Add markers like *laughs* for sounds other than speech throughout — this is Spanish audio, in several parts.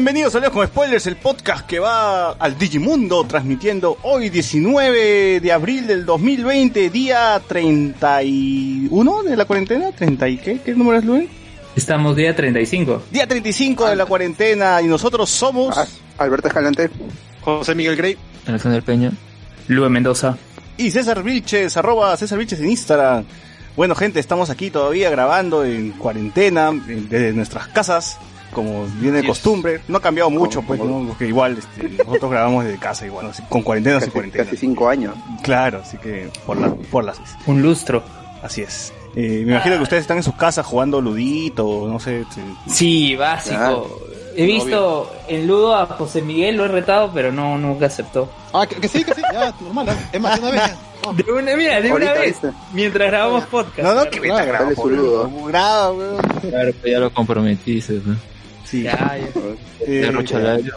Bienvenidos a Lejos con Spoilers, el podcast que va al Digimundo transmitiendo hoy 19 de abril del 2020, día 31 de la cuarentena, 30 y qué, ¿qué número es Luis? Estamos día 35. Día 35 de la cuarentena y nosotros somos Ah, Alberto Escalante. José Miguel Grey. Alexander Peña. Lue Mendoza. y César Vilches, arroba César Vilches en Instagram. Bueno gente, estamos aquí todavía grabando en cuarentena, en- desde nuestras casas, como viene de costumbre. No ha cambiado mucho, pues, porque igual este, nosotros grabamos desde casa, igual, así, con cuarentena sin cuarentena. casi cinco años. Claro, así que por, la, por las Un lustro. Así es. Eh, me imagino que ustedes están en sus casas jugando ludito, no sé. este, Sí, básico. He visto en Ludo a José Miguel, lo he retado, pero no, nunca aceptó. Ah, que, que sí, que sí, ya, normal. ¿eh? Es más, de una vez. Oh, *laughs* De una, mira, de Ahorita, una vez, ahorita. mientras grabamos podcast. No, no, que vete a claro, grabar. dale su ludo. boludo. Graba, weón. Claro, pues ya lo comprometiste. ¿no? Sí. Ya, ya. El aire.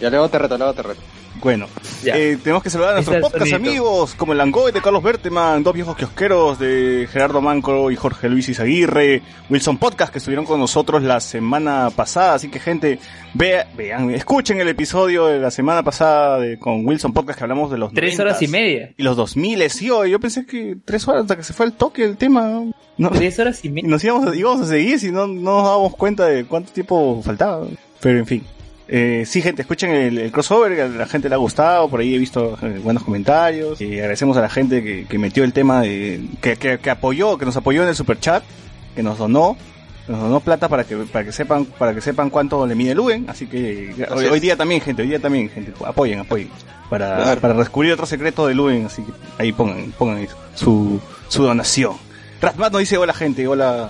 Ya luego te reto, luego te reto. Bueno, eh, tenemos que saludar a nuestros podcast amigos, como el Langoy de Carlos Berteman, dos viejos kiosqueros de Gerardo Manco y Jorge Luis Izaguirre, Wilson Podcast, que estuvieron con nosotros la semana pasada. Así que, gente, vea, vean, escuchen el episodio de la semana pasada de, con Wilson Podcast, que hablamos de los Tres 90s. horas y media. Y los 2000, sí, yo, yo pensé que tres horas hasta que se fue el toque el tema. ¿no? Tres horas y Y media. nos íbamos a, íbamos a seguir si no, no nos dábamos cuenta de cuánto tiempo faltaba. Pero en fin. Eh, sí, gente, escuchen el, el crossover, a la gente le ha gustado, por ahí he visto eh, buenos comentarios. Y agradecemos a la gente que, que metió el tema, de, que, que, que apoyó, que nos apoyó en el super chat, que nos donó, nos donó plata para que, para que sepan, para que sepan cuánto le mide Luen. Así que eh, hoy, día también, gente, hoy día también, gente, apoyen, apoyen. Para, Claro. para descubrir otro secreto de Luen, así que ahí pongan, pongan ahí su, su donación. Rasmat nos dice hola gente, hola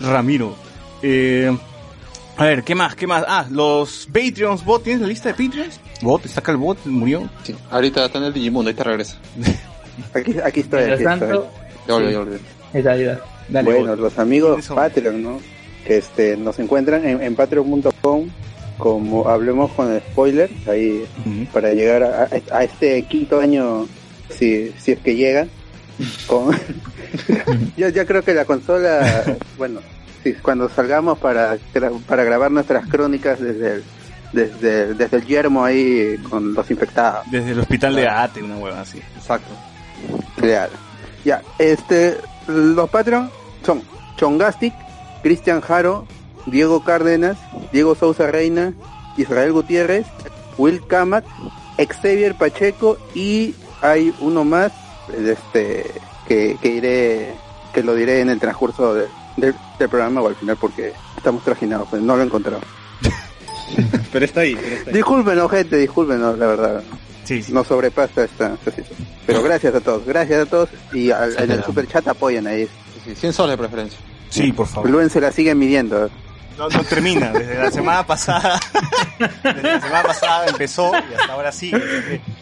Ramiro. Eh, a ver, ¿qué más? ¿Qué más? Ah, los Patreons, bot, ¿tienes la lista de Patreons? Bot, está acá el bot, murió. Sí, ahorita está en el Digimundo, ahí te regresa. *laughs* Aquí, aquí estoy. Aquí tanto, estoy. Ya volvió, ya volvió. esa ayuda. Dale, bueno, bot. los amigos. Patreon, ¿no? Que este, nos encuentran en, en patreon.com como hablemos con spoilers ahí Ujú. para llegar a, a este quinto año si, si es que llega con *laughs* *laughs* ya, ya creo que la consola bueno sí, cuando salgamos para para grabar nuestras crónicas desde el, desde, desde el yermo ahí con los infectados Desde el hospital de Ate, una hueva así. Exacto. Claro. Ya, este, los Patreon son Chongastic, Cristian Jaro, Diego Cárdenas, Diego Sousa Reina, Israel Gutiérrez, Will Kamat, Xavier Pacheco y hay uno más, este, que, que iré, que lo diré en el transcurso de- del- del programa o al final porque estamos trajinados, pues no lo he encontrado. *laughs* Pero está ahí, pero está ahí. Discúlpenos, gente, discúlpenos, la verdad. Sí, sí. nos sobrepasa esta, esta situación. Pero gracias a todos, gracias a todos y al- en el super chat apoyan ahí. Sí, sí, 100 soles de preferencia. Sí, por favor. Luen se la sigue midiendo. No, no termina, desde la semana pasada. Desde la semana pasada empezó y hasta ahora sí.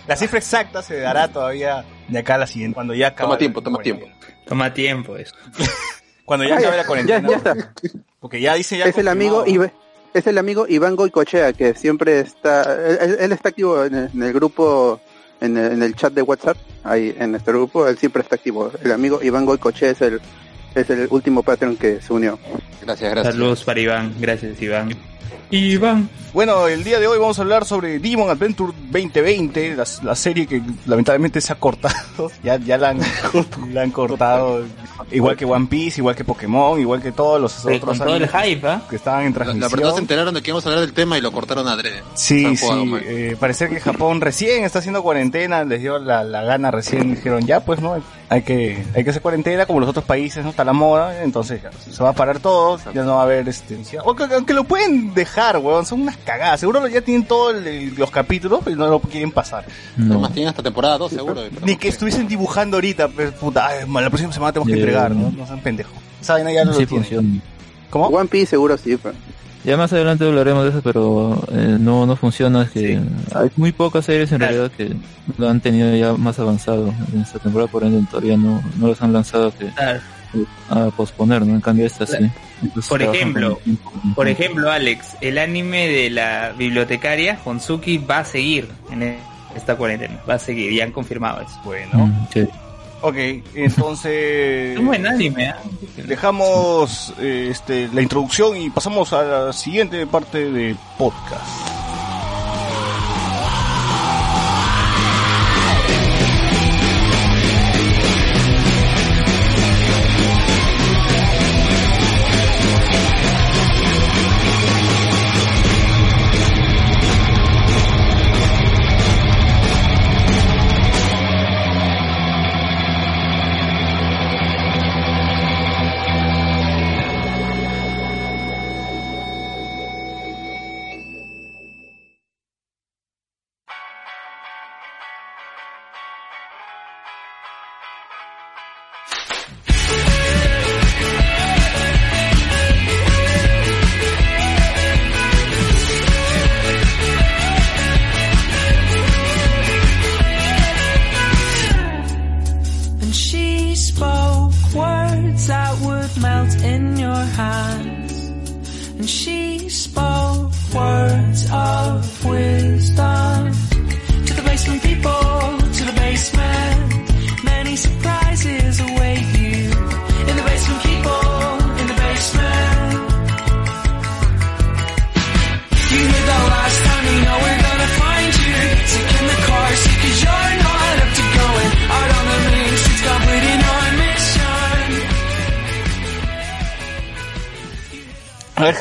La cifra exacta se dará todavía de acá a la siguiente. Cuando ya acabe Toma tiempo, toma cuarentena. Toma tiempo eso. *laughs* Cuando ya Ah, acabe la ya, cuarentena. ya está. Porque ya dice ya. Es el amigo. Iba- es el amigo Iván Goicochea que siempre está, él, él- él está activo en el, en el grupo, en el, en el chat de WhatsApp, ahí en nuestro grupo, él siempre está activo. El amigo Iván Goicochea es el, es el último Patreon que se unió. Gracias, gracias. Saludos para Iván. Gracias, Iván. Iván. Bueno, el día de hoy vamos a hablar sobre Demon Adventure 2020, la, la serie que lamentablemente se ha cortado. *laughs* ya, ya la han, la han cortado. Igual que One Piece, igual que Pokémon, igual que todos los Sí, otros con todo el hype, ¿ah? que estaban en La, la transmisión. verdad se enteraron de que íbamos a hablar del tema y lo cortaron adrede. Sí, sí, jugado, man. eh, parece que Japón recién está haciendo cuarentena, les dio la, la gana recién, dijeron ya pues no, hay que, hay que hacer cuarentena como los otros países, no está la moda, entonces ya, se va a parar todo, ya no va a haber este, aunque, aunque lo pueden dejar, weón, son unas cagadas, seguro ya tienen todos los capítulos, pero no lo quieren pasar, Pero No. más tienen hasta temporada 2 seguro. pero ni que estuviesen dibujando ahorita, pues, puta, ay, la próxima semana tenemos que entregar, no, no sean pendejos, vaina ya no Sí lo tienen. funciona. ¿Cómo? One Piece seguro sí, pues. Ya más adelante hablaremos de eso, pero eh, no, no funciona. Es que hay muy pocas series en Claro. realidad que lo han tenido ya más avanzado en esta temporada, por ende todavía no, no los han lanzado que, Claro. a posponer, ¿no? En cambio esta sí. Entonces, Por ejemplo. Por ejemplo, Alex, el anime de la bibliotecaria, Honsuki, va a seguir en esta cuarentena. Va a seguir, ya han confirmado eso. Bueno, Mm, sí. Ok, entonces... Es buen anime, ¿ah? Dejamos eh, este, la introducción y pasamos a la siguiente parte de podcast.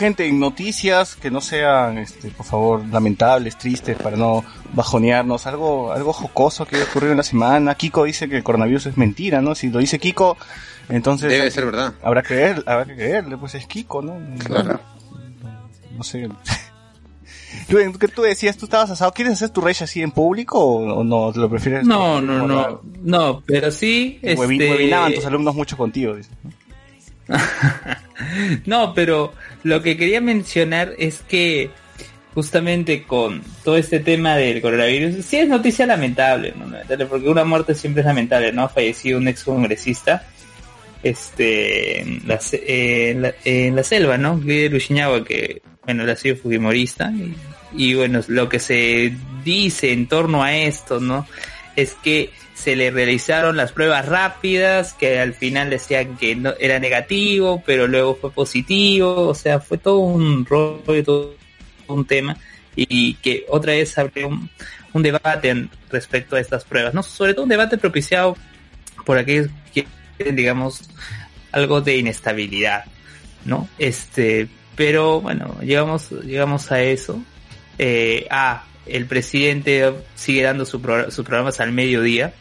Gente, en noticias que no sean, este, por favor, lamentables, tristes, para no bajonearnos, algo, algo jocoso que haya ocurrido en la semana. Kiko dice que el coronavirus es mentira, ¿no? Si lo dice Kiko, entonces Debe ser verdad. habrá que creer, habrá que creerle, pues es Kiko, ¿no? Claro. No sé. *laughs* Tú, ¿qué tú decías? ¿Tú estabas asado? ¿Quieres hacer tu rey así en público o, no? ¿Lo prefieres? No, no, no. No, pero sí. Webi- Este... Webinaban tus alumnos mucho contigo, dice. *laughs* No, pero lo que quería mencionar es que justamente con todo este tema del coronavirus, sí es noticia lamentable, ¿no? Porque una muerte siempre es lamentable, ¿no? Ha fallecido un ex congresista este, en, la, se- en, la, selva, ¿no? Líder Ushiñawa, que, bueno, él ha sido fujimorista. Y, bueno, lo que se dice en torno a esto, ¿no? Es que se le realizaron las pruebas rápidas, que al final decían que no era negativo, pero luego fue positivo, o sea, fue todo un rollo, todo un tema, y que otra vez abrió un, debate respecto a estas pruebas, ¿no? Sobre todo un debate propiciado por aquellos que digamos, algo de inestabilidad, ¿no? Este, pero bueno, llegamos, llegamos a eso. Eh, ah, el presidente sigue dando su pro- sus programas al mediodía,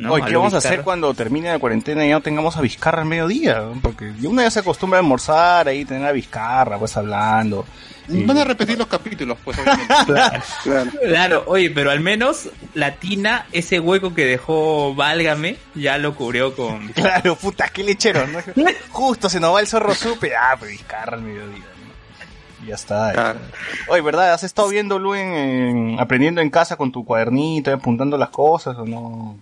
¿no? Oye, ¿qué vamos a hacer cuando termine la cuarentena y ya no tengamos a Vizcarra al mediodía? Porque uno ya se acostumbra a almorzar ahí, tener a Vizcarra, pues hablando. Y- Van a repetir los capítulos, pues obviamente. *laughs* Claro. Claro, oye, pero al menos Latina, ese hueco que dejó Válgame, ya lo cubrió con... *laughs* Claro, puta, qué lechero, ¿no? *laughs* Justo se nos va el zorro supe, ah, pues Vizcarra al mediodía. ya está. Claro. Oye, ¿verdad? ¿Has estado viendo, Lu, en, en- aprendiendo en casa con tu cuadernito, apuntando las cosas o no?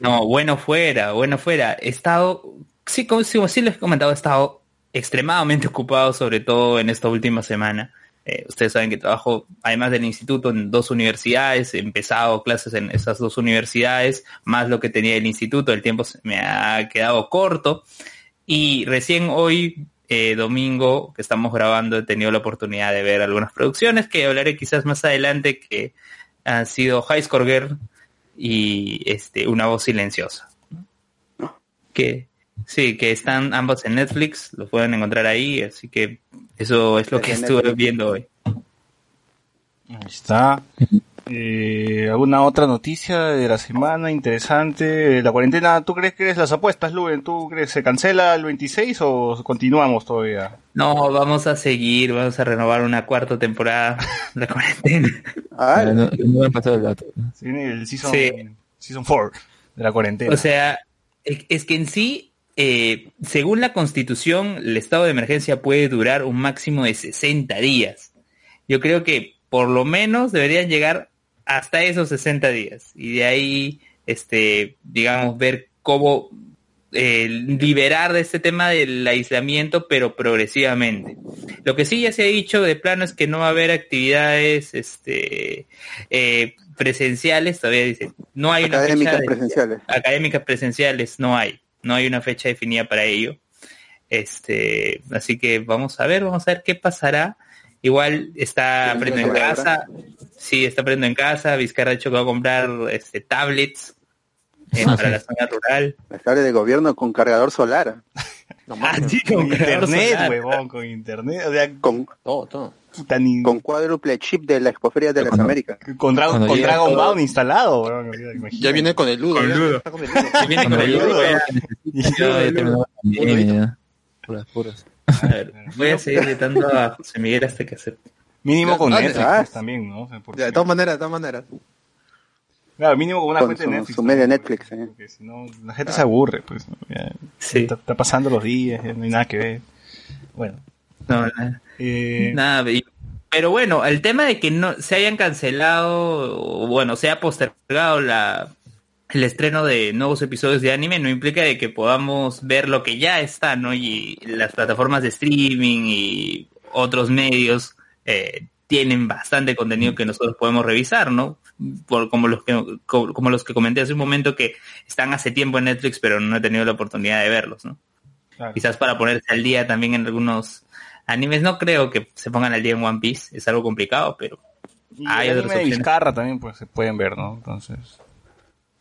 No, bueno fuera, bueno fuera. He estado, sí, como, sí, les he comentado, he estado extremadamente *laughs* ocupado, sobre todo en esta última semana. Eh, ustedes saben que trabajo, además del instituto, en dos universidades. He empezado clases en esas dos universidades, más lo que tenía el instituto. El tiempo se me ha quedado corto. Y recién hoy eh, domingo que estamos grabando he tenido la oportunidad de ver algunas producciones que hablaré quizás más adelante que han sido High Score y este Una voz silenciosa. Que sí, que están ambos en Netflix, los pueden encontrar ahí, así que eso es lo que estuve viendo hoy. Ahí está. Eh, ¿Alguna otra noticia de la semana interesante? La cuarentena, ¿tú crees que es las apuestas, Luben? ¿Tú crees que se cancela el 26 o continuamos todavía? No, vamos a seguir, vamos a renovar una cuarta temporada de la cuarentena. *laughs* Ah, no, no me han pasado el dato. El season, Sí. season 4 de la cuarentena. O sea, es es que en sí, eh, según la constitución, el estado de emergencia puede durar un máximo de 60 días. Yo creo que por lo menos deberían llegar hasta esos 60 días. Y de ahí, este, digamos, ver cómo eh, liberar de este tema del aislamiento, pero progresivamente. Lo que sí ya se ha dicho de plano es que no va a haber actividades este, eh, presenciales, todavía dice, no hay una fecha académicas de- presenciales. académicas presenciales no hay, no hay una fecha definida para ello. Este, así que vamos a ver, vamos a ver qué pasará. Igual está aprendiendo en casa, sí, está aprendiendo en casa. Vizcarra ha dicho que va a comprar este tablets eh, Ah, para sí. la zona rural. Las tablets de gobierno con cargador solar. *laughs* No Ah, sí, con internet, huevón, con internet. O sea, Con, Todo, todo. con cuádruple chip de la Expoferia de las Américas. con, Dragon, cuando con Dragon todo- Ball instalado, huevón, o sea, imagínate. Ya viene con el ludo. Con ya ludo. está con el ludo. Sí, viene con el ludo, ya. ya *laughs* ya. Puras, puras. A ver, voy a seguir gritando a José Miguel hasta que acepte. Mínimo con Netflix también, ¿no? O sea, porque- Ya, de todas maneras, de todas maneras. Claro, mínimo con una Con cuenta de su- Netflix. su media ¿no? Netflix, eh. Porque si no, la gente se aburre, pues. ¿no? Ya, Sí. está, está pasando los días, ya no hay nada que ver. Bueno. No, nada. Eh, Nada, pero bueno, el tema de que no se hayan cancelado, o bueno, se ha postergado la, el estreno de nuevos episodios de anime no implica de que podamos ver lo que ya está, ¿no? Y las plataformas de streaming y otros medios eh, tienen bastante contenido que nosotros podemos revisar, ¿no? Por, como los que como, los que comenté hace un momento que están hace tiempo en Netflix, pero no he tenido la oportunidad de verlos, ¿no? claro. Quizás para ponerse al día también en algunos animes. No creo que se pongan al día en One Piece. Es algo complicado, pero Y hay el otras anime de opciones. Vizcarra también, pues se pueden ver, ¿no? Entonces.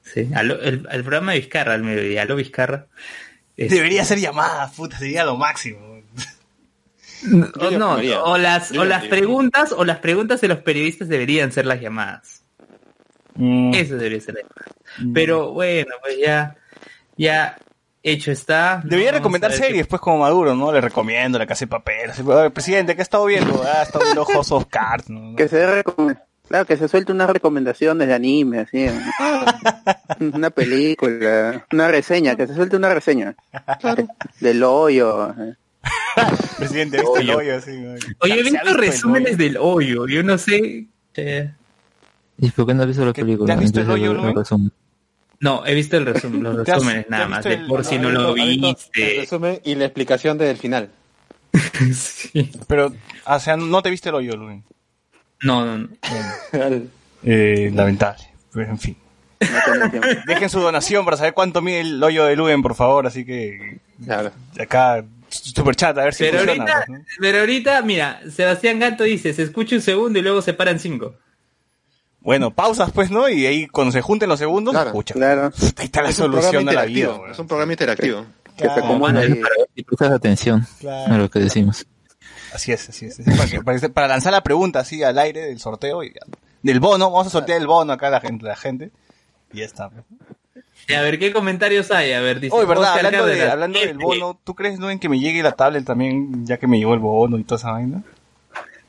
sí. Aló- el, el programa de Vizcarra, al mediodía, Aló Vizcarra. Este, Debería ser llamada, puta, sería lo máximo. O, no, o las, o las preguntas, o las preguntas de los periodistas deberían ser las llamadas. Mm, Eso debería ser las llamadas. Pero bueno, pues ya, ya hecho está. Debería Vamos recomendar series, pues, como Maduro, ¿no? Le recomiendo La Casa de Papel. Así, "Oye, presidente, ¿qué ha estado viendo? Ah, ha estado viendo House of Cards, ¿no? Que se dé recom- Claro, que se suelte unas recomendaciones de anime, así. *laughs* una película, una reseña, que se suelte una reseña. Del hoyo. *laughs* Presidente, ¿viste el hoyo? Oye, he ¿Se ha visto resúmenes del hoyo. Yo no sé. ¿Y por qué no has visto la ¿Qué- película? te has visto el hoyo. No, he visto el resum- los *laughs* ¿Te has- resúmenes nada más, de el- por si no lo ¿Has visto El viste. resumen y la explicación del final. *laughs* Sí. Pero, o sea, no te viste el hoyo, Luis. No, no, no. Eh, lamentable. Pero, en fin. No. Dejen su donación para saber cuánto mide el hoyo de Luben, por favor. Así que, Claro. acá, super chat, a ver si Pero funciona. ahorita, pues, ¿no? pero ahorita, mira, Sebastián Gato dice, se escucha un segundo y luego se paran cinco. Bueno, pausas, pues, ¿no? Y ahí, cuando se junten los segundos, Claro. escucha. Claro. Ahí está la Es solución a la vida. Es un programa interactivo. Que Claro. acumula ahí. Y prestas atención Claro. a lo que decimos. Así es, así es. Es Para, que- para que- para lanzar la pregunta así al aire del sorteo y del bono, vamos a sortear el bono acá a la gente, la gente. Y ya está. *laughs* A ver, ¿qué comentarios hay? A ver, dice... Oye, verdad, hablando, de, hablando del F. bono, ¿tú crees, no, en que me llegue la tablet también, ya que me llegó el bono y toda esa vaina?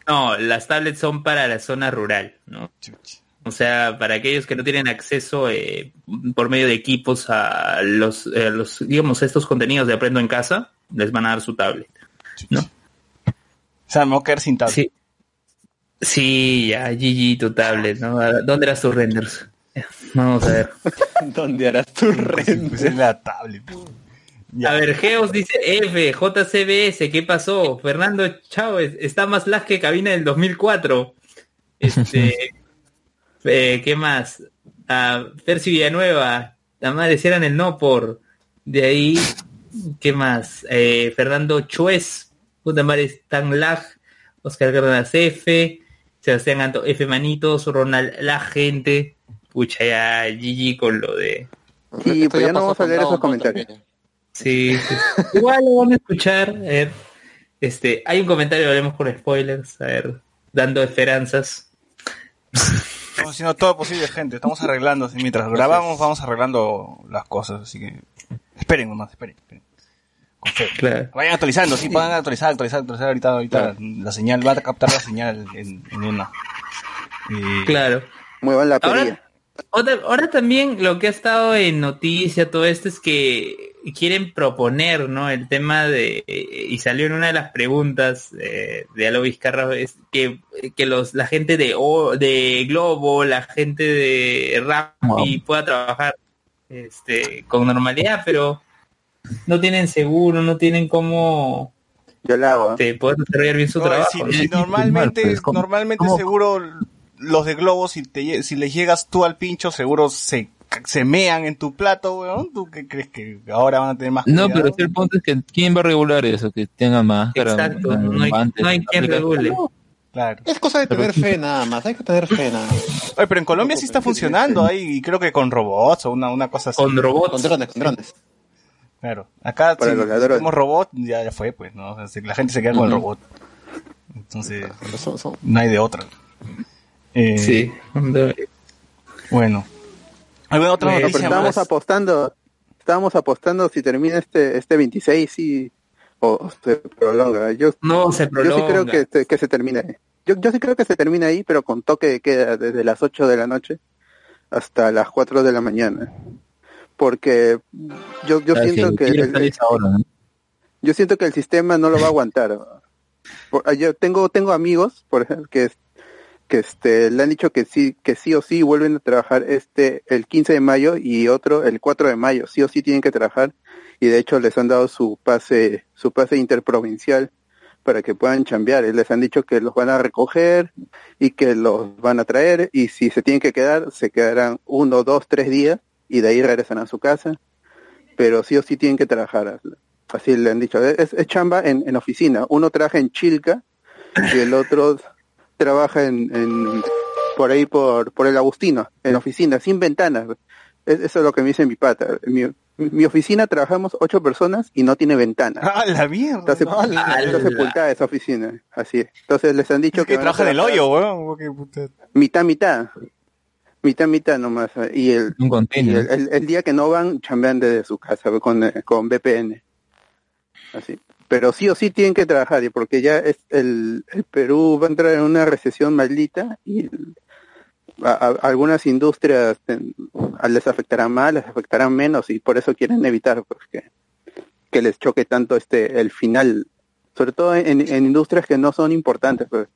No, las tablets son para la zona rural, ¿no? Chuch. O sea, para aquellos que no tienen acceso eh, por medio de equipos a los, eh, los, digamos, estos contenidos de Aprendo en Casa, les van a dar su tablet. ¿No? O sea, me voy a quedar sin tablet. Sí. Sí, ya, GG tu tablet, ¿no? ¿Dónde eras tus renders? Vamos a ver. *laughs* ¿Dónde harás tu? Pues es la tablet. Ya. A ver, Geos dice F, JCBS, ¿qué pasó? Fernando Chávez, está más lag que cabina del 2004. Este, *laughs* eh, ¿qué más? Ah, Percy Villanueva, la madre si eran el no por. De ahí, ¿Qué más? Eh, Fernando Chuez, puta madre, Stan Lag, Oscar Cárdenas F, Sebastián Anto F Manitos, Ronald La Gente, pucha ya GG con lo de... Y pues ya no vamos a leer esos comentarios. Sí, sí. igual lo van a escuchar, a ver. Este, hay un comentario, hablemos con spoilers, a ver, dando esperanzas. Estamos haciendo todo posible, gente. Estamos arreglando. así, Mientras grabamos, vamos arreglando las cosas. Así que esperen nomás, esperen. esperen. Con fe. Claro. Vayan actualizando, sí, puedan actualizar, actualizar, actualizar. Ahorita, ahorita la señal va a captar la señal en, en una. Eh, Claro. Muevan la Ahora- Ahora, ahora también lo que ha estado en noticia, todo esto es que quieren proponer, ¿no? El tema de, y salió en una de las preguntas eh, de Alo Vizcarra, es que, que los, la gente de, O- de Globo, la gente de Rappi pueda trabajar este, con normalidad, pero no tienen seguro, no tienen cómo Yo la hago. ¿eh? este, poder desarrollar bien su no, trabajo. si- ¿no? si normalmente, pues, ¿cómo- normalmente cómo- seguro los de Globo, si te si les llegas tú al pincho, seguro se, se mean en tu plato, weón. ¿Tú qué crees que ahora van a tener más No, pero el punto es que ¿quién va a regular eso? Que tenga máscara, Exacto, no hay, no hay quien regule. Claro. Es cosa de tener fe nada más, hay que tener fe nada más. Oye, pero en Colombia sí está funcionando ahí, y creo que con robots o una, una cosa así. Con robots. Con drones, con drones. Claro. Acá Para si como robot, ya, ya fue, pues, ¿no? O sea, si la gente se queda con el robot. Entonces, Son- son- no hay de otra. Eh, Sí. Bueno. ¿Alguna otra pero noticia estábamos más? apostando, estábamos apostando si termina este este 26 y o, o se prolonga. Yo, No, se yo prolonga. sí creo que, se- que se termina ahí. Yo, yo sí creo que se termina ahí, pero con toque de queda desde las 8 de la noche hasta las 4 de la mañana. Porque yo, yo Ah, siento que el- estar a esa hora, ¿no? yo siento que el sistema no lo va a aguantar. Por- Yo tengo tengo amigos, por ejemplo, que que este le han dicho que sí que sí o sí vuelven a trabajar este el 15 de mayo y otro el 4 de mayo, sí o sí tienen que trabajar y de hecho les han dado su pase su pase interprovincial para que puedan chambear. Les han dicho que los van a recoger y que los van a traer y si se tienen que quedar, se quedarán uno, dos, tres días y de ahí regresan a su casa. Pero sí o sí tienen que trabajar. Así le han dicho. Es, es chamba en, en oficina. Uno trabaja en Chilca y el otro trabaja en, en por ahí por, por el Agustino, en oficina, sin ventanas. Es- eso es lo que me dice mi pata. Mi, mi oficina trabajamos ocho personas y no tiene ventanas. ¡Ah, la mierda! Está, ¡Ah, está sepultada esa oficina, así es. Entonces les han dicho Es que a trabaja en el hoyo, weón. Mitad, mitad. Mitad, mitad nomás. Y el, Un y container. el, el- el día que no van, chambean desde su casa con, eh, con VPN. Así. Pero sí o sí tienen que trabajar, porque ya es el, el Perú va a entrar en una recesión maldita y a- a- algunas industrias les afectarán más, les afectarán menos y por eso quieren evitar pues, que, que les choque tanto este el final, sobre todo en, en industrias que no son importantes. Pues.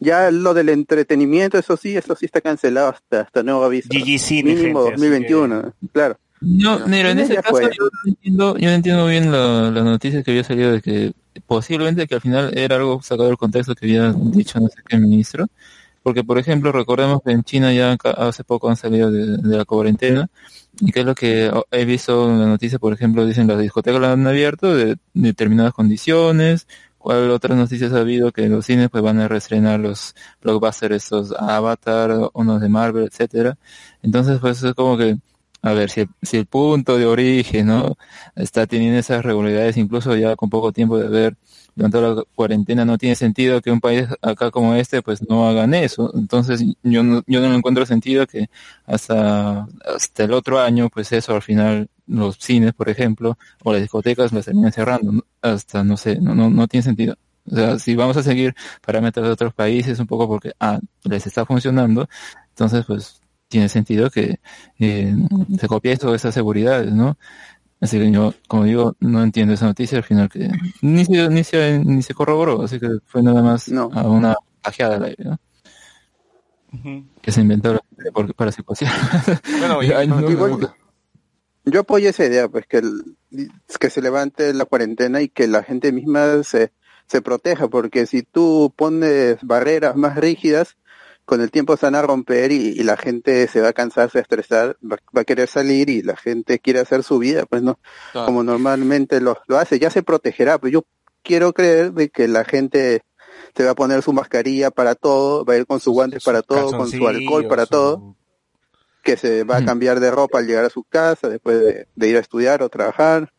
Ya lo del entretenimiento, eso sí, eso sí está cancelado hasta, hasta nuevo aviso. GG Cine, Mínimo gente, así 2021, claro. No, mira, en ese caso yo no entiendo, yo no entiendo bien la, la noticia que había salido de que posiblemente que al final era algo sacado del contexto que había dicho no sé qué ministro, porque por ejemplo recordemos que en China ya hace poco han salido de, de la cuarentena y que es lo que he visto en la noticia, por ejemplo, dicen las discotecas las han abierto de determinadas condiciones, cuál otras noticias ha habido que los cines pues van a reestrenar los blockbusters estos Avatar, unos de Marvel, etcétera. Entonces pues es como que a ver, si el, si el punto de origen, ¿no? Está teniendo esas regularidades, incluso ya con poco tiempo de haber levantado la cuarentena, no tiene sentido que un país acá como este, pues no hagan eso. Entonces, yo no, yo no encuentro sentido que hasta, hasta el otro año, pues eso al final, los cines, por ejemplo, o las discotecas las terminen cerrando. Hasta, no sé, no, no, no tiene sentido. O sea, si vamos a seguir parámetros de otros países, un poco porque, ah, les está funcionando, entonces, pues, tiene sentido que eh, se copie esto, esas seguridades, ¿no? Así que yo, como digo, no entiendo esa noticia al final que ni se, ni se, ni se corroboró, así que fue nada más No. a una pajeada al aire. Que se inventó para psicosear. *laughs* Bueno, *laughs* y- Ay, no, Igual- no. Yo apoyo esa idea, pues que, el- que se levante la cuarentena y que la gente misma se, se proteja, porque si tú pones barreras más rígidas, con el tiempo se van a romper y, y la gente se va a cansar, se va a estresar, va, va a querer salir y la gente quiere hacer su vida, pues no, Claro. como normalmente lo, lo hace, ya se protegerá, pues yo quiero creer de que la gente se va a poner su mascarilla para todo, va a ir con sus guantes para todo, con su alcohol para todo, que se va a Mm. cambiar de ropa al llegar a su casa, después de, de ir a estudiar o trabajar,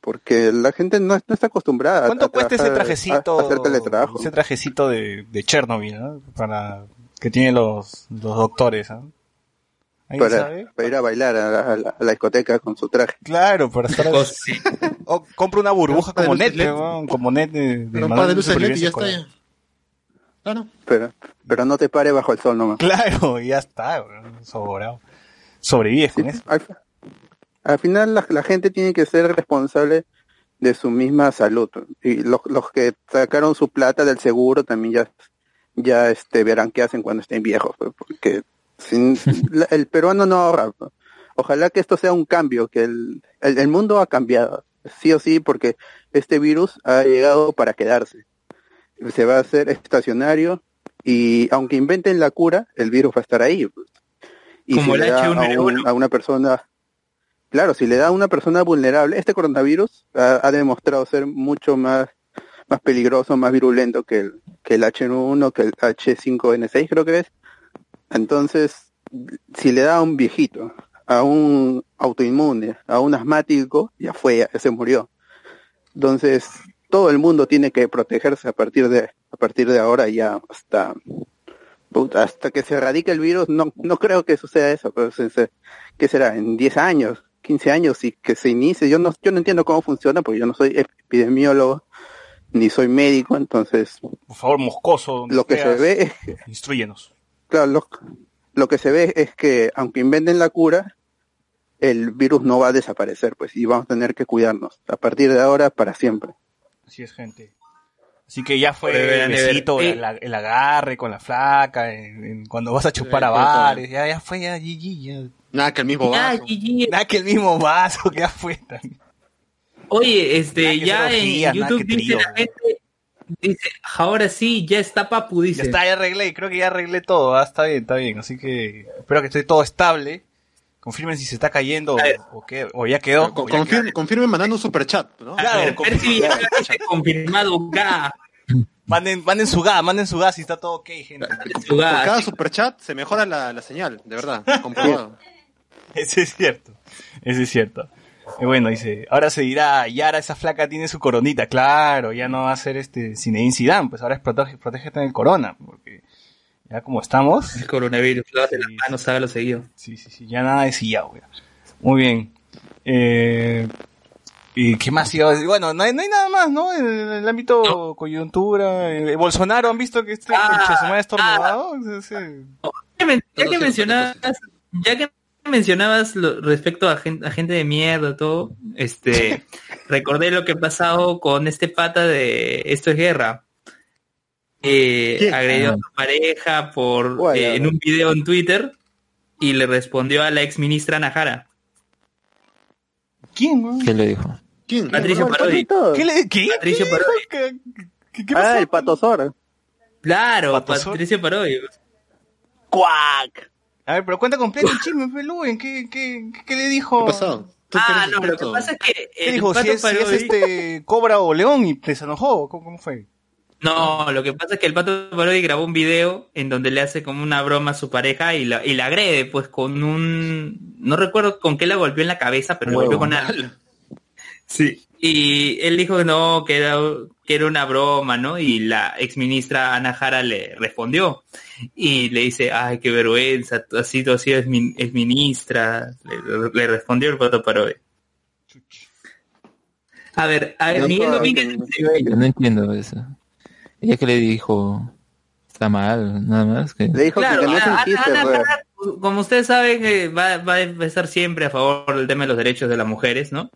porque la gente no, no está acostumbrada a- ¿Cuánto a cuesta ese trajecito? a hacer teletrabajo. Ese trajecito de, de Chernobyl, ¿no? Para que tienen los, los doctores, ¿ah? ¿Alguien para, sabe? para ir a bailar a la, a la- a la discoteca con su traje. Claro, para estar. Sí. O compra una burbuja como net, weón, como net de, de de de luces LED y ya está ya. Claro. Pero, pero no te pare bajo el sol nomás. Claro, *laughs* ya está, sobrado. Sobrevives con eso. Al, al final la, la gente tiene que ser responsable de su misma salud. Y los, los que sacaron su plata del seguro también ya, ya este, verán qué hacen cuando estén viejos. pues, Porque sin, *laughs* la- el peruano no ahorra. pues. Ojalá que esto sea un cambio, que el, el, el mundo ha cambiado. Sí o sí, porque este virus ha llegado para quedarse. Se va a hacer estacionario y aunque inventen la cura, el virus va a estar ahí. pues. Y Como si le da a, H1N1. un- a una persona, claro, si le da a una persona vulnerable, este coronavirus ha, ha demostrado ser mucho más más peligroso, más virulento que el, que el H1, que el H5N6 creo que es. Entonces, si le da a un viejito, a un autoinmune, a un asmático, ya fue, ya se murió. Entonces, todo el mundo tiene que protegerse a partir de a partir de ahora ya hasta hasta que se erradique el virus, no no creo que suceda eso, pero ¿qué será? En 10 años, 15 años y que se inicie. Yo no yo no entiendo cómo funciona porque yo no soy epidemiólogo ni soy médico, entonces Por favor, moscoso. donde lo que se ve es *laughs* Instruyenos. Claro, lo, lo que se ve es que aunque inventen la cura, el virus no va a desaparecer, pues, y vamos a tener que cuidarnos a partir de ahora para siempre. Así es, gente. Así que ya fue Forever el and ever. besito, Eh. el, el agarre con la flaca, en- en- cuando vas a chupar a bares, ya, ya fue, ya, GG, ya. Nada que el mismo vaso. Nada que el mismo vaso, que *laughs* ya fue. también. Oye, este, ya en YouTube dice la gente, dice, ahora sí, ya está papu, dice. Ya está, ya arreglé, creo que ya arreglé todo, ah, está bien, está bien, así que espero que esté todo estable. Confirmen si se está cayendo o, o qué, o ya quedó. Con- o ya confirme, confirme mandando un superchat, ¿no? A Claro, ver, Villanueva dice confirmado ga. Manden, manden su gas, manden su gas si está todo ok, gente. Por ga. cada superchat se mejora la, la señal, de verdad, comprobado. *laughs* Ese es cierto, ese es cierto. Y bueno, dice, ahora se dirá, Yara, esa flaca tiene su coronita, claro, ya no va a ser este Zinedine Zidane, pues ahora es protege, protégete del corona, porque ya como estamos, El coronavirus, lávate las Sí. manos, hágalo seguido. sí, sí, sí, ya nada de sillao, ya. Muy bien. Eh, ¿Y qué más iba a decir? Bueno, no hay, no hay nada más, ¿no? En el, el ámbito coyuntura, eh, Bolsonaro, ¿han visto que este Ah, concha su madre estornudado? Ese- Ya, que sí, mencionabas, ya que mencionabas lo- respecto a gente, a gente de mierda, todo, este, *laughs* recordé lo que ha pasado con este pata de Esto es Guerra. Eh, agredió a Ah. su pareja por Guay, eh, en un video en Twitter y le respondió a la ex ministra Najara. ¿Quién, weón? ¿Qué le dijo? ¿Quién? Patricio Parodi. ¿Qué le, qué? Patricio ¿Qué? Parodi. ¿Qué, qué, qué Ah, el patosor. Claro, Patosor. Patricio Parodi. ¡Cuac! A ver, pero cuenta completo el chisme, Peluen. ¿Qué, qué, qué, qué le dijo? ¿Qué pasó? Ah, no, lo que pasa es que ¿Qué el dijo? Si Pato es, si es Parodi- este Cobra o León y te se enojó. ¿Cómo, cómo fue? No, lo que pasa es que el Pato Parodi grabó un video en donde le hace como una broma a su pareja y la, y la agrede, pues con un... No recuerdo con qué la golpeó en la cabeza, pero la golpeó con algo. Sí. Y él dijo que no, que era, que era una broma, ¿no? Y la exministra Ana Jara le respondió. Y le dice, ay, qué vergüenza, tú así, tú así es, min- es ministra. Le, le respondió el Pato Parodi. A ver, a ver, No, Miguel no, Domínguez... no. Yo no entiendo eso. Ella que le dijo, está mal, nada más. que Le dijo Claro, que, que no es un Ana- chiste, Ana pues. Jara, como ustedes saben, que va, va a estar siempre a favor del tema de los derechos de las mujeres, ¿no?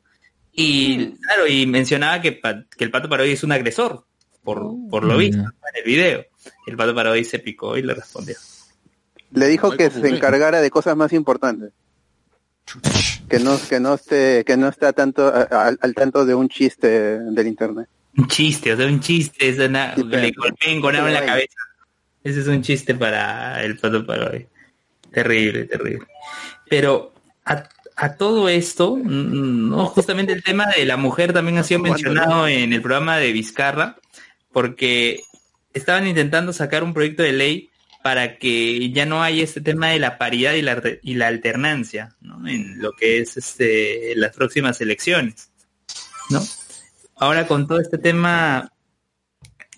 Y claro, y mencionaba que, que el Pato Parodi es un agresor, por, por lo Mm. visto en el video. El Pato Parodi se picó y le respondió. Le dijo que se encargara de cosas más importantes. Que no, que no esté, que no está tanto a- a- al tanto de un chiste del internet. Un chiste, o sea, un chiste, es una, Sí, que le golpeen con algo en la cabeza. Ese es un chiste para el pato para hoy. Terrible, terrible. Pero a, a todo esto, no, justamente el tema de la mujer también ha sido mencionado en el programa de Vizcarra, porque estaban intentando sacar un proyecto de ley para que ya no haya este tema de la paridad y la, y la alternancia ¿no? en lo que es este, las próximas elecciones. ¿no? Ahora con todo este tema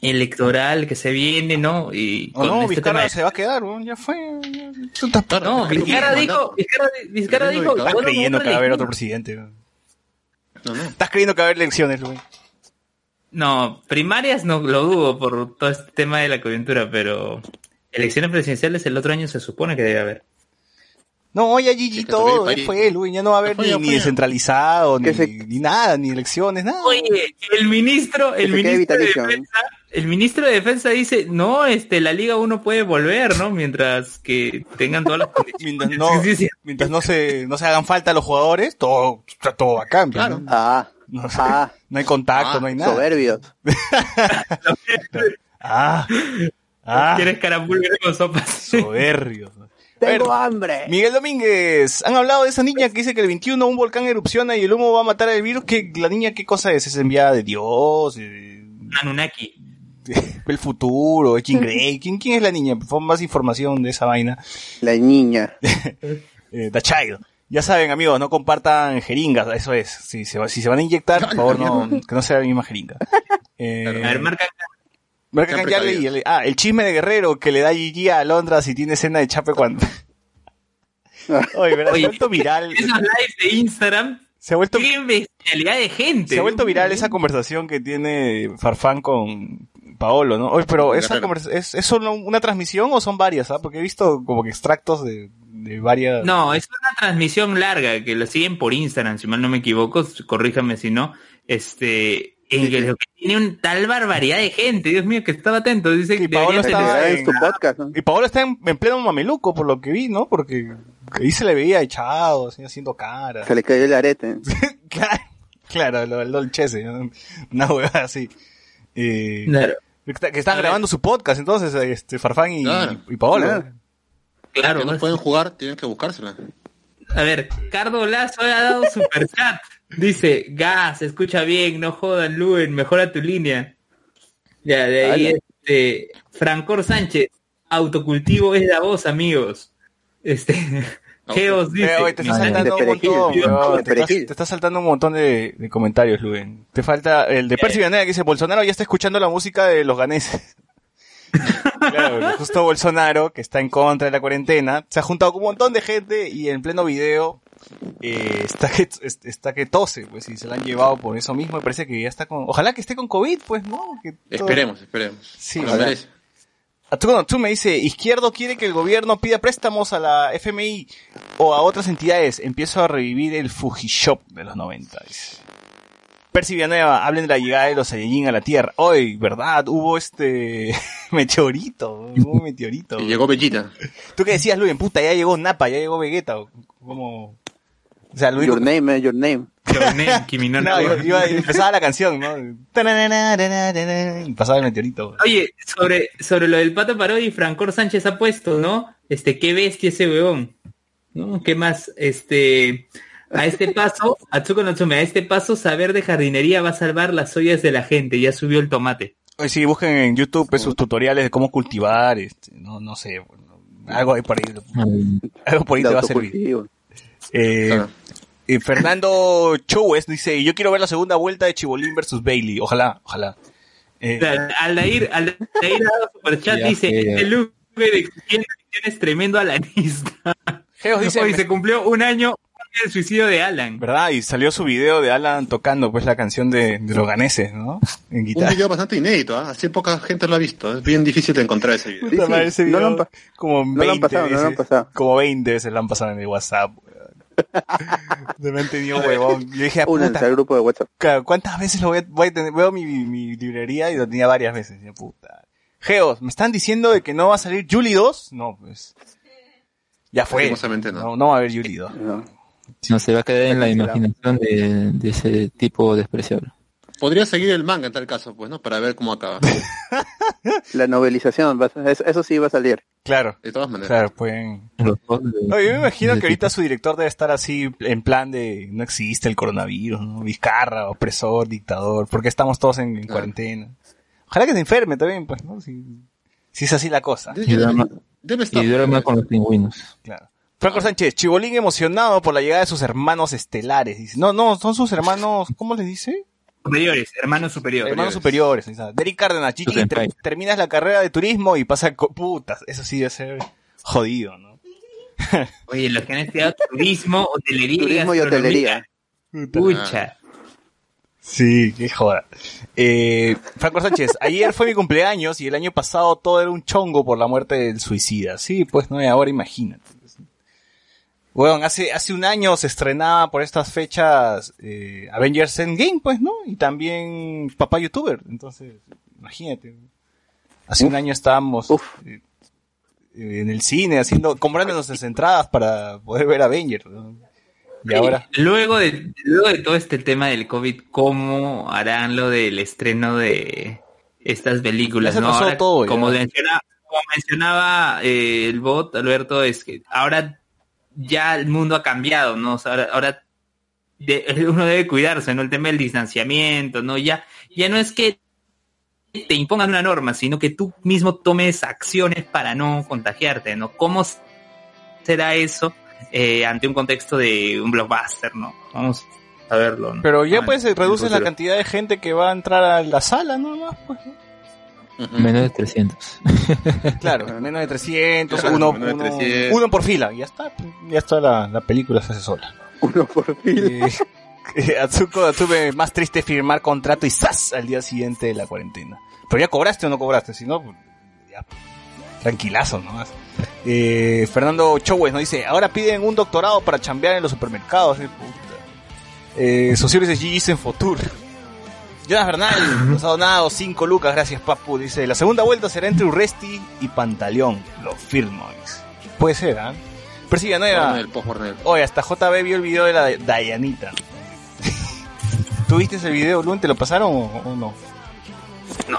electoral que se viene, ¿no? Y con no, este Vizcarra tema de- se va a quedar, ya fue. ya- Tú estás, No, Vizcarra dijo, Vizcarra, Vizcarra dijo, estás bueno, creyendo no, que va a haber no, otro presidente. No, no. Estás creyendo que va a haber elecciones, weón. No, primarias no lo dudo por todo este tema de la coyuntura, pero elecciones presidenciales el otro año se supone que debe haber. No, ya Gigi que todo, ya fue, Luis, ya no va a haber ni, ni descentralizado, ni, se- ni nada, ni elecciones, nada. Oye, el ministro, el ministro de ¿no? defensa, el ministro de defensa dice, no, este, la liga uno puede volver, ¿no? Mientras que tengan todas las *laughs* condiciones. Mientras no, Sí, sí, sí. mientras no se, no se hagan falta los jugadores, todo, está todo bacán. pues, Claro. ¿no? Ah, No, ah, no hay contacto, Ah, no hay nada. soberbios. *laughs* Ah, ah, ¿Quieres carambulgar con sopas? soberbio. A *laughs* ver, Tengo hambre. Miguel Domínguez, han hablado de esa niña que dice que el 21 un volcán erupciona y el humo va a matar al virus. que ¿La niña qué cosa es? ¿Es enviada de Dios? Eh, Anunnaki. *laughs* ¿El futuro? ¿Es Jean *laughs* Grey? ¿Quién, ¿Quién es la niña? Por favor, más información de esa vaina. La niña. *laughs* Eh, The Child. Ya saben, amigos, no compartan jeringas, eso es. Si se, va- si se van a inyectar, por favor, no, que no sea la misma jeringa. Eh, A ver, marca Marca y el- ah, el chisme de Guerrero que le da Gigi a Alondra si tiene escena de chape cuando... Oye, ¿verdad? se ha vuelto viral, esos lives de Instagram, se ha vuelto, qué bestialidad de gente. se ha vuelto viral esa conversación que tiene Farfán con Paolo, ¿no? Oye, pero esa ¿es, ¿es solo una transmisión o son varias? ah? Porque he visto como que extractos de, de varias... No, es una transmisión larga que lo siguen por Instagram, si mal no me equivoco, corríjame si no. Este, en que tiene un tal barbaridad de gente, Dios mío, que estaba atento. Dice que Y Paolo tener- en su podcast, ¿no? Y Paolo está en, en pleno mameluco, por lo que vi, ¿no? Porque ahí se le veía echado, así, haciendo cara. Se le cayó el arete. *laughs* claro, claro, lo del Dolchese, una huevada así. Eh, Claro, que está- que están grabando su podcast, entonces, este, Farfán y, Claro. y Paolo. Claro. claro. Que no pueden jugar, tienen que buscársela. A ver, Cardo Lazo ha dado super chat. Dice, Gas, escucha bien, no jodan, Luen, mejora tu línea. Ya, de ahí, este, Francor Sánchez, autocultivo es la voz, amigos. Este, *laughs* Geos Eh, dice, oye, te está saltando de un perejil, montón, de weón, te, estás, perejil. te está saltando un montón de, de comentarios, Luen. Te falta el de Percy Vianera que dice, Bolsonaro ya está escuchando la música de los ganeses. *laughs* claro, justo Bolsonaro, que está en contra de la cuarentena, se ha juntado con un montón de gente y en pleno video eh, está que est- está que tose, pues, y se la han llevado por eso mismo, me parece que ya está con... Ojalá que esté con COVID, pues, ¿no? Que todo- Esperemos, esperemos. Sí, Ojalá. merece. Tú, me dice, Izquierdo quiere que el gobierno pida préstamos a la FMI o a otras entidades. Empiezo a revivir el Fujishop de los 90. dice. Percy Villanueva, hablen de la llegada de los Saiyajin a la Tierra. Hoy, ¿verdad? Hubo este *laughs* meteorito. Hubo un meteorito. Y *laughs* llegó Bellita. ¿Tú qué decías, Luis? Puta, ya llegó Napa, ya llegó Vegeta. Como... O sea, lo único... Your name, eh, your name. Cloné, Kimi *laughs* no No, iba- empezaba la canción, ¿no? Y pasaba el meteorito. Oye, sobre, sobre lo del pato parodi, Francor Sánchez ha puesto, ¿no? Este, qué bestia ese weón. ¿No? ¿Qué más? Este, a este paso, *laughs* Atsuko Natsume, a este paso, saber de jardinería va a salvar las ollas de la gente. Ya subió el tomate. Oye, sí, busquen en YouTube pues, sus tutoriales de cómo cultivar, este, no, no sé, bueno, algo ahí por ahí, algo por ahí te va a servir. Eh, Claro. Eh, Fernando Choues dice, yo quiero ver la segunda vuelta de Chibolín versus Bailey, ojalá, ojalá. Eh, Aldair, Aldair dado superchat, Ya dice, ya. este look de exigiendo es tremendo alanista. Geos dice, Hoy se cumplió un año del suicidio de Alan. ¿verdad? Y salió su video de Alan tocando pues la canción de, de los ganeses, ¿no? En Un guitarra. video bastante inédito, ¿ah? Así poca gente lo ha visto. Es bien difícil de encontrar ese video. Sí, sí, no lo han como no lo han 20 pasado, no lo han pasado. como 20 veces lo han pasado en el WhatsApp. Me han tenido huevón. Yo dije, Únanse puta, al grupo de WhatsApp. Claro, ¿cuántas veces lo voy a, voy a tener? Veo mi, mi librería y lo tenía varias veces. Ya, puta. Geos, ¿me están diciendo de que no va a salir Julie 2? No, pues. Ya fue. No. No, no va a haber Julie 2. No. No se va a quedar en la imaginación de, de ese tipo despreciable. Podría seguir el manga en tal caso, pues, ¿no? Para ver cómo acaba. *laughs* La novelización, eso, sí va a salir. Claro. De todas maneras. Claro, pueden. No, yo me imagino que ahorita su director debe estar así en plan de no existe el coronavirus, ¿no? Vizcarra, opresor, dictador, porque estamos todos en, en Ah. cuarentena. Ojalá que se enferme también, pues, ¿no? Si, si es así la cosa. Y duerma, Debe estar. y duerma con los pingüinos. Claro. Franco Sánchez, Chibolín emocionado por la llegada de sus hermanos estelares. Dice, no, no, son sus hermanos, ¿cómo les dice? Superiores, hermanos superiores. Hermanos superiores. o sea, Derek Cárdenas, ter- terminas la carrera de turismo y pasa putas. Eso sí debe ser jodido, ¿no? *laughs* Oye, los que han estudiado turismo, hotelería. Turismo y hotelería. Pucha. Sí, qué joda. Eh, Franco Sánchez, ayer fue mi cumpleaños y el año pasado todo era un chongo por la muerte del suicida. Sí, pues no, ahora imagínate. Bueno, hace, hace un año se estrenaba por estas fechas eh, Avengers Endgame, pues, ¿no? Y también Papá YouTuber. Entonces, imagínate. Hace un año estábamos eh, eh, en el cine haciendo, comprándonos las entradas para poder ver Avengers. ¿no? Y ahora... Luego de, luego de todo este tema del COVID, ¿cómo harán lo del estreno de estas películas? Ya se no? pasó Ahora, todo, ya. como, menciona- como mencionaba eh, el bot, Alberto, es que ahora ya el mundo ha cambiado, ¿no? O sea, ahora, ahora de- *laughs* uno debe cuidarse, ¿no? El tema del distanciamiento, ¿no? Ya, ya no es que te impongan una norma, sino que tú mismo tomes acciones para no contagiarte, ¿no? ¿Cómo será eso eh, ante un contexto de un blockbuster, ¿no? Vamos a verlo, ¿no? Pero ya Ah, pues se reduce la cantidad de gente que va a entrar a la sala, ¿no? Más, pues, ¿no? Menos de 300. *laughs* Claro, menos de 300, Claro, uno, menos de uno, 300. uno por fila, y ya está, ya está la, la película se hace sola. Uno por fila. Eh, eh, Atsuko tuve más triste firmar contrato y ¡zas! al día siguiente de la cuarentena. Pero ya cobraste o no cobraste, si no, pues, ya, tranquilazo nomás. Eh, Fernando Chowes nos dice, ahora piden un doctorado para chambear en los supermercados. eh. Eh, sociales de GG's en Futur. Jonas Bernal nos ha donado 5 lucas, gracias papu. Dice, la segunda vuelta será entre Urresti y Pantaleón. Lo firmo. Puede ser, ¿ah? Persigue nueva. Oye, hasta JB vio el video de la Dayanita. *laughs* ¿Tú viste ese video, Luen? ¿Te lo pasaron o, o no? No.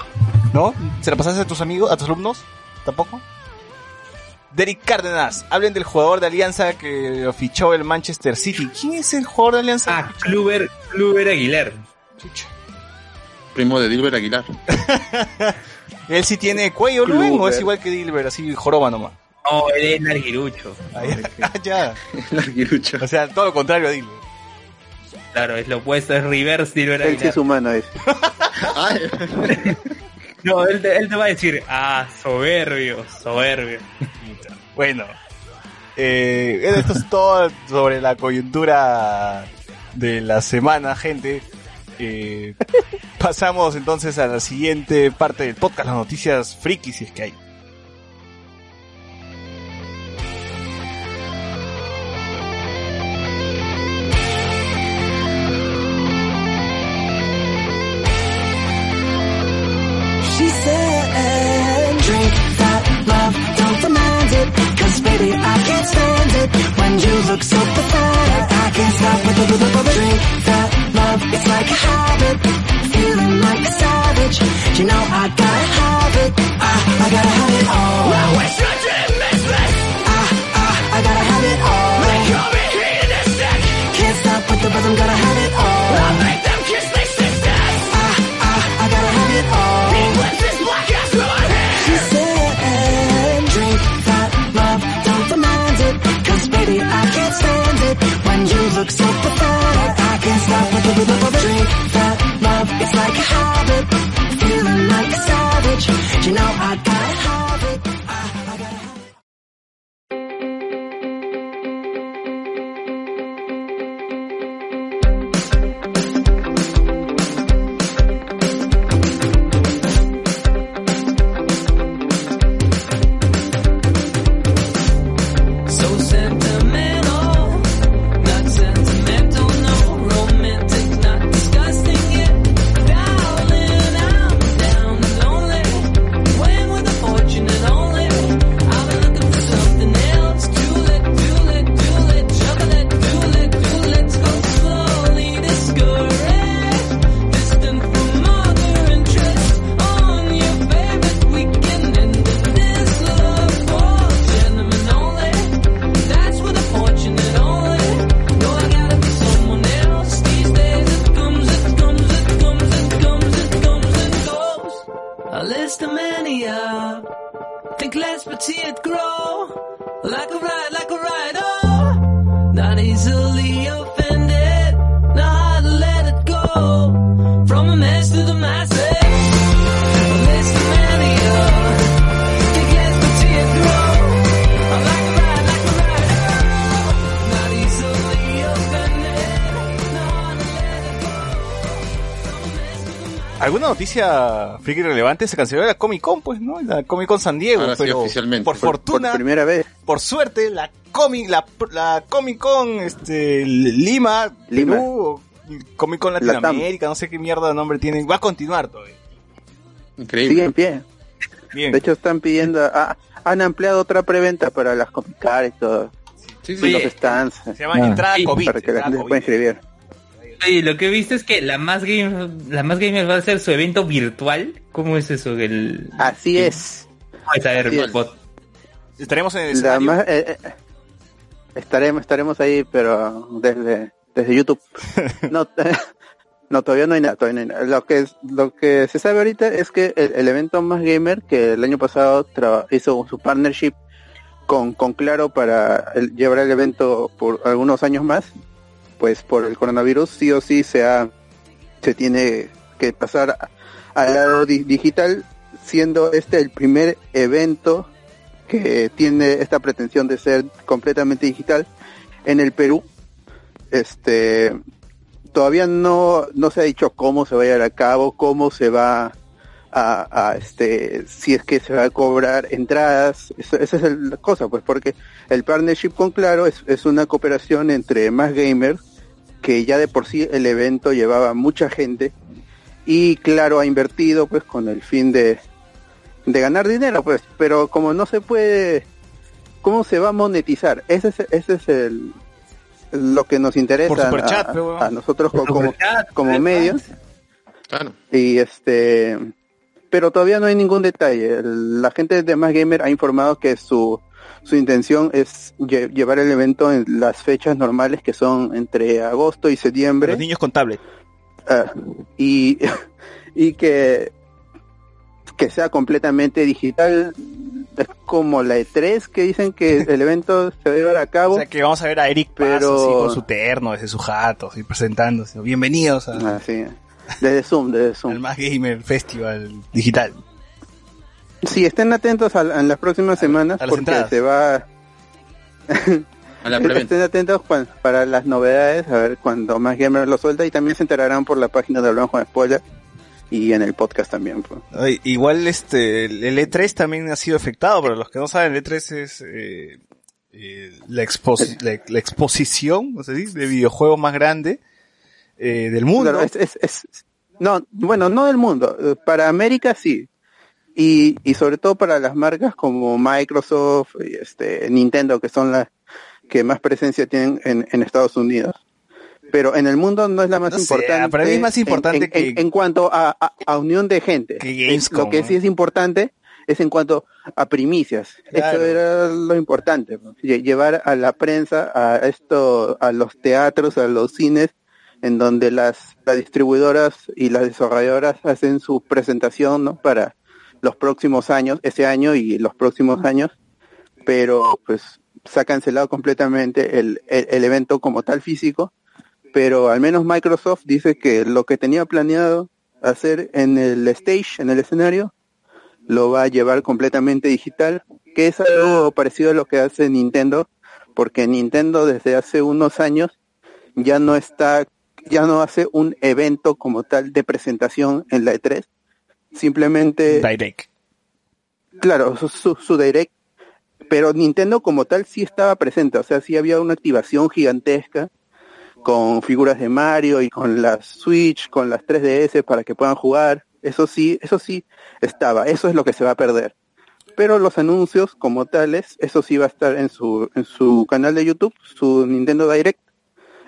¿No? ¿Se lo pasaste a tus amigos, a tus alumnos? ¿Tampoco? Derek Cárdenas, hablen del jugador de Alianza que lo fichó el Manchester City. ¿Quién es el jugador de Alianza? Ah, Kluber, Kluber Aguilar. Chucha. Primo de Dilber Aguilar. *laughs* ¿Él sí tiene cuello, Luen, o es igual que Dilber, así joroba nomás? No, él es larguirucho. Ah, *laughs* *laughs* ya. Ya. Larguirucho. O sea, todo lo contrario a Dilber. Claro, es lo opuesto, es reverse Dilber Él sí Aguilar. es humano, es. No, él te, él te va a decir, ah, soberbio, soberbio. Bueno, eh, esto es todo sobre la coyuntura de la semana, gente. Eh, *laughs* pasamos entonces a la siguiente parte del podcast, las noticias frikis, si es que hay. Noticia friki relevante? Se canceló la Comic Con, pues, ¿no? La Comic Con San Diego, Ahora sí, pero oficialmente. por Por- fortuna, Por primera vez. por suerte, la Comic, la, la Comic Con, este, Lima, Lima. Perú, Comic Con Latam. Latinoamérica, no sé qué mierda de nombre tienen, va a continuar todavía. Increíble. Sigue en pie. Bien. De hecho, están pidiendo. ah, han ampliado otra preventa para las Comic Car y todo. Sí, Y sí. los stands. se llama Ah. entrada Sí, COVID. Para que la gente pueda inscribir. Oye, lo que he visto es que la más gamer, la más gamer va a hacer su evento virtual. ¿Cómo es eso? El... Así es. Vamos a ver, Así es. bot. Estaremos en el La escenario. más- eh, eh, estaremos, estaremos ahí, pero desde, desde YouTube. *laughs* No, *laughs* no, todavía no hay nada, todavía no hay nada. Lo que, es- lo que se sabe ahorita es que el, el evento más gamer que el año pasado hizo su partnership con, con Claro para el- llevar el evento por algunos años más, pues por el coronavirus sí o sí se ha, se tiene que pasar al lado di- digital, siendo este el primer evento que tiene esta pretensión de ser completamente digital en el Perú. Este todavía no, no se ha dicho cómo se va a llevar a cabo, cómo se va a, a, este si es que se va a cobrar entradas, eso- esa es el- la cosa, pues porque el partnership con Claro es, es una cooperación entre más gamers que ya de por sí el evento llevaba mucha gente y Claro ha invertido pues con el fin de de ganar dinero, pues, pero como no se puede, ¿cómo se va a monetizar? Ese es, ese es el lo que nos interesa a, nosotros co- como, como medios Claro. y este pero todavía no hay ningún detalle la gente de Más Gamer ha informado que su su intención es lle- llevar el evento en las fechas normales que son entre agosto y septiembre Los niños con tablet. Ah, y, *laughs* y que, que sea completamente digital. Es como la E3 que dicen que *laughs* el evento se va a llevar a cabo. O sea que vamos a ver a Eric Pero- así con su terno, desde su jato, así presentándose. Bienvenidos a-. Desde Zoom, desde Zoom. Más Gamer Festival Digital. Sí, estén atentos a, a en las próximas semanas a las porque entradas. se va... A la. Estén atentos cuan- para las novedades, a ver cuando Más Gamer lo suelta y también se enterarán por la página de Hablamos con Spoiler y en el podcast también. pues. Ay, igual este el el E3 también ha sido afectado, pero los que no saben, el E3 es eh, eh, la, exposi- la, la exposición no sé si, de videojuegos más grande eh, del mundo. Claro, es, es- es- no, bueno, no del mundo. eh, Para América sí. Y, y sobre todo para las marcas como Microsoft y este Nintendo, que son las que más presencia tienen en, en Estados Unidos. Pero en el mundo no es la más No sé, importante. para mí es más importante en, que- en- en cuanto a, a- a unión de gente. Que Lo que sí es importante es en cuanto a primicias. Claro. Eso era lo importante. Llevar a la prensa, a esto, a los teatros, a los cines, en donde las, las distribuidoras y las desarrolladoras hacen su presentación ¿no? para los próximos años, ese año y los próximos años, pero pues se ha cancelado completamente el, el, el evento como tal físico, pero al menos Microsoft dice que lo que tenía planeado hacer en el stage, en el escenario, lo va a llevar completamente digital, que es algo parecido a lo que hace Nintendo, porque Nintendo desde hace unos años ya no está, ya no hace un evento como tal de presentación en la E3, simplemente Direct. Claro, su, su, su direct, pero Nintendo como tal sí estaba presente, o sea, sí había una activación gigantesca con figuras de Mario y con las Switch, con las 3DS para que puedan jugar. Eso sí, eso sí estaba, eso es lo que se va a perder. Pero los anuncios como tales, eso sí va a estar en su en su canal de YouTube, su Nintendo Direct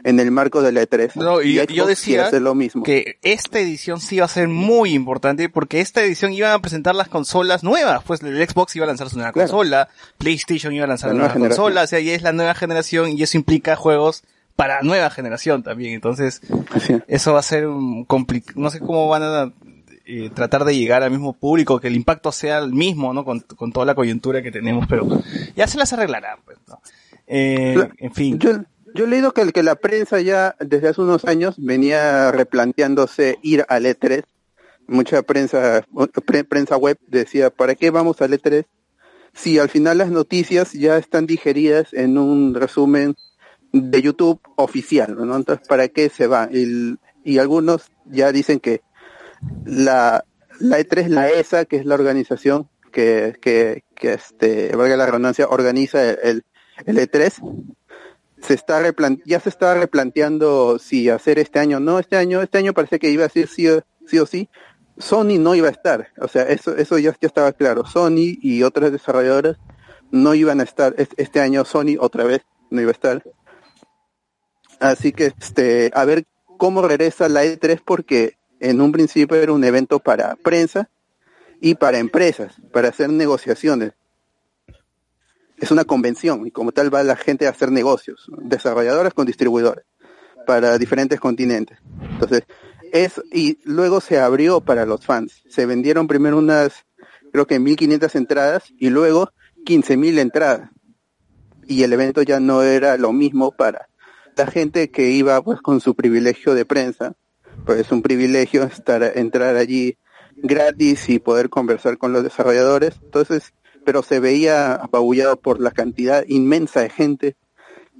en el marco de la E3. No, y yo decía hacer lo mismo. que esta edición sí va a ser muy importante porque esta edición iban a presentar las consolas nuevas, pues el Xbox iba a lanzar su nueva Claro. consola, PlayStation iba a lanzar La una nueva consola, o sea, ya es la nueva generación y eso implica juegos para nueva generación también, entonces es. eso va a ser un compli- no sé cómo van a eh, tratar de llegar al mismo público, que el impacto sea el mismo, ¿no? Con, con toda la coyuntura que tenemos, pero ya se las arreglarán, pues, ¿no? Eh, en fin. Yo, yo he leído que, que la prensa ya desde hace unos años venía replanteándose ir al E3. Mucha prensa, pre- prensa web decía, ¿para qué vamos al E3? Si al final las noticias ya están digeridas en un resumen de YouTube oficial, ¿no? Entonces, ¿para qué se va? Y, y algunos ya dicen que la, la E3, la ESA, que es la organización que, que, que este, valga la redundancia, organiza el, el E3, se está ya se está replanteando si hacer este año no este año. Este año parece que iba a ser sí o sí, o sí. Sony no iba a estar. O sea eso eso ya, ya estaba claro. Sony y otras desarrolladoras no iban a estar Es- este año. Sony otra vez no iba a estar. Así que este a ver cómo regresa la E3 porque en un principio era un evento para prensa y para empresas para hacer negociaciones es una convención y como tal va la gente a hacer negocios, ¿no? desarrolladoras con distribuidores para diferentes continentes. Entonces, es y luego se abrió para los fans. Se vendieron primero unas creo que 1500 entradas y luego 15000 entradas. Y el evento ya no era lo mismo para la gente que iba pues con su privilegio de prensa. Pues es un privilegio estar entrar allí gratis y poder conversar con los desarrolladores. Entonces, pero se veía apabullado por la cantidad inmensa de gente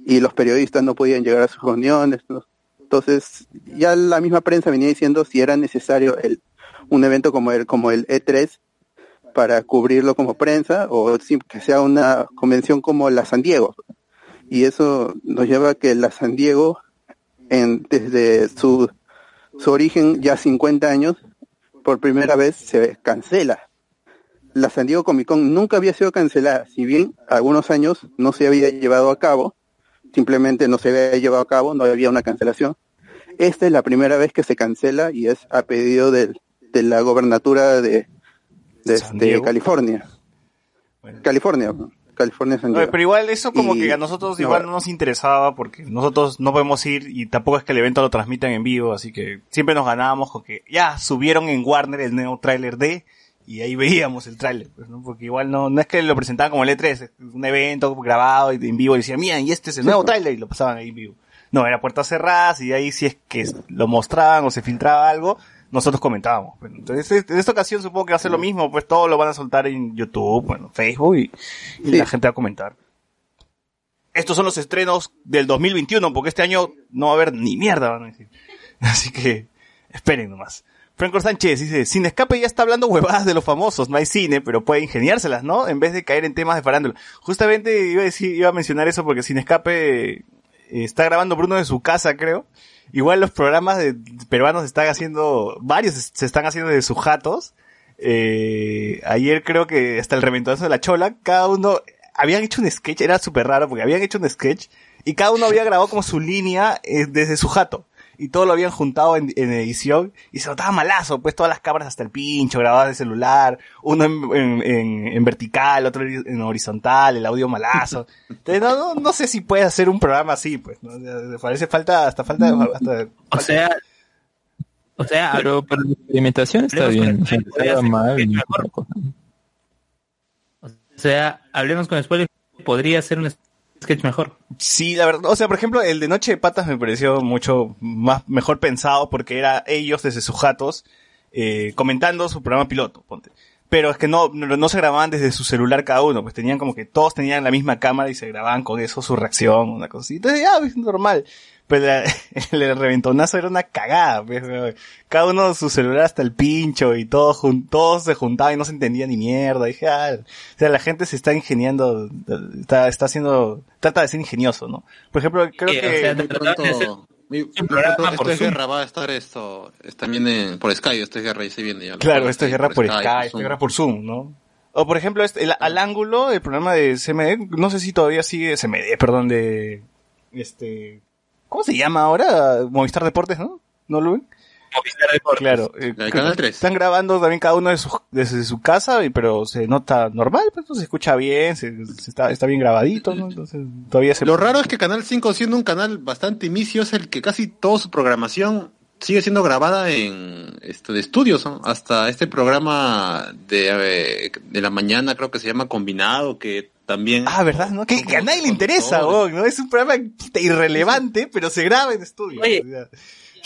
y los periodistas no podían llegar a sus reuniones. Entonces, ya la misma prensa venía diciendo si era necesario el, un evento como el, como el E3 para cubrirlo como prensa o que sea una convención como la San Diego. Y eso nos lleva a que la San Diego, en, desde su, su origen ya 50 años, por primera vez se cancela la San Diego Comic Con nunca había sido cancelada, si bien algunos años no se había llevado a cabo, simplemente no se había llevado a cabo, no había una cancelación. Esta es la primera vez que se cancela y es a pedido de, la gobernatura de, este. California. California. California San Oye, Diego. pero igual eso como Y- que a nosotros no, igual no nos interesaba porque nosotros no podemos ir y tampoco es que el evento lo transmitan en vivo, así que siempre nos ganábamos con que ya subieron en Warner el nuevo tráiler de y ahí veíamos el tráiler, pues, ¿no? Porque igual no, no es que lo presentaban como el E3, es un evento grabado y en vivo y decían, mira, y este es el nuevo tráiler y lo pasaban ahí en vivo. No, era puertas cerradas y ahí si es que lo mostraban o se filtraba algo, nosotros comentábamos. pues. Entonces, en esta ocasión supongo que va a ser lo mismo, pues todo lo van a soltar en YouTube, bueno, Facebook y, y Sí. la gente va a comentar. Estos son los estrenos del 2021, porque este año no va a haber ni mierda, van a decir. *laughs* Así que, esperen nomás. Franco Sánchez dice, Sin Escape ya está hablando huevadas de los famosos, no hay cine, pero puede ingeniárselas, ¿no? En vez de caer en temas de farándula. Justamente iba a decir, iba a mencionar eso porque Sin Escape eh, está grabando Bruno de su casa, creo. Igual los programas de peruanos están haciendo, varios se están haciendo de sus jatos. Eh, ayer creo que hasta el reventazo de la chola, cada uno, habían hecho un sketch, era súper raro porque habían hecho un sketch y cada uno había grabado como su línea eh, desde su jato. Y todo lo habían juntado en, en edición y se notaba malazo, pues todas las cámaras hasta el pincho, grabadas de celular, uno en, en, en- en vertical, otro en horizontal, el audio malazo. *laughs* Entonces no, no, no sé si puede hacer un programa así, pues, ¿no? Me Parece falta, hasta falta, hasta, O sea, o sea, Pero para la experimentación está bien. con mal, o sea, hablemos con spoilers, podría ser un sketch mejor. Sí, la verdad, o sea, por ejemplo, el de Noche de Patas me pareció mucho más mejor pensado porque era ellos desde sus jatos eh, comentando su programa piloto, ponte. Pero es que no, no, se grababan desde su celular cada uno, pues tenían como que todos tenían la misma cámara y se grababan con eso su reacción, una cosa así. Entonces, ya, es normal. Pero la- *laughs* el reventonazo era una cagada, pues, cada uno su celular hasta el pincho y todos, jun- todos se juntaban y no se entendía ni mierda. Dije, ah, o sea, la gente se está ingeniando, está, está haciendo, trata de ser ingenioso, ¿no? Por ejemplo, creo Sí, o que... sea, Muy de pronto, programa esto es Zoom. guerra, va a estar esto, es también en- por Skype, esto es guerra y se viene ya. lo Claro, esto es guerra por Skype, esto Zoom. es guerra por Zoom, ¿no? O por ejemplo, este, el, al ángulo, el programa de CMD, no sé si todavía sigue CMD, perdón, de este, ¿cómo se llama ahora? Movistar Deportes, ¿no? ¿No lo ven? Movistar Deportes. Claro. eh, La de creo- Canal 3. Están grabando también cada uno de su- desde su casa, y- pero se nota normal, pues se escucha bien, se, se está, está bien grabadito, ¿no? Entonces todavía se... Lo raro es que Canal 5, siendo un canal bastante inicio, es el que casi toda su programación sigue siendo grabada en este de estudios, ¿no? hasta este programa de, eh, de la mañana creo que se llama Combinado, que también... Ah, ¿verdad? ¿No? Que, que a nadie le interesa, weón, ¿no? Es un programa irrelevante, pero se graba en estudio. Oye, o sea.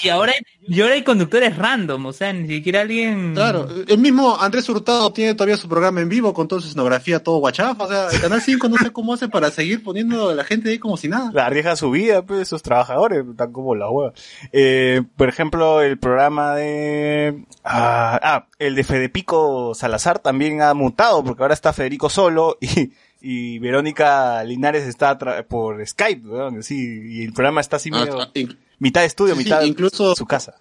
Y ahora, y ahora hay conductores random, o sea, ni siquiera alguien... Claro, el mismo Andrés Hurtado tiene todavía su programa en vivo con toda su escenografía, todo guachafa, o sea, el Canal 5 no sé cómo hace para seguir poniendo a la gente ahí como si nada. La arriesga su vida, pues, esos trabajadores, tan como la hueva. Eh, por ejemplo, el programa de... Ah, ah, el de Fedepico Salazar también ha mutado, porque ahora está Federico solo y, y Verónica Linares está por Skype, weón, sí, y el programa está así medio... ah, mitad estudio, sí, mitad incluso- su casa.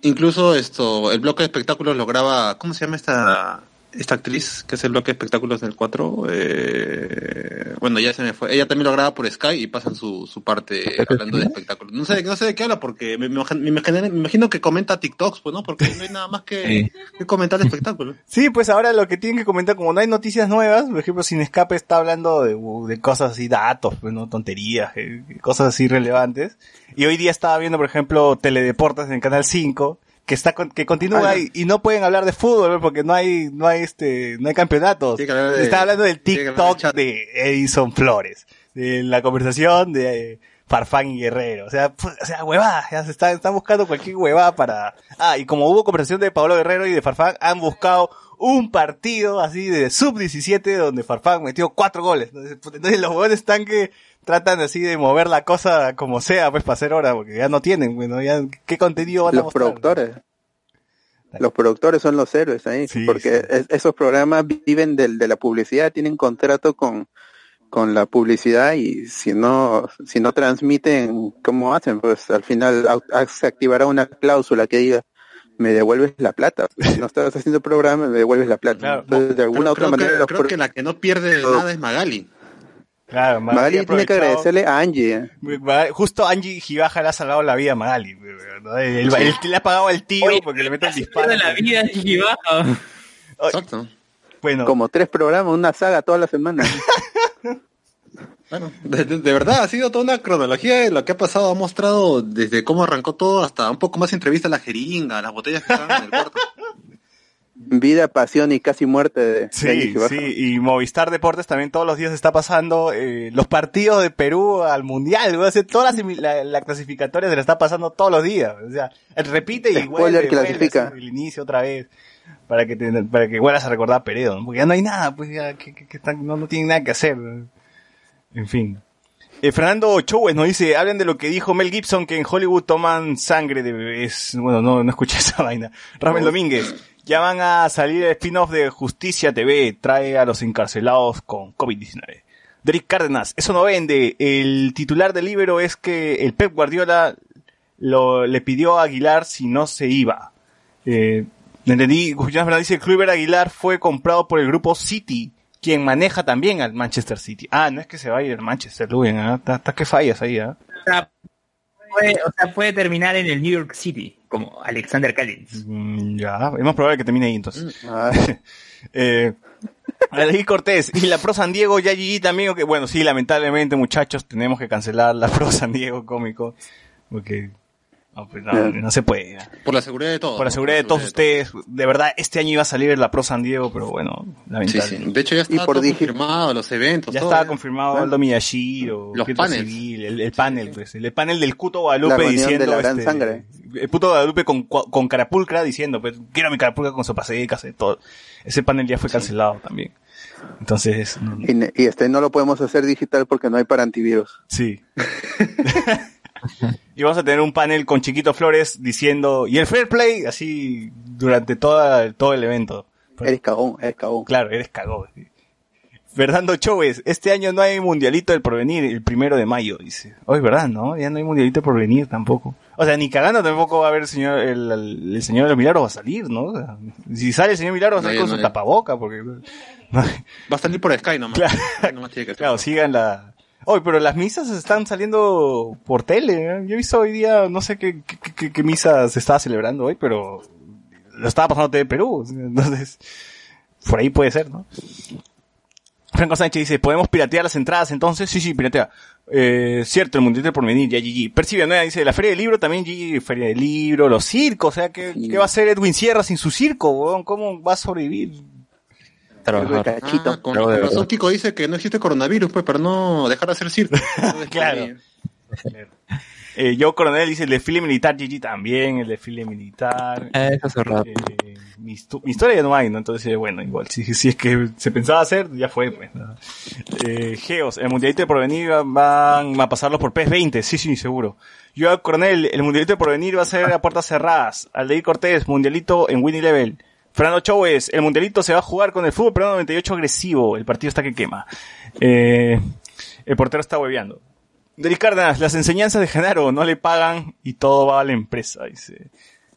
Incluso esto, el bloque de espectáculos lo graba, ¿cómo se llama esta esta actriz que es el bloque de espectáculos del 4? Eh, bueno, ya se me fue. Ella también lo graba por Sky y pasan su, su parte hablando de espectáculos. No sé, no sé de qué habla porque me, me me imagino, me imagino que comenta TikToks, pues, ¿no? Porque no hay nada más que, que comentar de espectáculos. *laughs* Sí, pues ahora lo que tienen que comentar, como no hay noticias nuevas, por ejemplo, Sin Escape está hablando de, de cosas así, datos, pues, ¿no? tonterías, eh, cosas así relevantes. Y hoy día estaba viendo, por ejemplo, Teledeportes en Canal 5, que está con- que continúa Ah, y, y no pueden hablar de fútbol porque no hay no hay este no hay campeonatos. De- está hablando del hablar TikTok de Edison Flores, de la conversación de eh, Farfán y Guerrero, o sea, o sea, huevada, ya se está, están buscando cualquier huevada para Ah, y como hubo conversación de Pablo Guerrero y de Farfán, han buscado un partido así de sub-17 donde Farfán metió cuatro goles. Entonces los huevones están que tratan así de mover la cosa como sea, pues para hacer hora, porque ya no tienen, bueno, ya, ¿qué contenido van a Los mostrar? productores. Los productores son los héroes ahí, Sí, porque sí. es- esos programas viven del, de la publicidad, tienen contrato con, con la publicidad y si no, si no transmiten, ¿cómo hacen? Pues al final au- se activará una cláusula que diga, me devuelves la plata. *laughs* Si no estás haciendo programa, me devuelves la plata. Claro. Entonces, de alguna Creo, otra creo manera, que, los creo que la que no pierde nada es Magali. Claro, Magali tiene que agradecerle a Angie. ¿eh? Magali- Justo Angie Gibaja le ha salvado la vida a Magali. ¿no? El- el- le ha pagado al tío Oye, porque le mete el disparo. la vida y baja. *laughs* Exacto. Bueno, Como tres programas, una saga toda la semana. *laughs* Bueno, de, de- de verdad ha sido toda una cronología de lo que ha pasado. Ha mostrado desde cómo arrancó todo hasta un poco más entrevista a la jeringa, a las botellas que estaban en el cuarto. Vida, pasión y casi muerte de, de Sí, Gibaja. sí, y Movistar Deportes también todos los días está pasando eh, los partidos de Perú al Mundial, güey, o sea, toda la, la, la clasificatoria se la está pasando todos los días, o sea, repite y vuelve, clasifica. el inicio otra vez, para que te- para que vuelvas a recordar a Peredo, ¿no? porque ya no hay nada, pues ya que, que- que están- no, no tienen nada que hacer, en fin. Eh, Fernando Chowes nos dice, hablen de lo que dijo Mel Gibson, que en Hollywood toman sangre de bebés. Bueno, no, no escuché *laughs* esa vaina. Rafael Domínguez, ya van a salir el spin-off de Justicia TV, trae a los encarcelados con COVID-19. Derek Cárdenas, eso no vende. El titular del libro es que el Pep Guardiola lo, le pidió a Aguilar si no se iba. Eh, entendí, Julián Fernández dice, Kluivert Aguilar fue comprado por el grupo City, quien maneja también al Manchester City. Ah, no es que se vaya al Manchester, Luven, ¿ah? Está- está que fallas ahí, ¿ah? O sea, puede, o sea, puede terminar en el New York City, como Alexander Callins. Mm, Ya, es más probable que termine ahí entonces. Ah, *laughs* Eh, Alexis Cortés, y la Pro San Diego ya GG también, que bueno, sí, lamentablemente muchachos, tenemos que cancelar la *laughs* Pro San Diego cómico, porque no, pues, no, no se puede. Por la seguridad de todos. Por la ¿no? seguridad de todos ustedes, de verdad, este año iba a salir la Pro San Diego, pero bueno, Sí, lamentablemente. sí. De hecho ya está por confirmado, los eventos. Ya todo, estaba ya. confirmado. Aldo Miyashiro, Los panels. Civil, el, el panel, pues, el, panel del Cuto Guadalupe La diciendo, de la gran este, sangre. el puto Guadalupe con, con Carapulcra diciendo, pues, quiero mi Carapulcra con sopa secas y todo. Ese panel ya fue cancelado también. Entonces, no- y, ne- y este no lo podemos hacer digital porque no hay para antivirus. sí. *laughs* *laughs* y vamos a tener un panel con Chiquito Flores diciendo, y el fair play, así, durante toda, todo el evento. Eres cagón, eres cagón. Claro, eres cagón. Fernando Chávez, este año no hay mundialito del porvenir, el primero de mayo, dice. Hoy, ¿verdad? No, ya no hay mundialito del porvenir tampoco. O sea, ni cagando tampoco va a haber el señor, el, el- el señor de los milagros va a salir, ¿no? O sea, si sale el señor Milagros va a salir No, con no, su no. tapaboca, porque... Va a salir por Sky nomás. Claro. Nomás tiene que ser. Claro, sigan la... Hoy, pero las misas están saliendo por tele. ¿eh? Yo he visto hoy día, no sé qué, qué, qué- qué misa se estaba celebrando hoy, pero lo estaba pasando TV Perú. Entonces, por ahí puede ser, ¿no? Franco Sánchez dice, ¿podemos piratear las entradas entonces? Sí, sí, piratea. Eh, cierto, el mundial del porvenir, ya GG. Percibe Nueva dice, la feria del libro también GG, feria del libro, los circos, o sea, ¿qué, Sí. ¿qué va a hacer Edwin Sierra sin su circo, weón? ¿Cómo va a sobrevivir? Trabajar. Cachito. Ah, con Claro, verdad. razón Kiko dice que no existe coronavirus, pues, para no dejar de hacer circo. *laughs* Claro. Eh, Joe Coronel dice, el desfile militar GG también, el desfile militar. Eh, Eso. Eh, mi, mi historia ya no hay, ¿no? Entonces, eh, bueno, igual, si, si es que se pensaba hacer, ya fue, pues. ¿no? Eh, Geos, el Mundialito de Porvenir va- van a pasarlo por PES 20, sí, sí, seguro. Yo, Coronel, el Mundialito de Porvenir va a ser a puertas cerradas. Aldeir Cortés, Mundialito en Winnie Level. Fernando Chowes, el Mundialito se va a jugar con el fútbol peruano 98 agresivo. El partido está que quema. Eh, el portero está hueveando. Deris Cárdenas, las enseñanzas de Genaro no le pagan y todo va a la empresa, dice.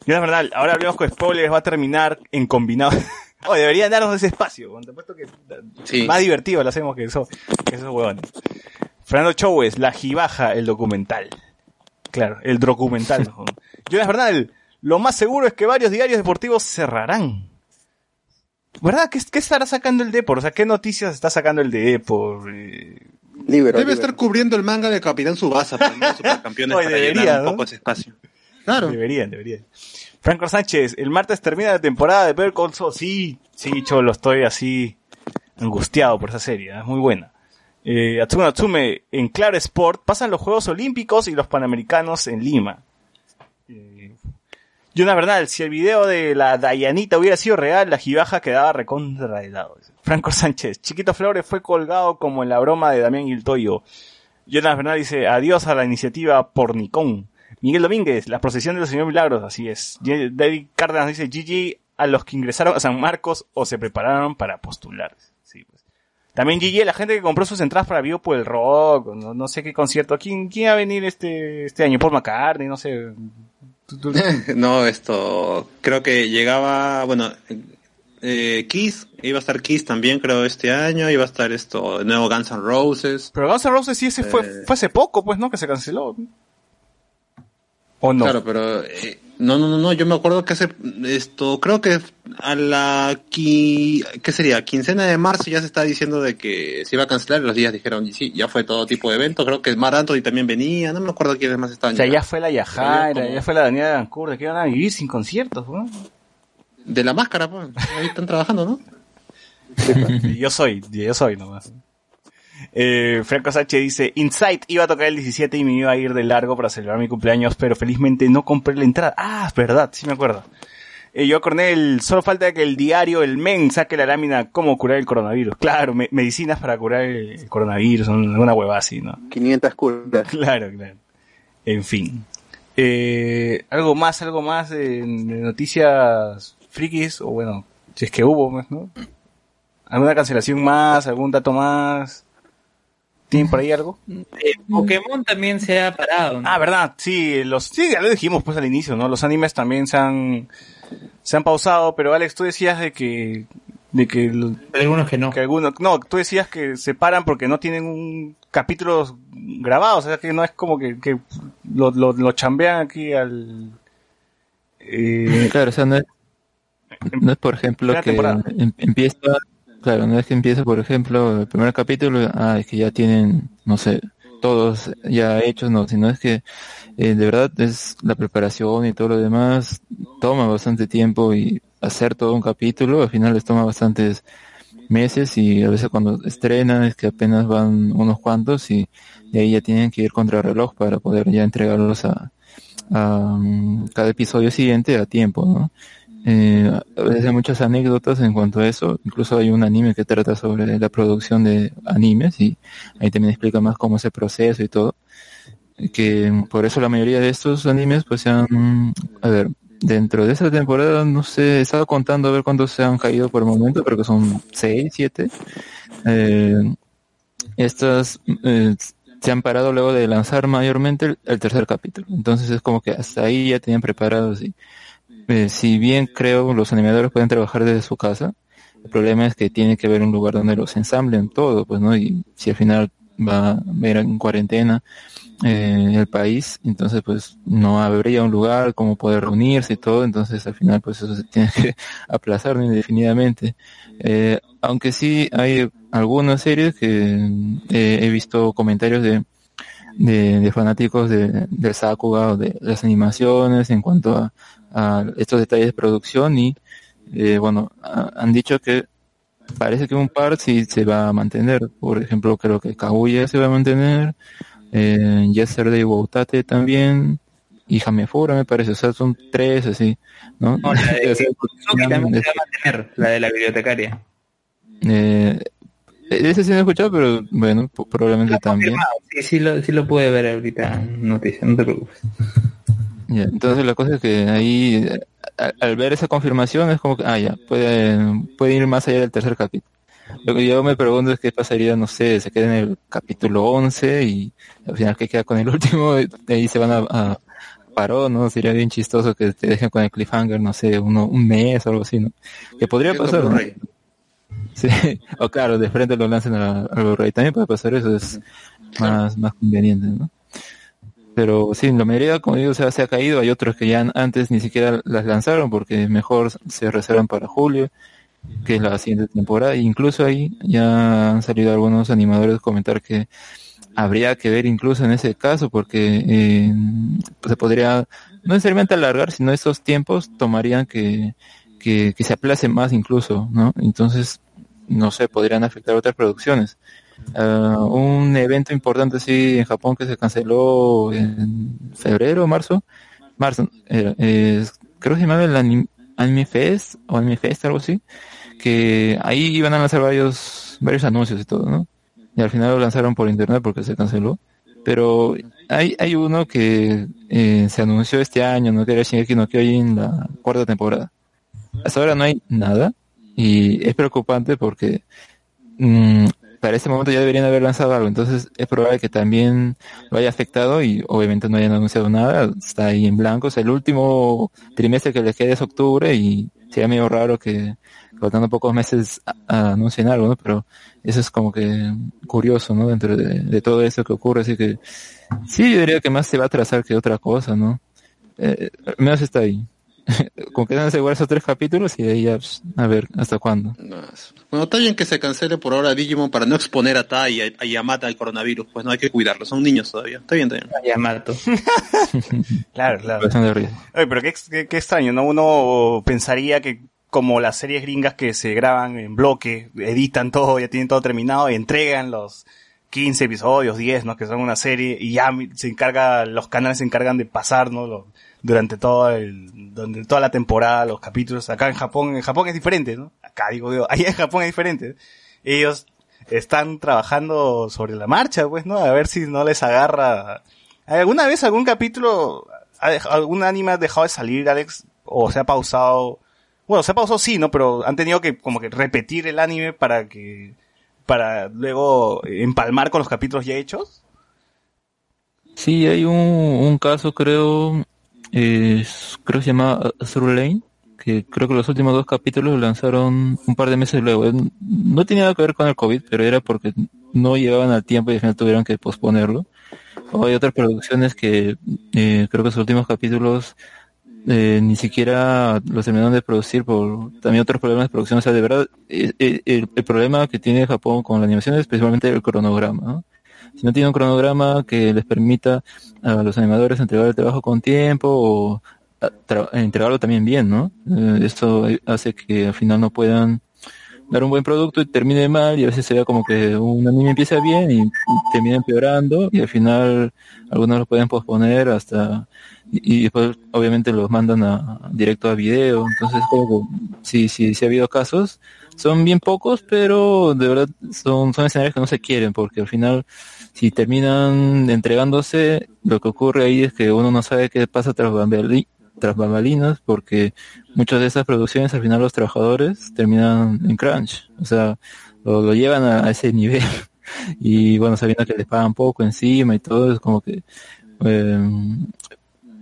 Y la verdad, ahora hablemos con spoilers, va a terminar en combinado. *laughs* Oh, deberían darnos ese espacio, te apuesto que Sí. más divertido lo hacemos que eso, que esos huevones. Fernando Chowes, La Gibaja, el documental. Claro, el documental. *laughs* Jonas Bernal, lo más seguro es que varios diarios deportivos cerrarán. ¿Verdad? ¿Qué, qué estará sacando el Depor? O sea, ¿qué noticias está sacando el Depor? Eh, Libero, Debe libero. estar cubriendo el manga de Capitán Subasa, pues, ¿no? *laughs* supercampeones Oye, para debería, llenar un ¿no? poco ese espacio. Claro. Deberían, deberían. Franco Sánchez, el martes termina la temporada de Better Call Saul. Sí, sí, cholo, estoy así angustiado por esa serie, ¿eh? es muy buena. Eh, Atsume Atsume, en Claro Sport pasan los Juegos Olímpicos y los Panamericanos en Lima. Eh, Jonas Bernal, si el video de la Dayanita hubiera sido real, la jibaja quedaba recontra de lado. Franco *laughs* Sánchez, Chiquito Flores fue colgado como en la broma de Damián Giltoyo. Jonas Bernal dice, adiós a la iniciativa Pornicón. Miguel Domínguez, la procesión de los señores milagros, así es. David Cárdenas dice, GG a los que ingresaron a San Marcos o se prepararon para postular. Pues. También GG a la gente que compró sus entradas para Vivo por el Rock, no, no sé qué concierto. ¿Quién, quién va a venir este, este año? Paul McCartney, no sé. *laughs* No, esto, creo que llegaba, bueno, eh, Kiss, iba a estar Kiss también creo este año, iba a estar esto, de nuevo Guns N' Roses. Pero Guns N' Roses sí, ese fue, Eh. fue hace poco, pues, ¿no? Que se canceló. ¿O no? Claro, pero eh, no, no, no, no, yo me acuerdo que hace esto, creo que a la qui, ¿qué sería? Quincena de marzo ya se está diciendo de que se iba a cancelar y los días dijeron, y sí, ya fue todo tipo de evento, creo que Mar Anthony también venía, no me acuerdo quiénes más estaban. O sea, ya llegando. fue la Yajaira, Como- ya fue la Daniela ¿de qué van a vivir sin conciertos, ¿no? De la máscara, pues, ahí están trabajando, ¿no? *laughs* yo soy, yo soy nomás. Eh, Franco Sánchez dice, Insight iba a tocar el 17 y me iba a ir de largo para celebrar mi cumpleaños, pero felizmente no compré la entrada. Ah, es verdad, sí me acuerdo. Eh, yo, Cornel, solo falta que el diario El Men saque la lámina cómo curar el coronavirus. Claro, me- medicinas para curar el, coronavirus, alguna hueva así, ¿no? 500 curas. *laughs* Claro, claro. En fin. Eh, algo más, algo más de, de noticias frikis, o bueno, si es que hubo, pues, ¿no? ¿Alguna cancelación más? ¿Algún dato más? ¿Tienen por ahí algo? Eh, Pokémon también se ha parado. ¿no? Ah, verdad, sí, los, sí, ya lo dijimos pues al inicio, ¿no? Los animes también se han, se han pausado, pero Alex, tú decías de que, de que, Algunos que no. que algunos, no, tú decías que se paran porque no tienen un capítulos grabados, o sea que no es como que, que lo, lo, lo chambean aquí al, eh, Claro, o sea, no es, no es por ejemplo que temporada. em- empieza, claro, no es que empieza, por ejemplo, el primer capítulo, ah, es que ya tienen, no sé, todos ya hechos, no, sino es que eh, de verdad es la preparación y todo lo demás toma bastante tiempo y hacer todo un capítulo al final les toma bastantes meses y a veces cuando estrenan es que apenas van unos cuantos y de ahí ya tienen que ir contra el reloj para poder ya entregarlos a, a um, cada episodio siguiente a tiempo, ¿no? Eh, hay muchas anécdotas en cuanto a eso, incluso hay un anime que trata sobre la producción de animes y ahí también explica más cómo es el proceso y todo, que por eso la mayoría de estos animes pues se han, a ver, dentro de esta temporada, no sé, he estado contando a ver cuántos se han caído por el momento, pero que son seis, siete. Eh, estas eh, se han parado luego de lanzar mayormente el, el tercer capítulo. Entonces es como que hasta ahí ya tenían preparados. Y, eh, si bien creo los animadores pueden trabajar desde su casa, el problema es que tiene que haber un lugar donde los ensamblen todo, pues, ¿no? Y si al final va a ver en cuarentena eh, el país, entonces pues no habría un lugar como poder reunirse y todo, entonces al final pues eso se tiene que *laughs* aplazar indefinidamente. Eh, aunque sí hay algunas series que eh, he visto comentarios de, de, fanáticos de, del Sakuga o de las animaciones en cuanto a, a estos detalles de producción y eh, bueno, ha- han dicho que parece que un par sí se va a mantener. Por ejemplo, creo que Kaguya se va a mantener, eh, Yesterday Woutate también, y Hamefura me parece, o sea, son tres así, ¿no? No, la de *laughs* también se va a mantener, la de la bibliotecaria. eh, ese sí no he escuchado, pero bueno, probablemente también. Sí, sí lo, sí lo pude ver ahorita noticia, no te preocupes. Ya, entonces la cosa es que ahí, al, al ver esa confirmación, es como que, ah, ya, puede, puede ir más allá del tercer capítulo. Lo que yo me pregunto es qué pasaría, no sé, se queda en el capítulo 11 y al final qué queda con el *laughs* último, de ahí se van a, a paró, ¿no? Sería bien chistoso que te dejen con el cliffhanger, no sé, uno, un mes o algo así, ¿no? Que podría pasar, ¿no? Blu-ray. Sí, *laughs* o claro, de frente lo lancen a- al Blu-ray. También puede pasar eso, es más, más conveniente, ¿no? Pero sí, la mayoría, como digo, se ha, caído. Hay otros que ya antes ni siquiera las lanzaron porque mejor se reservan para julio, que es la siguiente temporada. E incluso ahí ya han salido algunos animadores comentar que habría que ver incluso en ese caso porque eh, se podría no necesariamente alargar, sino esos tiempos tomarían que, que, que se aplace más incluso, ¿no? Entonces, no sé, podrían afectar otras producciones. Ah, un evento importante sí en Japón que se canceló en febrero, marzo, marzo, es- creo que se llamaba el Anim- Anime Fest o Anime Fest, algo así, que ahí iban a lanzar varios, varios anuncios y todo, ¿no? Y al final lo lanzaron por internet porque se canceló. Pero hay, hay uno que eh, se anunció este año, ¿no? Que era Shingeki no Kyojin la cuarta temporada. Hasta ahora no hay nada y es preocupante porque mm, para este momento ya deberían haber lanzado algo, entonces es probable que también lo haya afectado y obviamente no hayan anunciado nada, está ahí en blanco, o sea, el último trimestre que les queda es octubre y sería medio raro que faltando pocos meses anuncien algo, ¿no? Pero eso es como que curioso, ¿no? Dentro de, todo eso que ocurre, así que sí, yo diría que más se va a atrasar que otra cosa, ¿no? Eh, menos está ahí. *laughs* Con que dan asegurar esos tres capítulos y de ahí ya, pues, a ver, hasta cuándo. Bueno, está bien que se cancele por ahora Digimon para no exponer a Tai y a, a Yamata al coronavirus, pues no hay que cuidarlos, son niños todavía. Está bien, está bien. Yamato. *laughs* Claro, claro. Oye, pero qué, qué- qué extraño, ¿no? Uno pensaría que como las series gringas que se graban en bloque, editan todo, ya tienen todo terminado y entregan los 15 episodios, 10, ¿no? Que son una serie y ya se encarga, los canales se encargan de pasar, ¿no? Durante todo el, durante toda la temporada, los capítulos. Acá en Japón, en Japón es diferente, ¿no? Acá digo yo, *laughs* allá en Japón es diferente. Ellos están trabajando sobre la marcha, pues, ¿no? A ver si no les agarra. ¿Alguna vez algún capítulo, algún anime ha dejado de salir, Alex? ¿O se ha pausado? Bueno, se ha pausado sí, ¿no? Pero han tenido que como que repetir el anime para que, para luego empalmar con los capítulos ya hechos. Sí, hay un caso, creo, es- creo que se llama Azure Lane, que creo que los últimos dos capítulos lo lanzaron un par de meses luego. Eh, No tenía nada que ver con el COVID, pero era porque no llegaban al tiempo y al final tuvieron que posponerlo. O hay otras producciones que eh, creo que sus últimos capítulos eh, ni siquiera los terminaron de producir por también otros problemas de producción. O sea, de verdad, eh, eh, el, el problema que tiene Japón con la animación es principalmente el cronograma. ¿no? Si no tiene un cronograma que les permita a los animadores entregar el trabajo con tiempo o entregarlo también bien, ¿no? Eh, esto hace que al final no puedan dar un buen producto y termine mal y a veces se vea como que un anime empieza bien y termina empeorando y al final algunos lo pueden posponer hasta y, después obviamente los mandan a, directo a video entonces como sí sí sí ha habido casos son bien pocos pero de verdad son son escenarios que no se quieren porque al final si terminan entregándose lo que ocurre ahí es que uno no sabe qué pasa tras bambali- tras bambalinas porque muchas de esas producciones al final los trabajadores terminan en crunch, o sea, lo, llevan a, ese nivel. *laughs* Y bueno, sabiendo que les pagan poco encima y todo, es como que eh,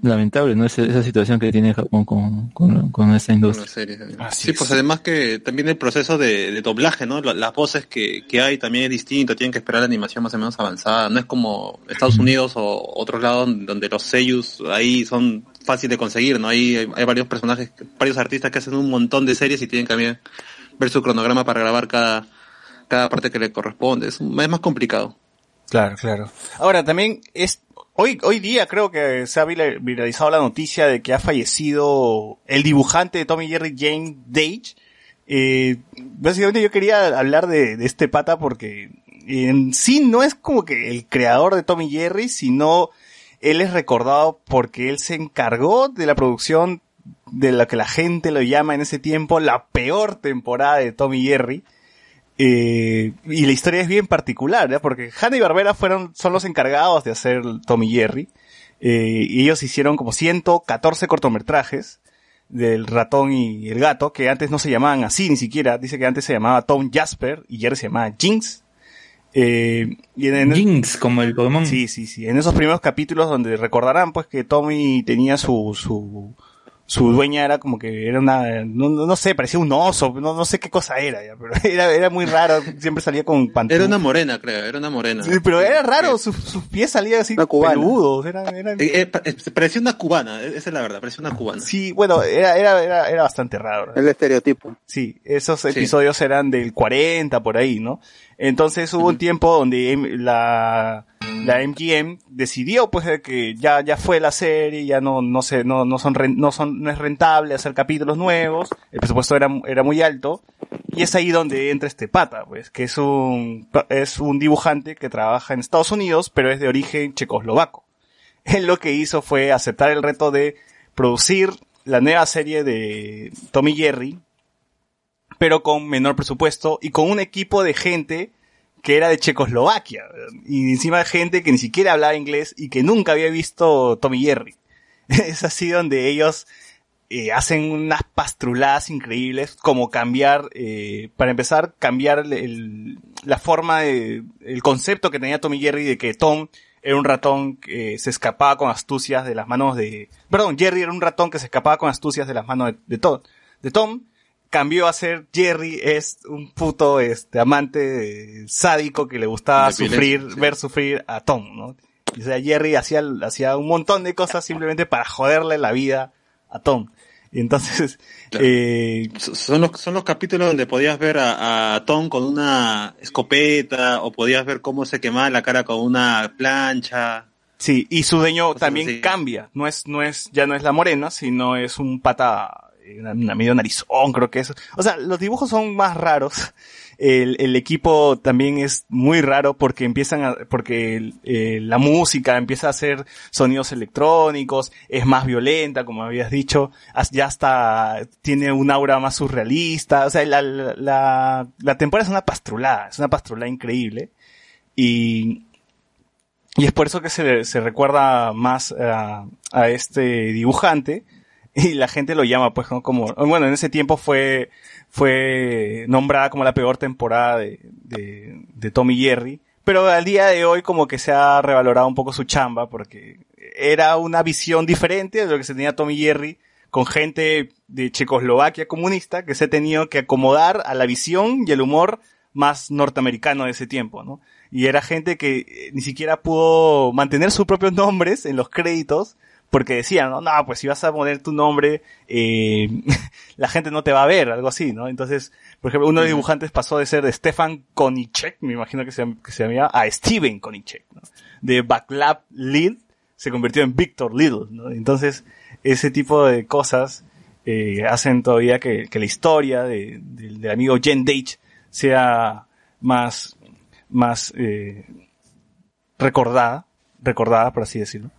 lamentable, ¿no? Esa, esa situación que tiene Japón con, con, con esta industria. También. sí, pues además que también el proceso de, de doblaje, ¿no? La- Las voces que, que hay también es distinto, tienen que esperar la animación más o menos avanzada. No es como Estados Unidos o otros lados donde los sellos ahí son fáciles de conseguir, ¿no? Ahí hay, hay varios personajes, varios artistas que hacen un montón de series y tienen también ver su cronograma para grabar cada, cada parte que le corresponde. Es, un- es más complicado. Claro, claro. Ahora, también es, hoy, hoy día creo que se ha vira- viralizado la noticia de que ha fallecido el dibujante de Tommy Jerry, Jane Dage. Eh, básicamente yo quería hablar de, este pata porque en sí no es como que el creador de Tommy Jerry, sino él es recordado porque él se encargó de la producción de la que la gente lo llama en ese tiempo la peor temporada de Tommy Jerry. Eh, y la historia es bien particular, ¿ya? porque Hanna y Barbera fueron, son los encargados de hacer Tommy Jerry. Eh, y ellos hicieron como 114 cortometrajes del ratón y el gato, que antes no se llamaban así ni siquiera. Dice que antes se llamaba Tom Jasper y Jerry se llamaba Jinx. Eh, y en, Jinx, como el Pokémon. Sí, sí, sí. En esos primeros capítulos donde recordarán pues que Tommy tenía su, su, su dueña era como que era una, no, no no sé, parecía un oso, no, no sé qué cosa era ya, pero *laughs* era, era muy raro, siempre salía con pantuflas. Era una morena, creo, era una morena. Sí, pero era raro, sus, sus pies salían así peludos, eran- Eh, eh, pa- eh, parecía una cubana, eh, esa es la verdad, parecía una cubana. Sí, bueno, era, era, era, era bastante raro. El estereotipo. Sí, esos episodios eran del 40 por ahí, ¿no? Entonces hubo un tiempo donde la, la MGM decidió pues que ya, ya fue la serie, ya no, no sé, no, no son, no son, no es rentable hacer capítulos nuevos, el presupuesto era, era muy alto, y es ahí donde entra este pata, pues, que es un, es un dibujante que trabaja en Estados Unidos, pero es de origen checoslovaco. *laughs* Él lo que hizo fue aceptar el reto de producir la nueva serie de Tommy Jerry, pero con menor presupuesto y con un equipo de gente que era de Checoslovaquia. Y encima gente que ni siquiera hablaba inglés y que nunca había visto Tommy Jerry. *laughs* Es así donde ellos eh, hacen unas pastruladas increíbles, como cambiar, eh, para empezar, cambiar la forma de, el concepto que tenía Tommy Jerry de que Tom era un ratón que se escapaba con astucias de las manos de, perdón, Jerry era un ratón que se escapaba con astucias de las manos de Tom, de Tom, cambió a ser Jerry es un puto este amante sádico que le gustaba sufrir, sí. ver sufrir a Tom, ¿no? O sea, Jerry hacía, hacía un montón de cosas simplemente para joderle la vida a Tom. Y entonces, *laughs* eh, Son los, son los capítulos donde podías ver a, a Tom con una escopeta o podías ver cómo se quemaba la cara con una plancha. sí, y su dueño también así. cambia. No es, no es, ya no es la morena, sino es un pata, una, medio narizón, creo que es. O sea, los dibujos son más raros. El, equipo también es muy raro porque empiezan a, porque eh, la música empieza a hacer sonidos electrónicos, es más violenta, como habías dicho, ya hasta tiene un aura más surrealista, o sea, la, la, temporada es una pastrulada, es una pastrulada increíble. Y, y es por eso que se, se recuerda más a este dibujante *laughs* y la gente lo llama pues ¿no? como, bueno, en ese tiempo fue, fue nombrada como la peor temporada de, de, de Tommy Jerry, pero al día de hoy como que se ha revalorado un poco su chamba porque era una visión diferente de lo que se tenía Tommy Jerry con gente de Checoslovaquia comunista que se ha tenido que acomodar a la visión y el humor más norteamericano de ese tiempo, ¿no? Y era gente que eh, ni siquiera pudo mantener sus propios nombres en los créditos porque decían, no, no, pues si vas a poner tu nombre, eh, *laughs* la gente no te va a ver, algo así, ¿no? Entonces, por ejemplo, uno de los dibujantes pasó de ser de Stefan Konichek, me imagino que se, que se llamaba, a Steven Konichek, ¿no? De Backlab Lid se convirtió en Victor Little, ¿no? Entonces, ese tipo de cosas eh, hacen todavía que, que la historia de- del- del amigo Jen Dage sea más, más eh, recordada, recordada, por así decirlo.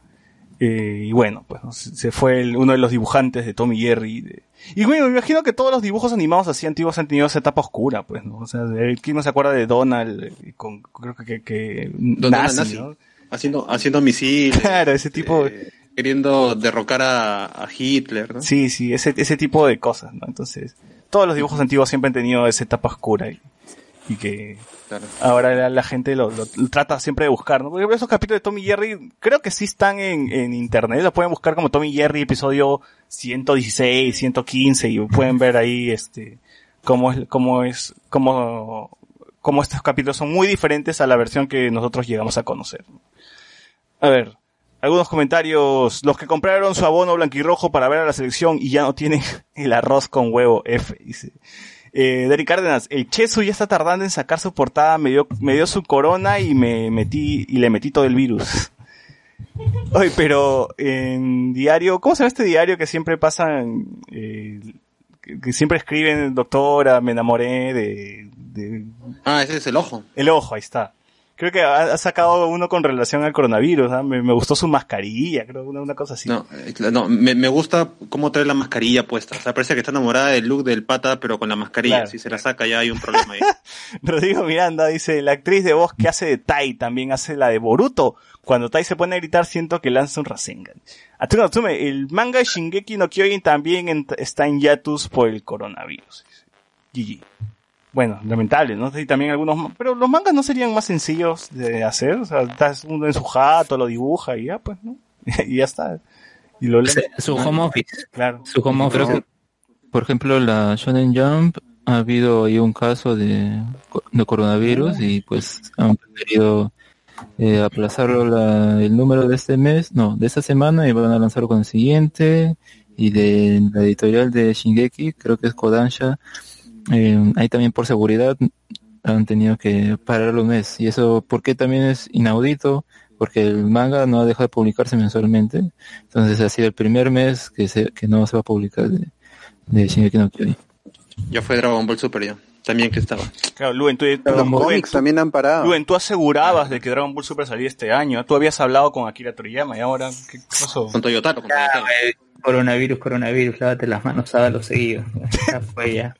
Eh, y bueno, pues ¿no? se fue el- uno de los dibujantes de Tommy Jerry. de- y bueno, me imagino que todos los dibujos animados así antiguos han tenido esa etapa oscura, pues, ¿no? O sea, de- ¿quién no se acuerda de Donald? eh, Con, creo que, que, que Donald nazi, nazi, ¿no? haciendo, haciendo misiles. Claro, ese tipo de... Queriendo derrocar a, a Hitler, ¿no? Sí, sí, ese, ese tipo de cosas, ¿no? Entonces, todos los dibujos antiguos siempre han tenido esa etapa oscura y, y que Claro. ahora la, la gente lo, lo- lo trata siempre de buscar, ¿no? Porque esos capítulos de Tommy Jerry creo que sí están en, en internet, los pueden buscar como Tommy Jerry episodio 116, 115 y pueden ver ahí este cómo es cómo es cómo cómo estos capítulos son muy diferentes a la versión que nosotros llegamos a conocer. A ver, algunos comentarios. Los que compraron su abono blanquirrojo para ver a la selección y ya no tienen *laughs* el arroz con huevo F, dice. Eh, Derek Cárdenas, el Chesu ya está tardando en sacar su portada, me dio, me dio su corona y me metí, y le metí todo el virus. *laughs* Oye, pero en diario, ¿cómo se llama este diario que siempre pasan, eh, que, que siempre escriben, doctora, me enamoré de, de, Ah, ese es el ojo. el ojo, ahí está. Creo que ha, ha sacado uno con relación al coronavirus, ¿ah? me, me gustó su mascarilla, creo, una, una cosa así. No, eh, no me, me gusta cómo trae la mascarilla puesta. O sea, parece que está enamorada del look del pata, pero con la mascarilla. Claro. Si se la saca ya hay un problema ahí. *laughs* Rodrigo Miranda dice, la actriz de voz que hace de Tai también hace la de Boruto. Cuando Tai se pone a gritar siento que lanza un Rasengan. Atsume, Atsume, el manga Shingeki no Kyojin también en- está en hiatus por el coronavirus. GG. Bueno, lamentable, ¿no? Y también algunos, pero los mangas no serían más sencillos de hacer, o sea, estás uno en su jato, lo dibuja y ya, pues, ¿no? *laughs* y ya está. Y lo lee. Su home office. Claro. Su home Creo office. que, por ejemplo, la Shonen Jump ha habido ahí un caso de, de coronavirus y pues han preferido eh, aplazarlo la- el número de este mes, no, de esta semana y van a lanzarlo con el siguiente. Y de la editorial de Shingeki, creo que es Kodansha, eh, ahí también por seguridad han tenido que pararlo un mes. Y eso, porque también es inaudito? Porque el manga no ha dejado de publicarse mensualmente. Entonces ha sido el primer mes que, se, que no se va a publicar de, de Shingeki no Kyojin. Ya fue Dragon Ball Super ya. También que estaba. Claro, Luen, tú, tú- Los Luen, también han parado. Luen, tú asegurabas de que Dragon Ball Super salía este año. Tú habías hablado con Akira Toriyama y ahora, ¿qué pasó? Con Toyotaro, con Toyotaro. güey, coronavirus, coronavirus, lávate las manos, hágalo seguido. Ya fue ya.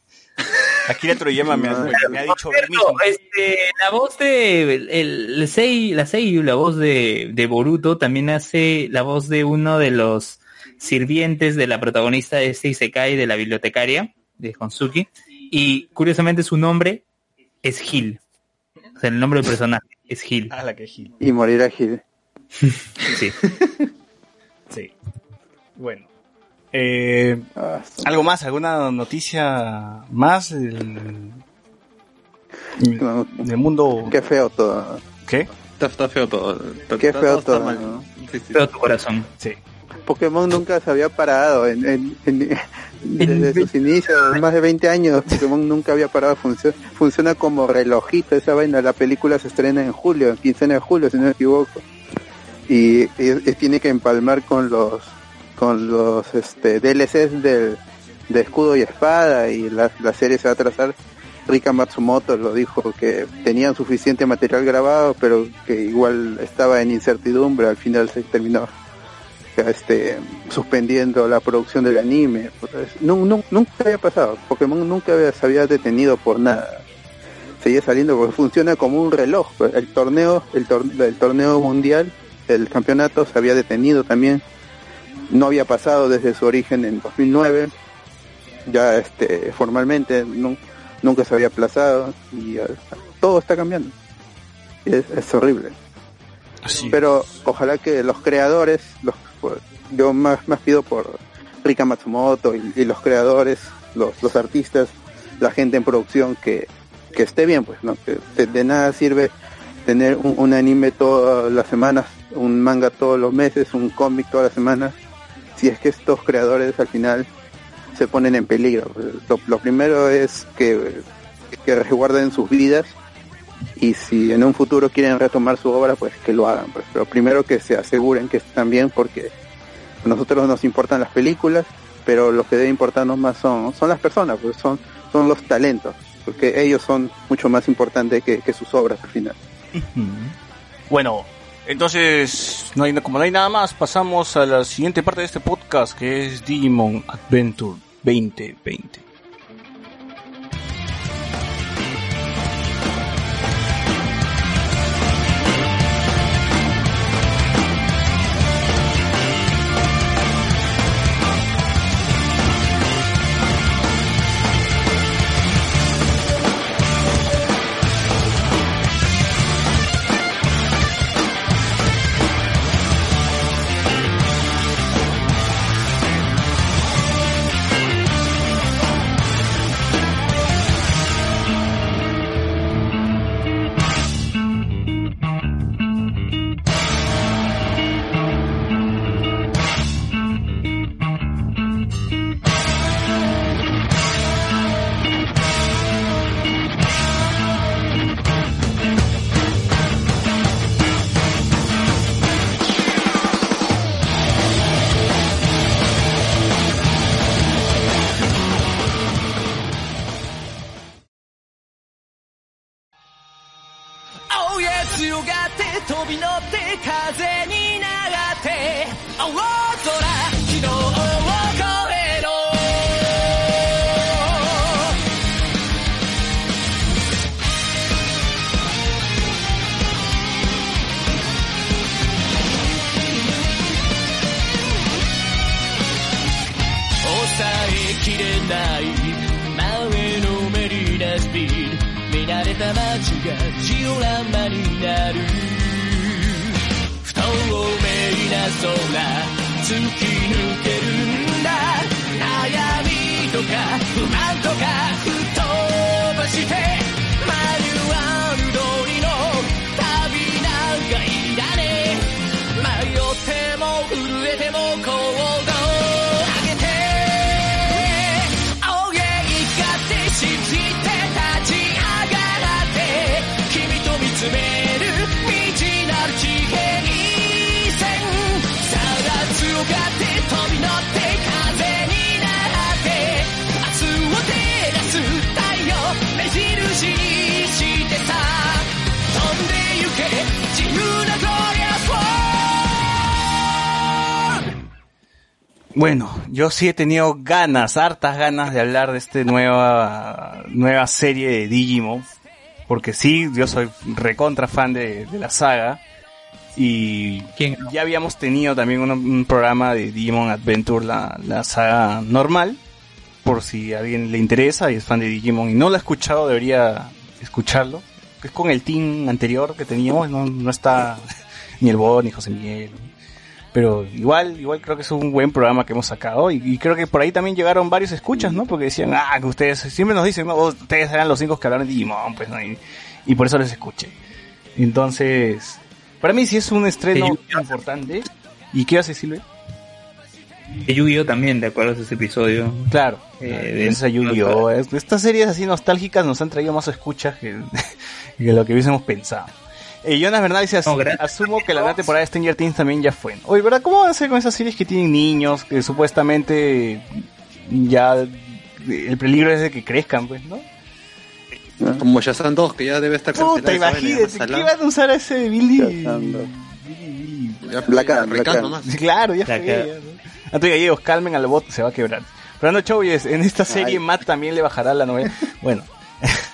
Akira Toriyama me ha, me ha dicho mismo. este, la voz de el, el Sei, la Seiyu, la voz de, de Boruto, también hace la voz de uno de los sirvientes de la protagonista de este Isekai de la bibliotecaria, de Honsuki, y curiosamente su nombre es Gil. O sea, el nombre del personaje es Gil. Ah, la que Gil. Y morir Gil. *laughs* Sí. Sí. Bueno. Eh, Ah, ¿Algo más? ¿Alguna noticia más del, mundo? qué feo todo. ¿Qué? Está, está feo todo. Está- Qué feo todo, mal. ¿no? Sí, sí. Todo tu corazón. Sí. Pokémon nunca se había parado en, en- en- *laughs* desde sus inicios, más de 20 años, Pokémon nunca había parado, funciona, funciona como relojito esa vaina, la película se estrena en julio, en quincena de julio si no me equivoco, y, y- y tiene que empalmar con los con los este, DLCs del, de escudo y espada y la, la serie se va a trazar. Rika Matsumoto lo dijo que tenían suficiente material grabado, pero que igual estaba en incertidumbre, al final se terminó este, suspendiendo la producción del anime. Pues, nu- nunca había pasado. Pokémon nunca había, se había detenido por nada. Seguía saliendo porque funciona como un reloj. El torneo, el, tor- el torneo mundial, el campeonato se había detenido también. No había pasado desde su origen en 2009. Ya este, formalmente nu- nunca se había aplazado y eh, todo está cambiando. Y Es, es horrible pero ojalá que los creadores, los, yo más, más pido por Rika Matsumoto y, y los creadores, los, los artistas, la gente en producción que, que esté bien, pues, ¿no? Que de, de nada sirve tener un, un anime todas las semanas, un manga todos los meses, un cómic todas las semanas, si es que estos creadores al final se ponen en peligro. Lo, primero es que, que resguarden sus vidas y si en un futuro quieren retomar su obra, pues que lo hagan. Pues. Pero primero que se aseguren que están bien porque a nosotros nos importan las películas, pero lo que debe importarnos más son, son las personas, pues son, son los talentos, porque ellos son mucho más importantes que, que sus obras al final. Bueno, entonces, no hay, como no hay nada más, pasamos a la siguiente parte de este podcast que es Digimon Adventure 2020. Yo sí he tenido ganas, hartas ganas de hablar de esta nueva, nueva serie de Digimon. Porque sí, yo soy recontra fan de, de la saga. Y ya habíamos tenido también un, un programa de Digimon Adventure, la, la saga normal. Por si a alguien le interesa y es fan de Digimon y no lo ha escuchado, debería escucharlo. Es con el team anterior que teníamos, no, no está *laughs* ni el Bo ni José Miguel. Pero igual, igual creo que es un buen programa que hemos sacado y, y creo que por ahí también llegaron varios escuchas, ¿no? Porque decían, ah, que ustedes siempre nos dicen, no, ustedes eran los cinco que hablaron de Digimon, pues, ¿no? Y, y por eso les escuché. Entonces, para mí sí es un estreno importante. ¿Y qué hace Silvia? Yu-Gi-Oh también, ¿te acuerdas de ese episodio? Claro, Eh, de de- esa Yu-Gi-Oh! Es- Estas series así nostálgicas nos han traído más escuchas que, *laughs* que lo que hubiésemos pensado. Eh, Jonas Bernal dice, "Asu- asumo que la nueva temporada de Stranger Things también ya fue. Oye, ¿verdad? ¿Cómo van a ser con esas series que tienen niños, que supuestamente ya el peligro es de que crezcan, pues, ¿no? Como Shazam 2, que ya debe estar Puta, imagínate, ya ¿qué van a usar a ese Billy? Ya, nomás. Claro, ya fue. Ya. Antonio Gallegos, calmen al bot, se va a quebrar. Fernando Chouyes, en esta serie Matt también le bajará la novela. Bueno, *laughs*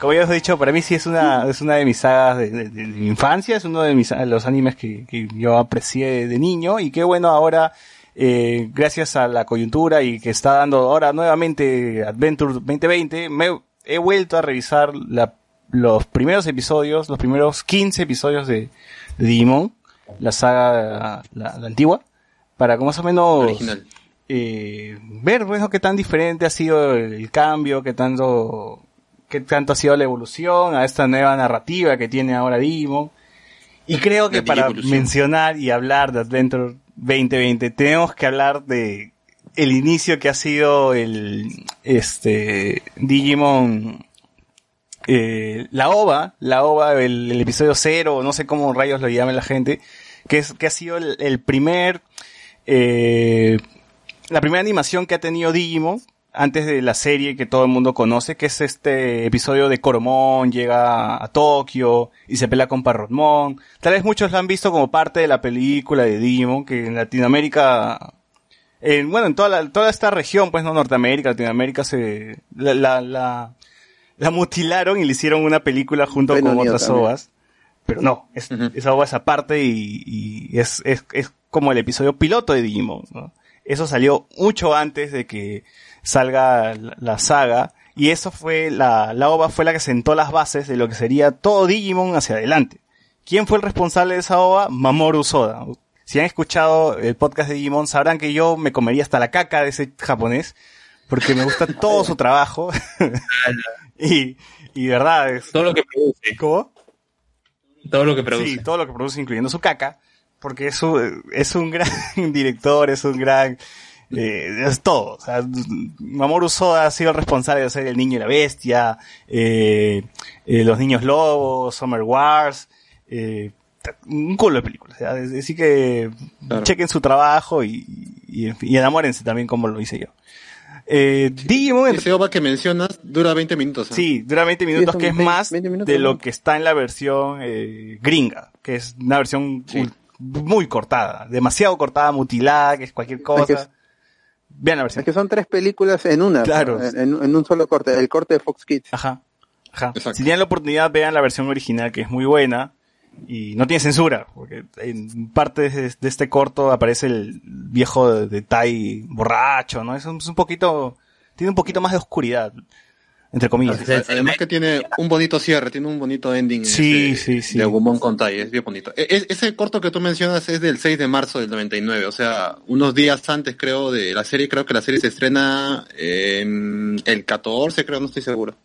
como ya os he dicho, para mí sí es una, es una de mis sagas de, de- de mi infancia, es uno de mis, los animes que, que yo aprecié de niño y qué bueno ahora, eh, gracias a la coyuntura y que está dando ahora nuevamente Adventure 2020, me he vuelto a revisar la- los primeros episodios, los primeros 15 episodios de, de Digimon, la saga, la, la antigua, para como más o menos Original. eh, ver bueno qué tan diferente ha sido el cambio, qué tanto qué tanto ha sido la evolución a esta nueva narrativa que tiene ahora Digimon. Y creo que para mencionar y hablar de Adventure 2020 tenemos que hablar de el inicio que ha sido el este Digimon eh, la OVA, la OVA, el, el episodio cero, no sé cómo rayos lo llame la gente, que es que ha sido el, el primer eh, la primera animación que ha tenido Digimon antes de la serie que todo el mundo conoce, que es este episodio de Coromon llega a Tokio y se pelea con Parrotmon. Tal vez muchos lo han visto como parte de la película de Digimon, que en Latinoamérica, en, bueno, en toda, la- toda esta región, pues no Norteamérica, Latinoamérica se, la, la, la, la mutilaron y le hicieron una película junto con otras también. ovas. Pero no, es, esa ova es aparte y, y es, es, es como el episodio piloto de Digimon, ¿no? Eso salió mucho antes de que salga la, saga y eso fue la, la ova fue la que sentó las bases de lo que sería todo Digimon hacia adelante. ¿Quién fue el responsable de esa ova? Mamoru Soda. Si han escuchado el podcast de Digimon sabrán que yo me comería hasta la caca de ese japonés porque me gusta *laughs* todo su trabajo *laughs* y, y de verdad es... Todo lo que produce. ¿Cómo? Todo lo que produce. Sí, todo lo que produce, incluyendo su caca, porque es un, es un gran *laughs* director, es un gran, eh, es todo. O sea, Mamoru Soda ha sido el responsable de hacer El Niño y la Bestia, eh, eh, Los Niños Lobos, Summer Wars, eh, un culo de películas. ¿ya? Así que Claro. chequen su trabajo y, y, y enamórense también como lo hice yo. Eh, Digimon... Ese OVA que mencionas dura 20 minutos. ¿eh? Sí, dura 20 minutos, que es 20 más 20 minutos, de ¿no? lo que está en la versión eh, gringa, que es una versión Sí. muy cortada, demasiado cortada, mutilada, que es cualquier cosa. Vean la versión. Es que son tres películas en una, Claro. en, en- en un solo corte, el corte de Fox Kids. Ajá. Ajá. Exacto. Si tienen la oportunidad, vean la versión original, que es muy buena. Y no tiene censura, porque en parte de, de este corto aparece el viejo de, de Tai borracho, ¿no? Es un, es un poquito, tiene un poquito más de oscuridad, entre comillas. Además que tiene un bonito cierre, tiene un bonito ending Sí, ese sí, sí. de Agumon con Tai, es bien bonito. E- e- ese corto que tú mencionas es del 6 de marzo del 99, o sea, unos días antes creo de la serie, creo que la serie se estrena en el 14, creo, no estoy seguro.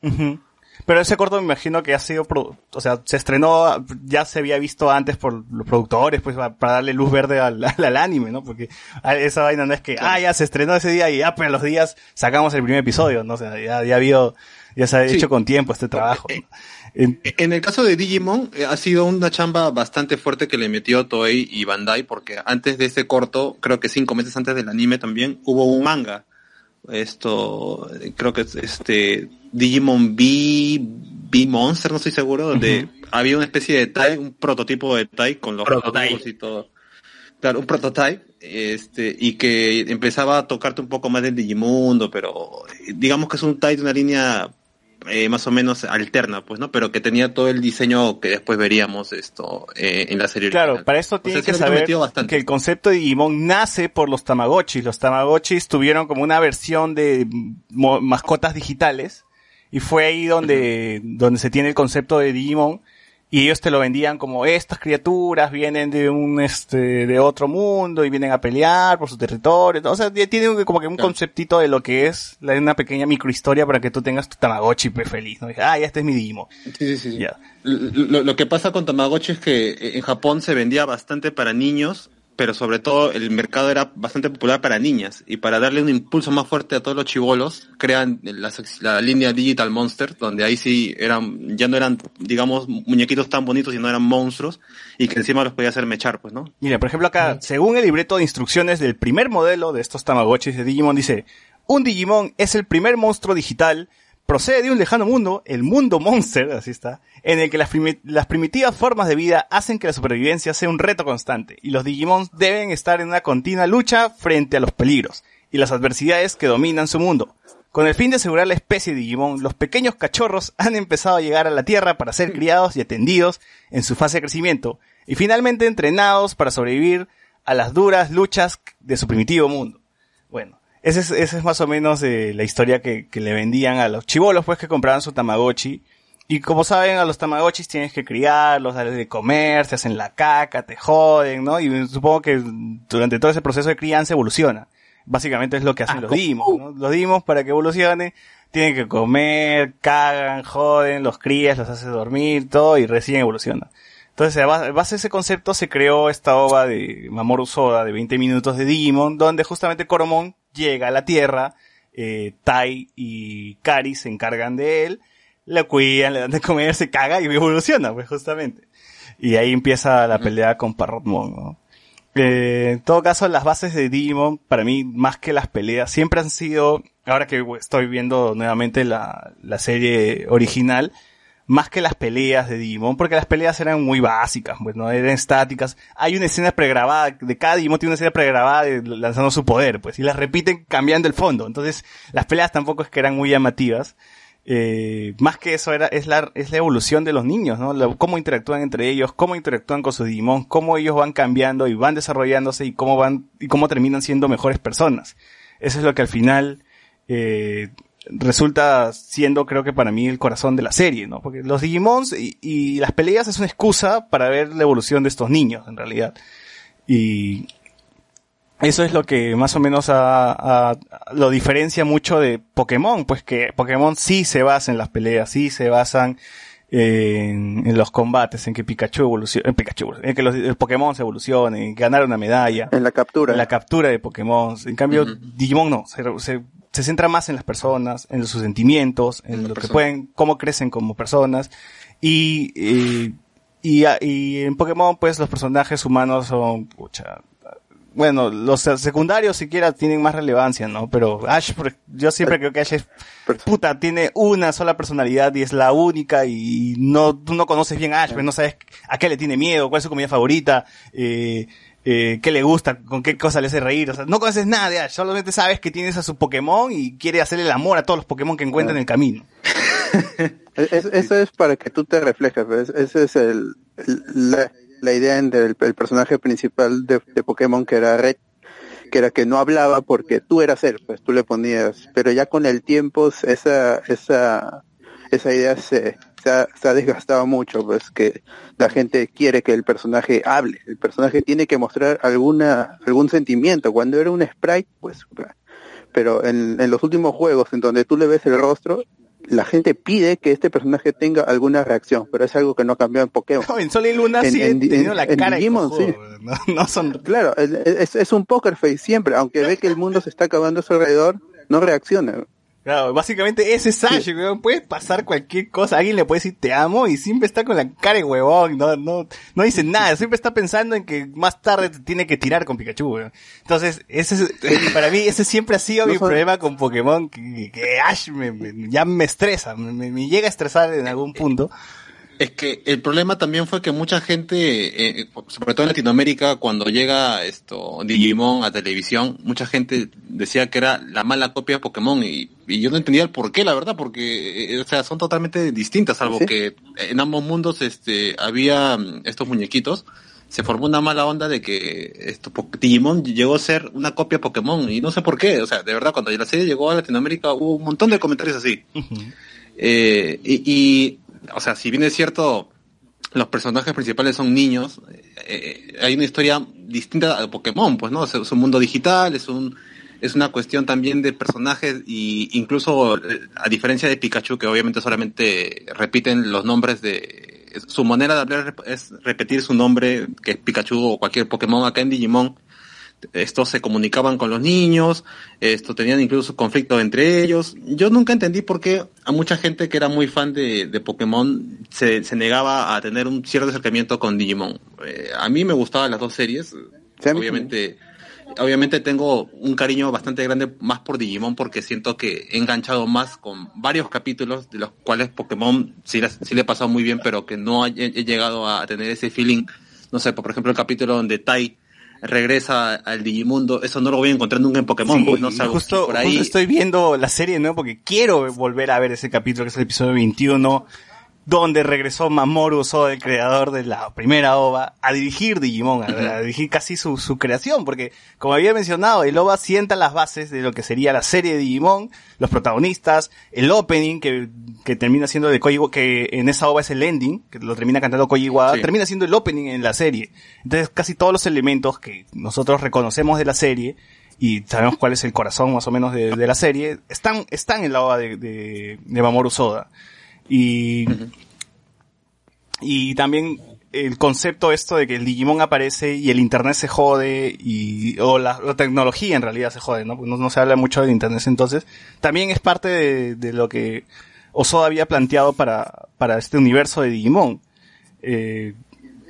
Pero ese corto me imagino que ha sido, o sea, se estrenó, ya se había visto antes por los productores, pues pa- para darle luz verde al, *laughs* anime, ¿no? Porque a- esa vaina no es que, ah, ya se estrenó ese día y ya, pues a los días sacamos el primer episodio, ¿no? O sea, ya, ya había, ya se ha Sí. hecho con tiempo este trabajo. ¿no? En- En el caso de Digimon, eh, ha sido una chamba bastante fuerte que le metió Toei y Bandai, porque antes de ese corto, creo que cinco meses antes del anime también, hubo un manga. Esto, eh, creo que es este, Digimon B, B Monster, no estoy seguro, donde había una especie de Tai, un prototipo de Tai con los Prototype. y todo. Claro, un prototype, este, y que empezaba a tocarte un poco más del Digimundo, pero eh, digamos que es un Tai de una línea eh, más o menos alterna, pues, ¿no? Pero que tenía todo el diseño que después veríamos esto eh, en la serie Claro, original. para esto O sea, tienen sí que saber que el concepto de Digimon nace por los Tamagotchis. Los Tamagotchis tuvieron como una versión de mascotas digitales y fue ahí donde, donde se tiene el concepto de Digimon y ellos te lo vendían como estas criaturas vienen de un este de otro mundo y vienen a pelear por su territorio. O sea, tiene como que un Claro. conceptito de lo que es una pequeña microhistoria para que tú tengas tu Tamagotchi feliz. ¿no? Y, ah, ya este es mi Digimon. Sí, sí, sí. Ya. Lo, lo que pasa con Tamagotchi es que eh, en Japón se vendía bastante para niños, pero sobre todo el mercado era bastante popular para niñas. Y para darle un impulso más fuerte a todos los chivolos, crean la, la línea Digital Monster, donde ahí sí eran, ya no eran, digamos, muñequitos tan bonitos, sino eran monstruos, y que encima los podía hacer mechar, pues, ¿no? Mira, por ejemplo acá, según el libreto de instrucciones del primer modelo de estos Tamagotchis de Digimon, dice, un Digimon es el primer monstruo digital, procede de un lejano mundo, el mundo Monster, así está, en el que las, primi- las primitivas formas de vida hacen que la supervivencia sea un reto constante, y los Digimon deben estar en una continua lucha frente a los peligros y las adversidades que dominan su mundo. Con el fin de asegurar la especie de Digimon, los pequeños cachorros han empezado a llegar a la Tierra para ser criados y atendidos en su fase de crecimiento, y finalmente entrenados para sobrevivir a las duras luchas de su primitivo mundo. Bueno, esa es, esa es más o menos eh, la historia que, que le vendían a los chivolos, pues, que compraban su Tamagotchi. Y como saben, a los Tamagotchis tienes que criarlos, darles de comer, te hacen la caca, te joden, ¿no? Y supongo que durante todo ese proceso de crianza evoluciona. Básicamente es lo que hacen Ah, los dimos, ¿no? Los dimos para que evolucionen, tienen que comer, cagan, joden, los crías, los haces dormir, todo, y recién evolucionan. Entonces, a base de ese concepto se creó esta ova de Mamoru Soda de 20 minutos de Digimon, donde justamente Coromon llega a la Tierra, eh, Tai y Kari se encargan de él, lo cuidan, le dan de comer, se caga y evoluciona, pues justamente. Y ahí empieza la pelea con Parrotmon, ¿no? Eh, en todo caso, las bases de Digimon, para mí, más que las peleas, siempre han sido, ahora que estoy viendo nuevamente la, la serie original, más que las peleas de Digimon, porque las peleas eran muy básicas, pues no eran estáticas. Hay una escena pregrabada, de cada Digimon tiene una escena pregrabada lanzando su poder, pues, y las repiten cambiando el fondo. Entonces, las peleas tampoco es que eran muy llamativas. Eh, más que eso era, es la, es la evolución de los niños, ¿no? Cómo interactúan entre ellos, cómo interactúan con sus Digimon, cómo ellos van cambiando y van desarrollándose y cómo van, y cómo terminan siendo mejores personas. Eso es lo que al final, eh, resulta siendo creo que para mí el corazón de la serie, ¿no? Porque los Digimons y, y las peleas es una excusa para ver la evolución de estos niños, en realidad. Y eso es lo que más o menos a- a- lo diferencia mucho de Pokémon, pues que Pokémon sí se basa en las peleas, sí se basan en, en los combates, en que Pikachu evoluciona, en Pikachu, en que los, el Pokémon se evolucione, en ganar una medalla En la captura. en la captura de Pokémon. En cambio. Digimon no, se, se, se centra más en las personas, en sus sentimientos, en lo que pueden, cómo crecen como personas. Y, y, y, y en Pokémon, pues los personajes humanos son, pucha, bueno, los secundarios siquiera tienen más relevancia, ¿no? Pero Ash, yo siempre creo que Ash es, puta, tiene una sola personalidad y es la única y no, tú no conoces bien a Ash, pues no sabes a qué le tiene miedo, cuál es su comida favorita, eh, eh, qué le gusta, con qué cosa le hace reír, o sea, no conoces nada de solamente sabes que tienes a su Pokémon y quiere hacerle el amor a todos los Pokémon que encuentra en el camino. *laughs* Es- es- eso es para que tú te reflejes, pues. Ese es el, la idea del el personaje principal de, de Pokémon que era Red, que era que no hablaba porque tú eras él, pues tú le ponías, pero ya con el tiempo esa, esa, esa idea se, se ha, se ha desgastado mucho, pues que la gente quiere que el personaje hable, el personaje tiene que mostrar alguna, algún sentimiento, cuando era un sprite, pues, pero en, en los últimos juegos en donde tú le ves el rostro, la gente pide que este personaje tenga alguna reacción, pero es algo que no cambió en Pokémon. No, en Sol y Luna En- sigue en- la cara Digimon, sí. no, *laughs* no son Claro, es- es un poker face siempre, aunque ve que el mundo se está acabando a su alrededor, no reacciona. Claro, básicamente ese es Ash, weón. Puede pasar cualquier cosa. Alguien le puede decir te amo y siempre está con la cara de huevón. No, no, no dice nada. Siempre está pensando en que más tarde te tiene que tirar con Pikachu, weón. Entonces, ese es, para mí, ese siempre ha sido *laughs* No mi problema con Pokémon. Que, que Ash me, me- ya me estresa. Me llega a estresar en algún punto. Es que el problema también fue que mucha gente, eh, sobre todo en Latinoamérica, cuando llega esto Digimon a televisión, mucha gente decía que era la mala copia de Pokémon y, y yo no entendía el por qué, la verdad, porque eh, o sea, son totalmente distintas, salvo Sí. que en ambos mundos este había mm, estos muñequitos. Se formó una mala onda de que esto Digimon llegó a ser una copia de Pokémon y no sé por qué, o sea, de verdad cuando la serie llegó a Latinoamérica hubo un montón de comentarios así. Eh, y, y, o sea, si bien es cierto, los personajes principales son niños, eh, hay una historia distinta a Pokémon, pues, ¿no? Es, es un mundo digital, es un es una cuestión también de personajes y incluso eh, a diferencia de Pikachu que obviamente solamente repiten los nombres de su manera de hablar es repetir su nombre que es Pikachu o cualquier Pokémon acá en Digimon estos se comunicaban con los niños, esto tenían incluso conflictos entre ellos. Yo nunca entendí por qué a mucha gente que era muy fan de, de Pokémon se, se negaba a tener un cierto acercamiento con Digimon. Eh, a mí me gustaban las dos series, Sí, obviamente. Obviamente tengo un cariño bastante grande más por Digimon porque siento que he enganchado más con varios capítulos de los cuales Pokémon sí, las- sí le he pasado muy bien pero que no he, he llegado a tener ese feeling. No sé, por ejemplo el capítulo donde Tai regresa al Digimundo, eso no lo voy a encontrar nunca en Pokémon, Sí, pues, no justo, por ahí. justo estoy viendo la serie de nuevo porque quiero volver a ver ese capítulo que es el episodio 21 donde regresó Mamoru Osoda, el creador de la primera OVA, a dirigir Digimon, a, a dirigir casi su, su creación, porque como había mencionado, el OVA sienta las bases de lo que sería la serie de Digimon, los protagonistas, el opening que, que termina siendo de Koji, que en esa OVA es el ending, que lo termina cantando Koji Sí. termina siendo el opening en la serie. Entonces casi todos los elementos que nosotros reconocemos de la serie, y sabemos cuál es el corazón más o menos de, de la serie, están, están en la OVA de, de, de Mamoru Soda. Y, y también el concepto esto de que el Digimon aparece y el internet se jode y, o la, la tecnología en realidad se jode, ¿no? No, no se habla mucho del internet entonces, también es parte de, de lo que Osoda había planteado para, para este universo de Digimon. Eh,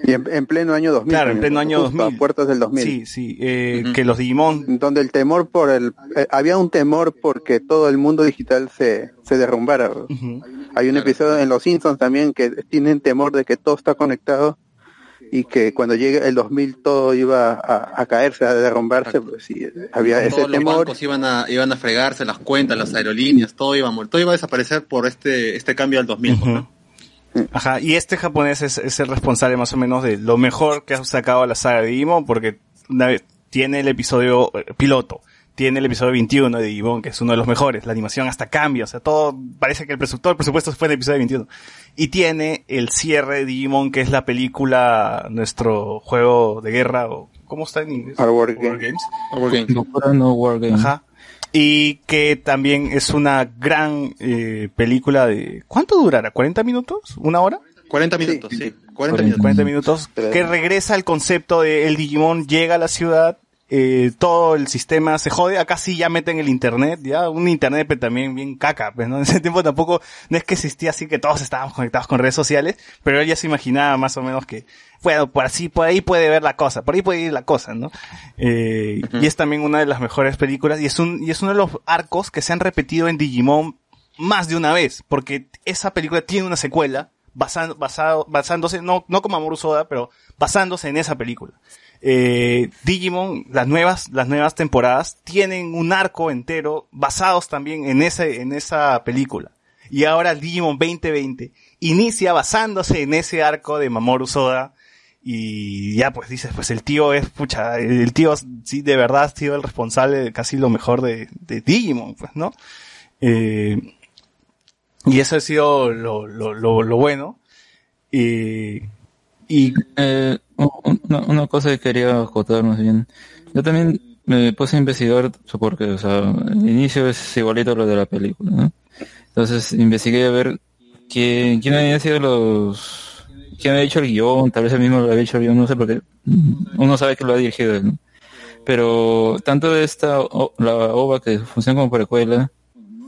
Y en, en pleno año 2000. Claro, en pleno año justo 2000. A puertas del 2000. sí, sí, eh, que los Digimon Donde el temor por el... eh, había un temor porque todo el mundo digital se, se derrumbara. Ujú. Hay un episodio en Los Simpsons también que tienen temor de que todo está conectado y que cuando llegue el 2000 todo iba a, a caerse, a derrumbarse, pues sí, había ese Todos los temor. bancos iban a, iban a fregarse las cuentas, las aerolíneas, todo iba a morir, todo iba a desaparecer por este, este cambio al 2000. pues, ¿no? Ajá, y este japonés es, es el responsable más o menos de lo mejor que ha sacado la saga de Digimon, porque una vez tiene el episodio eh, piloto, tiene el episodio 21 de Digimon, que es uno de los mejores, la animación hasta cambia, o sea, todo, parece que el presupuesto, todo el presupuesto fue del episodio 21. Y tiene el cierre de Digimon, que es la película, nuestro juego de guerra, o, ¿cómo está en inglés? Our War War. Games. Locura no Wargame. Ajá. Y que también es una gran eh, película de... ¿Cuánto durará? ¿40 minutos? ¿Una hora? 40 minutos, sí. 40 40 minutos. 40 minutos, que regresa al concepto de el Digimon llega a la ciudad eh, todo el sistema se jode, acá sí ya meten el internet, ya, un internet pero también bien caca, pues, ¿no? *laughs* En ese tiempo tampoco, no es que existía así que todos estábamos conectados con redes sociales, pero él ya se imaginaba más o menos que, bueno, por así, por ahí puede ver la cosa, por ahí puede ir la cosa, ¿no? Eh, Y es también una de las mejores películas, y es un, y es uno de los arcos que se han repetido en Digimon más de una vez, porque esa película tiene una secuela, basado, basándose, no, no como Amor Soda, pero basándose en esa película. Eh, Digimon, las nuevas, las nuevas temporadas tienen un arco entero basados también en ese, en esa película. Y ahora el Digimon 2020 inicia basándose en ese arco de Mamoru Soda. Y ya pues dices, pues el tío es, pucha, el tío sí de verdad ha sido el responsable de casi lo mejor de, de Digimon, pues, ¿no? Eh, y eso ha sido lo, lo, lo, bueno. Y, y Eh, un- una, una cosa que quería acotar más bien. Yo también me puse a investigar porque, o sea, el inicio es igualito a lo de la película, ¿no? Entonces investigué a ver quién, quién había sido los, quién había hecho el guion, tal vez él mismo lo había hecho el guion, no sé, porque uno sabe que lo ha dirigido él, ¿no? Pero tanto esta, la OVA que funciona como precuela,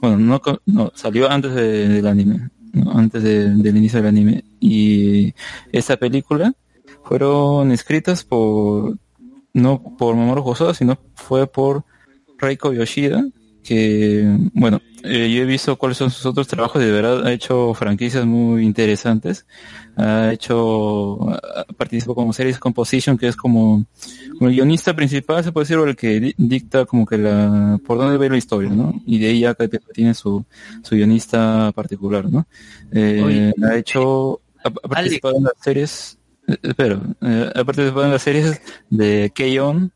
bueno, no, no salió antes de- del anime, antes de- del inicio del anime, y esta película fueron escritas por no por Mamoru Hosoda, sino fue por Reiko Yoshida, que bueno, eh, yo he visto cuáles son sus otros trabajos y de verdad ha hecho franquicias muy interesantes. Ha hecho, ha- participó como Series Composition, que es como, como el guionista principal, se puede decir, o el que di- dicta como que la, por dónde ve la historia, ¿no? Y de ahí ya tiene su, su guionista particular, ¿no? Eh, ha hecho, ha, ha participado en las series, eh, espero, eh, ha participado en las series de K-On!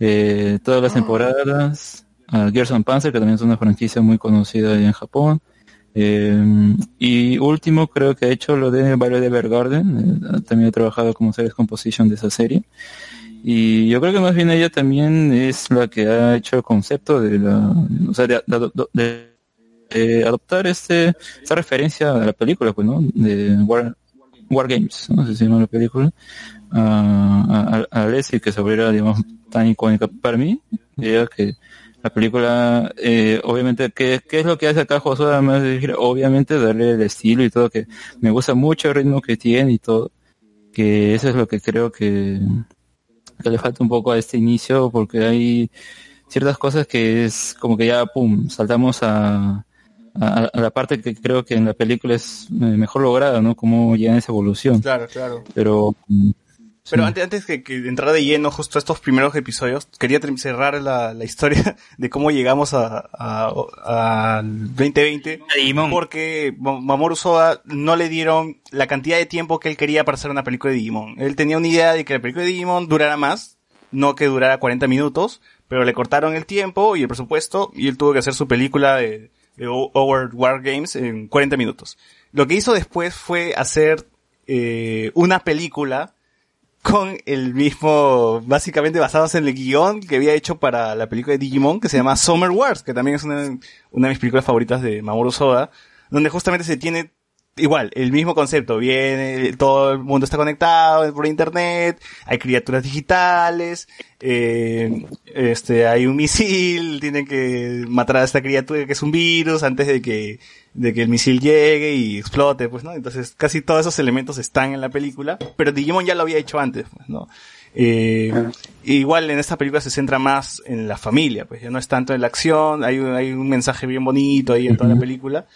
eh, todas las temporadas, a Gerson Panzer, que también es una franquicia muy conocida allá en Japón. Eh, y último, creo que ha hecho lo de Violet Evergarden, eh, también ha trabajado como series composition de esa serie. Y yo creo que más bien ella también es la que ha hecho el concepto de la, o sea, de, de- de- de adoptar este, esta referencia a la película, pues, ¿no? De War, War Games, ¿no? Se llama la película. A, a, a Leslie, que se volviera, digamos, tan icónica para mí, diría que la película, eh, obviamente, ¿qué, ¿qué es lo que hace acá Josué? Además de decir, obviamente, darle el estilo y todo, que me gusta mucho el ritmo que tiene y todo, que eso es lo que creo que, que le falta un poco a este inicio, porque hay ciertas cosas que es como que ya, pum, saltamos a, a, a la parte que creo que en la película es eh, mejor lograda, ¿no? Como ya en esa evolución. Claro, claro. Pero, mm, Pero sí. antes, antes que, que de entrar de lleno justo a estos primeros episodios, quería cerrar la, la historia *laughs* de cómo llegamos a, a- al 2020. Digimon. Porque Ma- Mamoru Soda no le dieron la cantidad de tiempo que él quería para hacer una película de Digimon. Él tenía una idea de que la película de Digimon durara más, no que durara 40 minutos, pero le cortaron el tiempo y el presupuesto y él tuvo que hacer su película de, de Over War Games en 40 minutos. Lo que hizo después fue hacer eh, una película con el mismo, básicamente basados en el guion que había hecho para la película de Digimon, que se llama Summer Wars, que también es una, una de mis películas favoritas de Mamoru Soda, donde justamente se tiene igual, el mismo concepto, viene, todo el mundo está conectado por internet, hay criaturas digitales, eh, este, hay un misil, tienen que matar a esta criatura que es un virus antes de que, de que el misil llegue y explote, pues, ¿no? Entonces, casi todos esos elementos están en la película, pero Digimon ya lo había hecho antes, pues, ¿no? Eh, igual en esta película se centra más en la familia, pues ya no es tanto en la acción, hay, un- hay un mensaje bien bonito ahí en toda la película,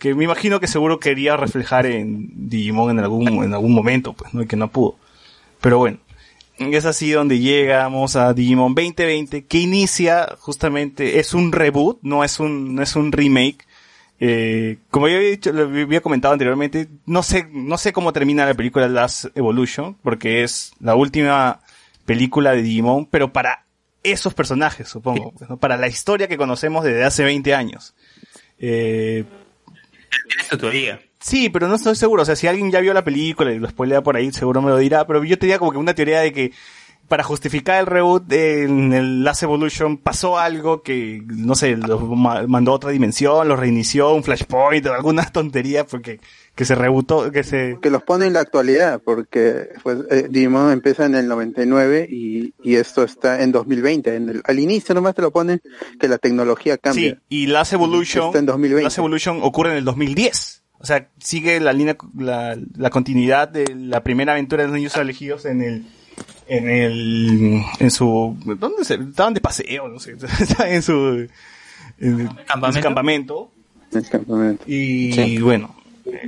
que me imagino que seguro quería reflejar en Digimon en algún, en algún momento, pues, ¿no? Y que no pudo. Pero bueno, es así donde llegamos a Digimon 2020, que inicia justamente, es un reboot, no es un, no es un remake. Eh, como ya había dicho, lo había comentado anteriormente, no sé, no sé cómo termina la película Last Evolution, porque es la última película de Digimon, pero para esos personajes, supongo, ¿no? para la historia que conocemos desde hace 20 años. Eh, Teoría. Sí, pero no estoy seguro. O sea, si alguien ya vio la película y lo spoilea por ahí, seguro me lo dirá. Pero yo tenía como que una teoría de que para justificar el reboot en el Last Evolution pasó algo que, no sé, lo ma- mandó a otra dimensión, lo reinició, un flashpoint, alguna *laughs* tontería, porque que se rebutó, que se... Que los pone en la actualidad, porque pues, eh, Digimon empieza en el 99 y, y esto está en 2020. En el- al inicio nomás te lo ponen que la tecnología cambia. Sí, y Last Evolution, Está en 2020. Last Evolution ocurre en el 2010. O sea, sigue la línea, la, la continuidad de la primera aventura de los niños elegidos en el, en el, en su, ¿dónde se, estaban de paseo? No sé, *laughs* estaban en su, en, en su ¿Campamento? campamento. El campamento. Y Sí. bueno,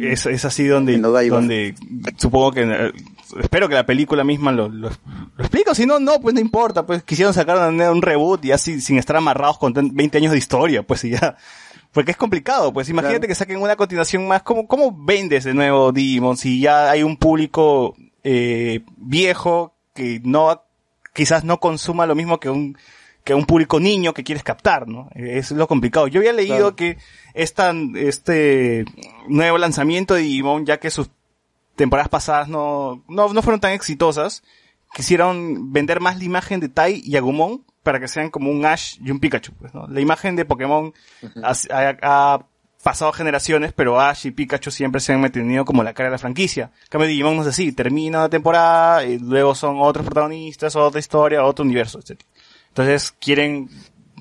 es, es así donde, donde supongo que, eh, espero que la película misma lo, lo, lo explica, si no, no, pues no importa, pues quisieron sacar un, un reboot y así sin estar amarrados con tan- 20 años de historia, pues y ya. Porque es complicado, pues imagínate Claro. que saquen una continuación más, ¿cómo, cómo vendes de nuevo Digimon si ya hay un público eh, viejo que no, quizás no consuma lo mismo que un, que un público niño que quieres captar, ¿no? Es lo complicado. Yo había leído Claro. que esta, este nuevo lanzamiento de Digimon, ya que sus temporadas pasadas no, no, no fueron tan exitosas, quisieron vender más la imagen de Tai y Agumon para que sean como un Ash y un Pikachu, pues, ¿no? La imagen de Pokémon ha, ha- ha pasado generaciones, pero Ash y Pikachu siempre se han mantenido como la cara de la franquicia. En cambio Digimon no es así, termina la temporada, y luego son otros protagonistas, otra historia, otro universo, etc. Entonces quieren,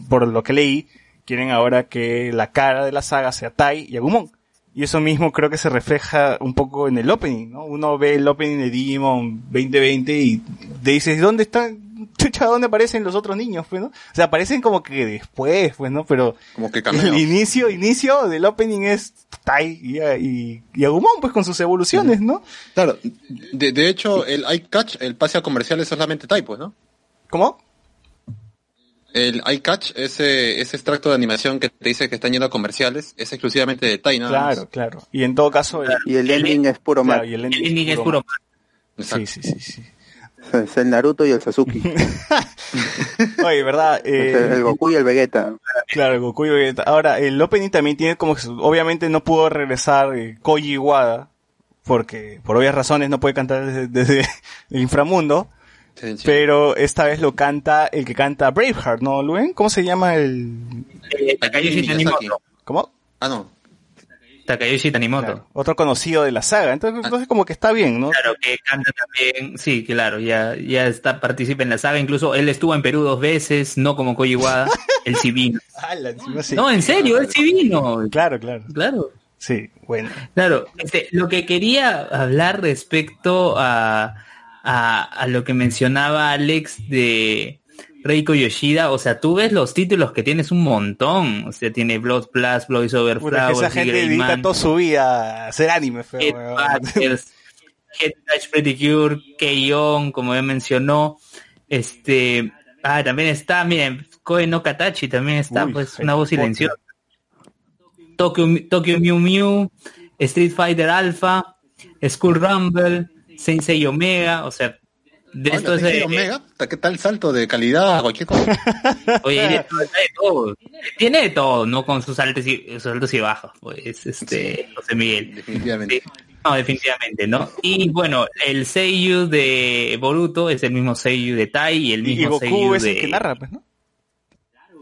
por lo que leí, quieren ahora que la cara de la saga sea Tai y Agumon. Y eso mismo creo que se refleja un poco en el opening, ¿no? Uno ve el opening de Digimon 2020 y te dices, ¿dónde están? Chucha, ¿dónde aparecen los otros niños? Pues, ¿no? O sea, aparecen como que después, pues, ¿no? Pero Como que el inicio, inicio del opening es Tai y, y, y Agumon, pues, con sus evoluciones, ¿no? Claro, de, de hecho, el iCatch, el pase a comercial es solamente Tai, pues, ¿no? ¿Cómo? El iCatch, ese, ese extracto de animación que te dice que están yendo a comerciales, es exclusivamente de Tai, nada Claro, más. claro. Y en todo caso, el, Y el ending es puro claro, mal. y el El ending es puro Sí, sí, sí, sí. Es el Naruto y el Sasuke. *laughs* Oye, ¿verdad? *laughs* Es Eh, el, el Goku y el Vegeta. Claro, Goku y Vegeta. Ahora, el opening también tiene como que, su- obviamente no pudo regresar eh, Koji Iwata, porque por obvias razones no puede cantar desde, desde *laughs* el inframundo, Sí, sí. pero esta vez lo canta el que canta Braveheart, ¿no, Luen? ¿Cómo se llama el...? Eh, Takayoshi. Tanimoto. ¿Cómo? Ah, no. Takayoshi Tanimoto. Claro, otro conocido de la saga. Entonces, entonces como que está bien, ¿no? Claro, que canta también, sí, claro, ya, ya está, participa en la saga, incluso él estuvo en Perú dos veces, no como Koyiwada, él *laughs* sí vino. Ala, encima sí. No, en serio, él sí vino. Claro, claro. Claro, Sí, bueno. claro. Este, lo que quería hablar respecto a, a, a lo que mencionaba Alex de Reiko Yoshida, o sea, tú ves los títulos que tienes un montón, o sea, tiene Blood Plus, Blood Over Puta, que esa Flowers, gente Grey dedica Man, toda su vida a hacer anime, feo, Head Touch *laughs* Pretty Cure, Keion, como ya mencionó. Este, ah, también está, miren, Koe no Katachi también está, Uy, pues, una voz silenciosa. Tokyo, Tokyo Mew Mew, Street Fighter Alpha, Skull Rumble, Sensei Omega, o sea, de Hola, esto es, eh, Omega, ¿qué tal salto de calidad a cualquier cosa? *laughs* oye, tiene todo, tiene de todo, tiene de todo, no con sus altos y, sus altos y bajos, pues, este, José Miguel. Definitivamente. Sí. No, definitivamente, ¿no? Y bueno, el Seiyu de Boruto es el mismo Seiyu de Tai y el Y, y mismo Goku Seiyu es de... el que narra, pues, ¿no?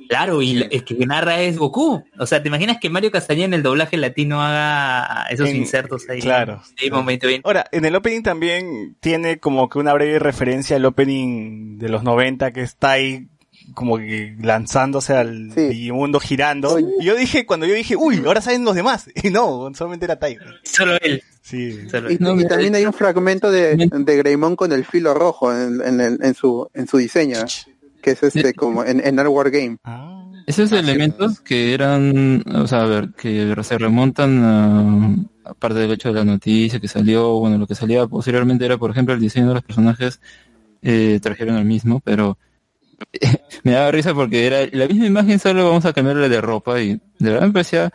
Claro, y el que narra es Goku. O sea, ¿te imaginas que Mario Castañeda en el doblaje latino haga esos En- insertos ahí? claro. Sí, momento bien. Ahora, en el opening también tiene como que una breve referencia al opening de los 90 que está ahí como que lanzándose al Sí. Digimundo girando. Oye. Y yo dije, cuando yo dije, uy, ahora salen los demás. *laughs* Y no, solamente era Tai. Solo él. Sí. Solo Y. No, también hay un fragmento de, de Greymon con el filo rojo en, en, el- en su en su diseño, que es este como en, en War Game. Ah. Esos elementos que eran, o sea, a ver, que se remontan a, aparte del hecho de la noticia que salió, bueno, lo que salía posteriormente era, por ejemplo, el diseño de los personajes, eh, trajeron el mismo, pero *laughs* me daba risa porque era la misma imagen, solo vamos a cambiarle de ropa y de verdad me parecía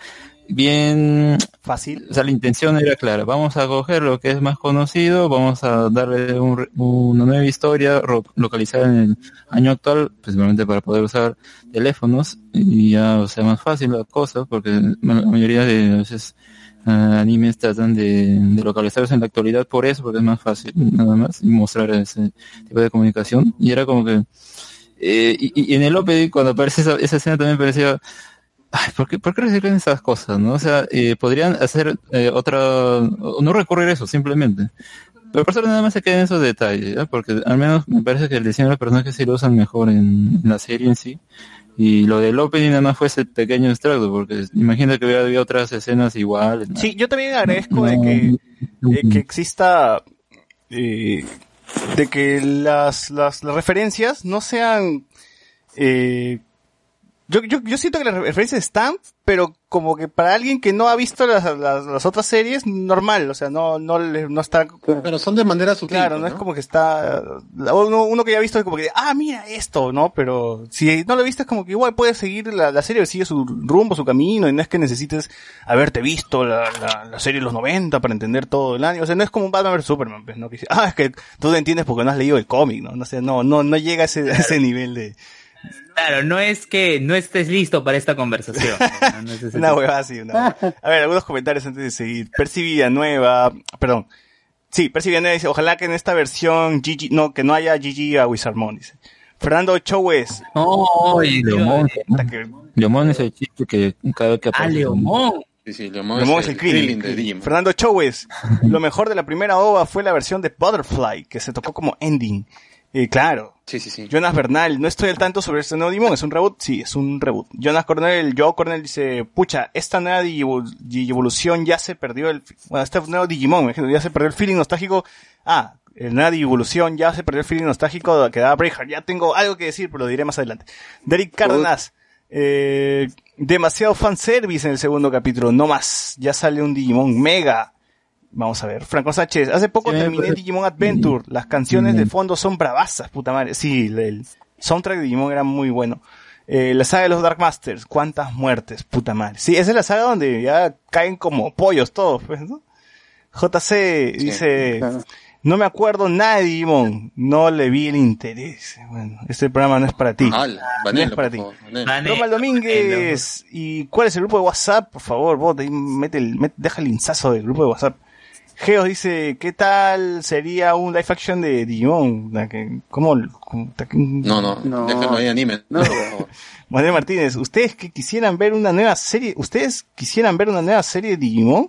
bien Fácil. o sea, la intención era clara. Vamos a coger lo que es más conocido, vamos a darle un una nueva historia localizada en el año actual, principalmente para poder usar teléfonos y ya o sea más fácil la cosa, porque la mayoría de veces ah, animes tratan de, de localizarse en la actualidad por eso, porque es más fácil nada más y mostrar ese tipo de comunicación. Y era como que eh, y, y en el opening cuando aparece esa, esa escena también parecía Ay, ¿por qué, ¿por qué reciclan esas cosas, no? O sea, eh, podrían hacer eh, otra, no recurrir a eso, simplemente. Pero por eso nada más se queda en esos detalles, ¿ya? Porque al menos me parece que el diseño de los personajes sí lo usan mejor en, en la serie en sí. Y lo del opening nada más fue ese pequeño extracto, porque imagínate que hubiera habido otras escenas iguales. ¿no? Sí, yo también agradezco de que, eh, que exista, eh, de que las, las, las referencias no sean, eh, yo, yo, yo siento que las referencias están, pero como que para alguien que no ha visto las, las, las otras series, normal, o sea, no, no, no está, Pero son de manera sutil. claro, no es como que está, uno, uno que ya ha visto es como que, ah, mira esto, ¿no? Pero si no lo viste es como que igual puedes seguir la, la serie, sigue su rumbo, su camino, y no es que necesites haberte visto la, la, la serie de los 90 para entender todo el año, o sea, no es como un Batman vs Superman, pues, ¿no? Que ah, es que tú lo entiendes porque no has leído el cómic, ¿no? No sé, no, no, no llega a ese, a ese nivel de, Claro, no es que no estés listo para esta conversación. *laughs* No, no es Una huevada así, una huevada. A ver, algunos comentarios antes de seguir. Percy nueva, perdón. Sí, Percy nueva dice, ojalá que en esta versión Gigi, no, que no haya Gigi a Wizardmon, dice. Fernando Chowes. Tío, Leomón, Leomón es el chiste que cada vez que Ah, aparece. Leomón. Sí, sí, Leomón Leomón es el Krillin. de Digimon. Fernando Chowes. Lo mejor de la primera OVA fue la versión de Butterfly, que se tocó como ending. Eh, claro. Sí, sí, sí. Jonas Bernal, no estoy al tanto sobre este nuevo Digimon, ¿es un reboot? Sí, es un reboot. Jonas Cornell, Joe Cornell dice, pucha, esta nueva Digivolución ya se perdió el, bueno, este nuevo Digimon, ya se perdió el feeling nostálgico. Ah, el nueva Digivolución ya se perdió el feeling nostálgico que daba Braveheart. Ya tengo algo que decir, pero lo diré más adelante. Derek Cárdenas, eh, demasiado fanservice en el segundo capítulo, no más. Ya sale un Digimon Mega. Vamos a ver. Franco Sánchez, hace poco Sí, terminé pero- Digimon Adventure. Las canciones Mm. de fondo son bravasas, puta madre. Sí, el, soundtrack de Digimon era muy bueno. Eh, la saga de los Dark Masters, cuántas muertes, puta madre. Sí, esa es la saga donde ya caen como pollos todos, pues, ¿no? JC dice, claro. no me acuerdo nada de Digimon, no le vi el interés. Bueno, este programa no es para ti. Ala, no es para ti. Roma Domínguez, ¿y cuál es el grupo de WhatsApp? Por favor, vos, mete el, deja el insazo del grupo de WhatsApp. Geos dice, ¿qué tal sería un live action de Digimon? ¿Cómo? No, no, No. déjalo ahí anime. No. *laughs* Manuel Martínez, ¿ustedes que quisieran ver una nueva serie, ustedes quisieran ver una nueva serie de Digimon?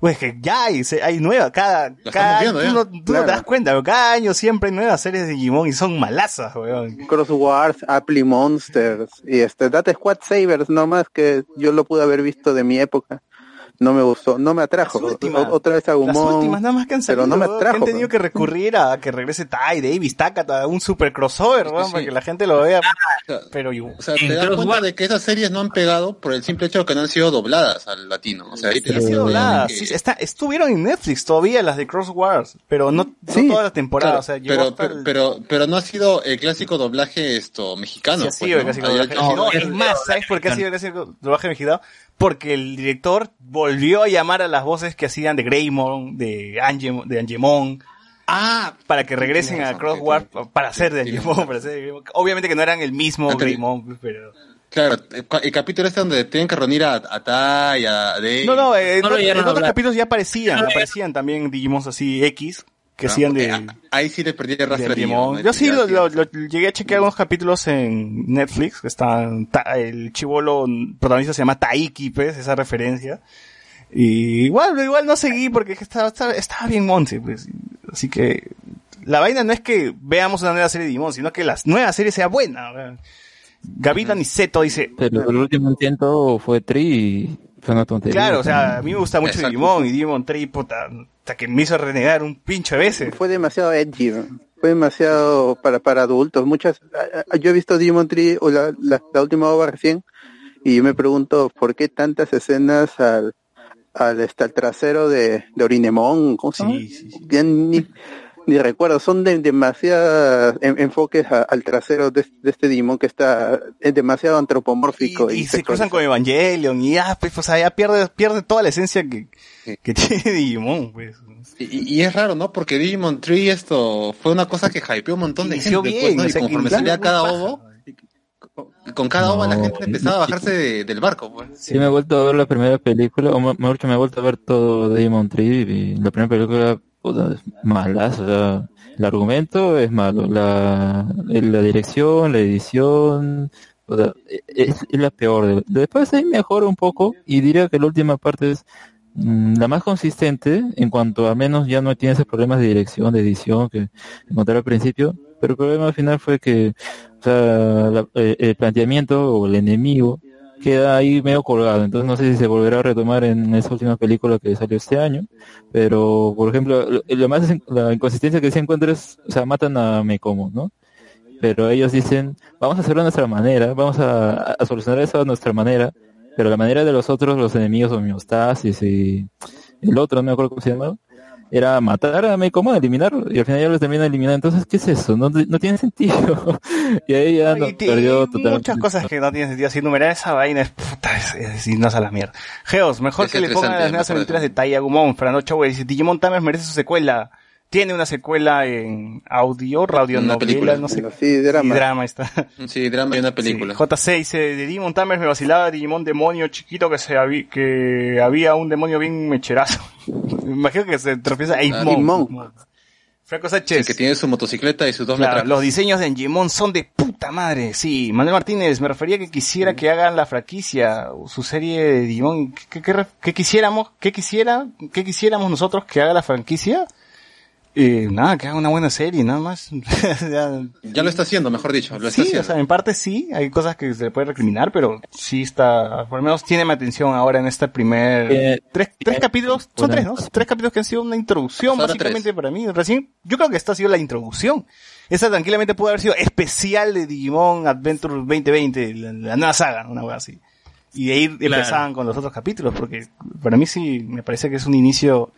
Pues que ya hay, hay nueva, cada, cada viendo año, tú, no, tú no te das cuenta, pero cada año siempre hay nuevas series de Digimon y son malazas, weón. Cross Wars, Apple Monsters y este Data Squad Sabers nomás que yo lo pude haber visto de mi época. No me gustó, no me atrajo. Las últimas. Otra vez Las Agumon. últimas nada más que han salido, pero no me que atrajo. han tenido que recurrir a que regrese Tai, Davis, Takata, un super crossover, weón, sí. para que la gente lo vea. O sea, Pero yo, O sea, te das cuenta de que esas series no han pegado por el simple hecho de que no han sido dobladas al latino. O sea, ahí te sí ha das sido cuenta doblada, que- sí, está, estuvieron en Netflix todavía las de Cross Wars, pero no, no Sí, toda la temporada, Claro, o sea, llegó pero, hasta pero, el- pero, pero no ha sido el doblaje doblaje esto mexicano. Sí, ha sido pues, el clásico ¿no? doblaje. No, es más, ¿sabes por qué ha sido el clásico doblaje mexicano? Porque el director volvió a llamar a las voces que hacían de Greymon, de Angemon, de Angemon, Ah, para que regresen a razón, Cross sí, Wars sí. para hacer de Angemon, para hacer de. Obviamente que no eran el mismo Ah, Greymon, pero... claro, el, capítulo este donde tienen que reunir a, a Tai, a Dave. No, no, eh, No en, otros capítulos ya aparecían, aparecían también Digimons así X, que Ah, hacían de... Ahí sí le perdí el de rastro. Digimon. ¿no? Yo sí lo, lo- lo- llegué a chequear algunos capítulos en Netflix, que están, ta- el chivolo protagonista se llama Taiki, pues, esa referencia. Y igual, igual no seguí porque estaba, estaba, estaba bien monce, pues. Así que, la vaina no es que veamos una nueva serie de Digimon, sino que la nueva serie sea buena. Gavita Niceto dice, Pero el último intento fue Tri y fue una tontería. claro, o sea, a mí me gusta mucho Exacto. Digimon y Digimon 3, puta, hasta que me hizo renegar un pincho de veces. Fue demasiado edgy, ¿no? fue demasiado para para adultos. Muchas, a- a- yo he visto Demon Tree o la, la, la última obra recién y yo me pregunto por qué tantas escenas al al, este, al trasero de, de Orinemon, ¿cómo se llama? Sí, sí, sí. Ya ni- ni recuerdo, son de demasiados enfoques a- al trasero de, de este Digimon que está es demasiado antropomórfico y, Y se cruzan con Evangelion y ya, pues, o sea, ya pierde, pierde toda la esencia que, *laughs* que tiene Digimon, pues. Y, y- y es raro, ¿no? Porque Digimon Tree esto fue una cosa que hypeó un montón de gente, bien, pues, ¿no? o Y sea, que conforme salía cada paja. ovo, y con cada ova la gente empezaba a bajarse de- del barco, pues. Sí, me he vuelto a ver la primera película, o me- mejor dicho, me he vuelto a ver todo Demon Tree y la primera película puta, es o sea, el argumento es malo, la, la dirección, la edición, o sea, es, es la peor. de- Después ahí mejora un poco y diría que la última parte es la más consistente en cuanto a menos ya no tiene esos problemas de dirección, de edición que encontré al principio, pero el problema al final fue que o sea, la- eh, el planteamiento o el enemigo queda ahí medio colgado, entonces no sé si se volverá a retomar en esa última película que salió este año, pero por ejemplo, lo, más la inconsistencia que se encuentra es, o sea, matan a Mekomo, ¿no? Pero ellos dicen, vamos a hacerlo a nuestra manera, vamos a, a solucionar eso a nuestra manera, pero la manera de los otros, los enemigos, homeostasis y el otro, no me acuerdo cómo se llamaba, era matar a Meikomo, eliminarlo, y al final ya los termina eliminando. Entonces, ¿qué es eso? No, no tiene sentido. *laughs* y ahí ya no, perdió totalmente. muchas cosas que no tienen sentido. Así numerar esa vaina es puta, es, es irnos a la mierda. Geos, mejor Es que le pongan las nuevas aventuras de Tai Agumon. Fernando Chauve dice, Digimon Tamers merece su secuela. Tiene una secuela en audio, radio Una novela, película. no sé. Sí, drama. Y drama está. Sí, drama y una película. Sí, J6 dice, de Digimon Tamers me vacilaba Digimon demonio chiquito que se habí- que había un demonio bien mecherazo. me *laughs* imagino que se tropieza a Digimon. Franco Sí, Sánchez. que tiene su motocicleta y sus dos Claro, metrallas. los diseños de Digimon son de puta madre. Sí, Manuel Martínez, me refería que quisiera que hagan la franquicia, su serie de Digimon. ¿Qué, qué, qué- qué quisiéramos? ¿Qué quisiera? ¿Qué quisiéramos nosotros que haga la franquicia? Eh, nada, que haga una buena serie, nada más. *laughs* Ya- Ya lo está haciendo, mejor dicho, lo está sí, haciendo. o sea, en parte sí, hay cosas que se le puede recriminar, pero sí está, por lo menos tiene mi atención ahora en este primer... Eh, tres, tres eh, capítulos, son una- tres, ¿no? Tres capítulos que han sido una introducción, básicamente para mí. Recién, yo creo que esta ha sido la introducción. Esa tranquilamente puede haber sido especial de Digimon Adventure 2020, la, la nueva saga, una cosa así. Y de ahí Claro. empezaban con los otros capítulos, porque para mí sí me parece que es un inicio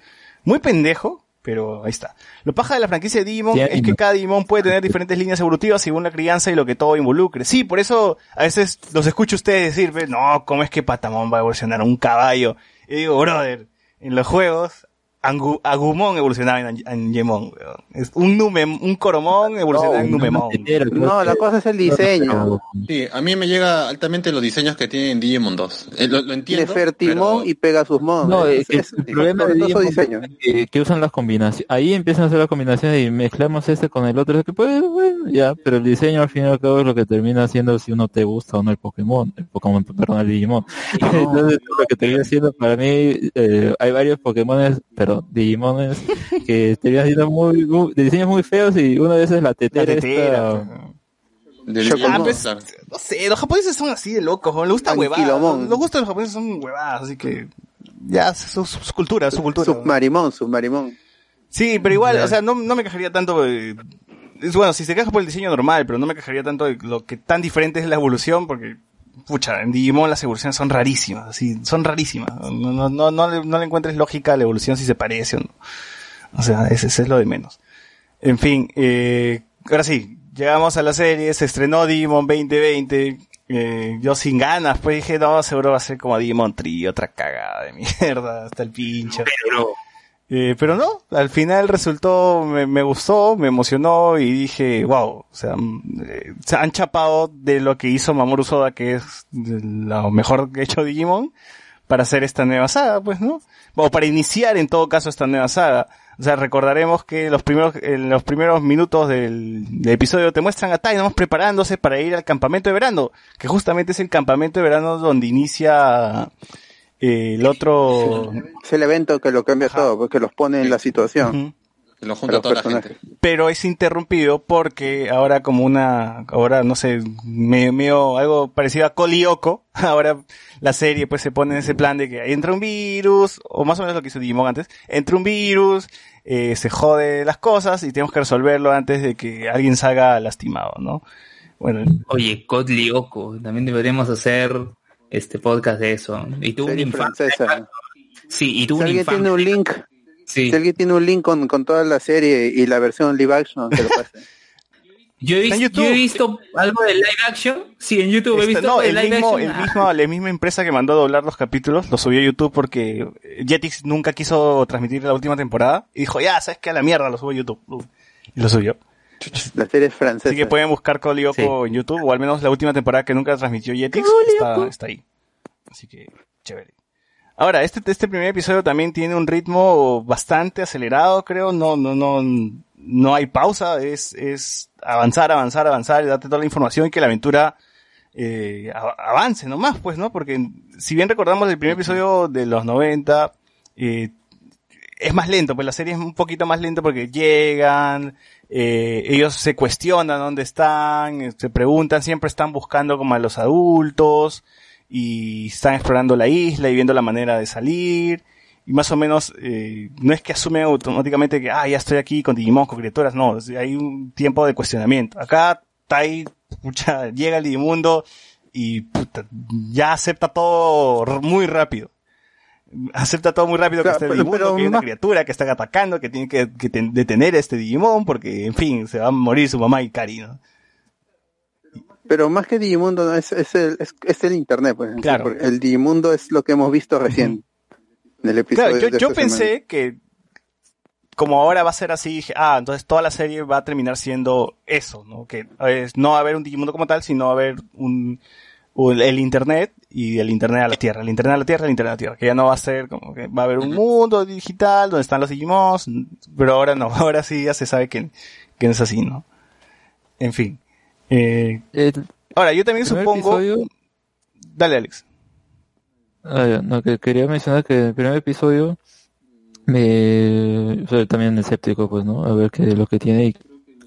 muy pendejo, pero ahí está. Lo paja de la franquicia de Digimon Sí, es que cada Digimon puede tener diferentes líneas evolutivas según la crianza y lo que todo involucre. Sí, por eso a veces los escucho a ustedes decir, "Ve, no, ¿cómo es que Patamon va a evolucionar a un caballo? Y digo, brother, en los juegos, Angu- Agumon evolucionaba en, An- Angemon, weón. Es un Numem, un Coromon evolucionaba en Numemon. No, la cosa es el diseño. Sí, a mí me llega altamente los diseños que tienen Digimon 2. Eh, lo, lo entiendo. Fertimon pero- y Pegasusmon. No, es, es es- el problema de novedoso Digimon diseño. que, que usan las combinaciones. Ahí empiezan a hacer la combinación y mezclamos este con el otro. Que pues, bueno, ya, pero el diseño al fin y al cabo es lo que termina siendo si uno te gusta o no el Pokémon, el Pokémon, perdón, el Digimon. *laughs* Entonces, lo que termina siendo para mí, eh, hay varios Pokémones, pero Digimones, que terminan siendo muy, muy- de diseños muy feos y una de esas es la La tetera. tetera. esta- Ah, pues, no sé, los japoneses son así de locos, ¿no? les gusta huevadas. Los gustos de los japoneses son huevadas, así que ya, es su, su- su cultura, su cultura. Submarimón, submarimón. Sí, pero igual, o sea, no, no me quejaría tanto de... Es bueno, si se queja por el diseño normal, pero no me quejaría tanto de lo que tan diferente es la evolución, porque, pucha, en Digimon las evoluciones son rarísimas, así, son rarísimas. No, no, no, no, le, no le encuentres lógica a la evolución si se parece o no. O sea, ese, es lo de menos. En fin, eh, ahora sí, llegamos a la serie, se estrenó Digimon 2020, eh, yo sin ganas, pues dije, no, seguro va a ser como Digimon Tree, otra cagada de mierda, hasta el pincho. Eh, pero no, al final resultó, me, me gustó, me emocionó y dije, wow, o sea, mm, eh, se han chapado de lo que hizo Mamoru Soda, que es lo mejor que ha hecho Digimon, para hacer esta nueva saga, pues, ¿no? O para iniciar en todo caso esta nueva saga. O sea, recordaremos que los primeros, en los primeros minutos del, del episodio te muestran a Tai nomás preparándose para ir al campamento de verano, que justamente es el campamento de verano donde inicia el otro... Es el evento que lo cambia todo, porque los pone en la situación. Ujú. Que lo a junta toda la personajes. gente. pero es interrumpido porque ahora como una, ahora no sé, medio, medio algo parecido a Colioco, *laughs* ahora la serie pues se pone en ese plan de que entra un virus, o más o menos lo que hizo Digimon antes, entra un virus, eh, se jode las cosas y tenemos que resolverlo antes de que alguien salga lastimado, ¿no? Bueno, Oye, Cod Lyoko, también deberíamos hacer este podcast de eso. Y tú un Serie infame. francesa. Sí, y tú Si un alguien infame. tiene un link, Si alguien tiene un link con, con toda la serie y la versión live action, que lo pase. *laughs* Yo he, ¿Está en visto, yo he visto algo de live action. Sí, en YouTube he Este, visto no, el live mismo, action. el Ah, mismo, la misma empresa que mandó a doblar los capítulos lo subió a YouTube porque Jetix nunca quiso transmitir la última temporada y dijo, ya, sabes que a la mierda lo subo a YouTube. Y lo subió. La serie es francesa. Así que pueden buscar Lyoko en YouTube, o al menos la última temporada que nunca transmitió Jetix, está, está ahí. Así que, chévere. Ahora, este, este primer episodio también tiene un ritmo bastante acelerado, creo, no, no, no, no hay pausa, es, es avanzar, avanzar, avanzar, y darte toda la información y que la aventura, eh, avance nomás, pues, ¿no? Porque si bien recordamos el primer episodio de los 90, eh, es más lento, pues la serie es un poquito más lento porque llegan, eh, ellos se cuestionan dónde están, eh, se preguntan, siempre están buscando como a los adultos y están explorando la isla y viendo la manera de salir y más o menos eh, no es que asumen automáticamente que ah ya estoy aquí con Digimon, con criaturas, no, hay un tiempo de cuestionamiento. Acá Tai pucha, llega el Digimundo y puta, ya acepta todo muy rápido acepta todo muy rápido Claro, que está el pero que hay una criatura que están atacando, que tiene que, que ten- detener a este Digimon porque, en fin, se va a morir su mamá y Cari, ¿no? Pero más que Digimundo, es, es, el, es, es el internet, pues. Claro. porque el Digimundo es lo que hemos visto recién. En el episodio Claro, yo, yo pensé semana. que como ahora va a ser así, dije, ah, entonces toda la serie va a terminar siendo eso, ¿no? Que es, no va a haber un Digimundo como tal, sino va a haber un, el internet y el internet a la tierra, el internet a la tierra, el internet a la tierra, que ya no va a ser como que va a haber un mundo digital donde están los Digimons, pero ahora no, *laughs* ahora sí ya se sabe que, que no es así, ¿no? En fin. Eh, El ahora, yo también supongo... episodio- Dale, Alex. Ah, ya, no, que quería mencionar que el primer episodio me soy también escéptico, pues, ¿no? A ver qué es lo que tiene y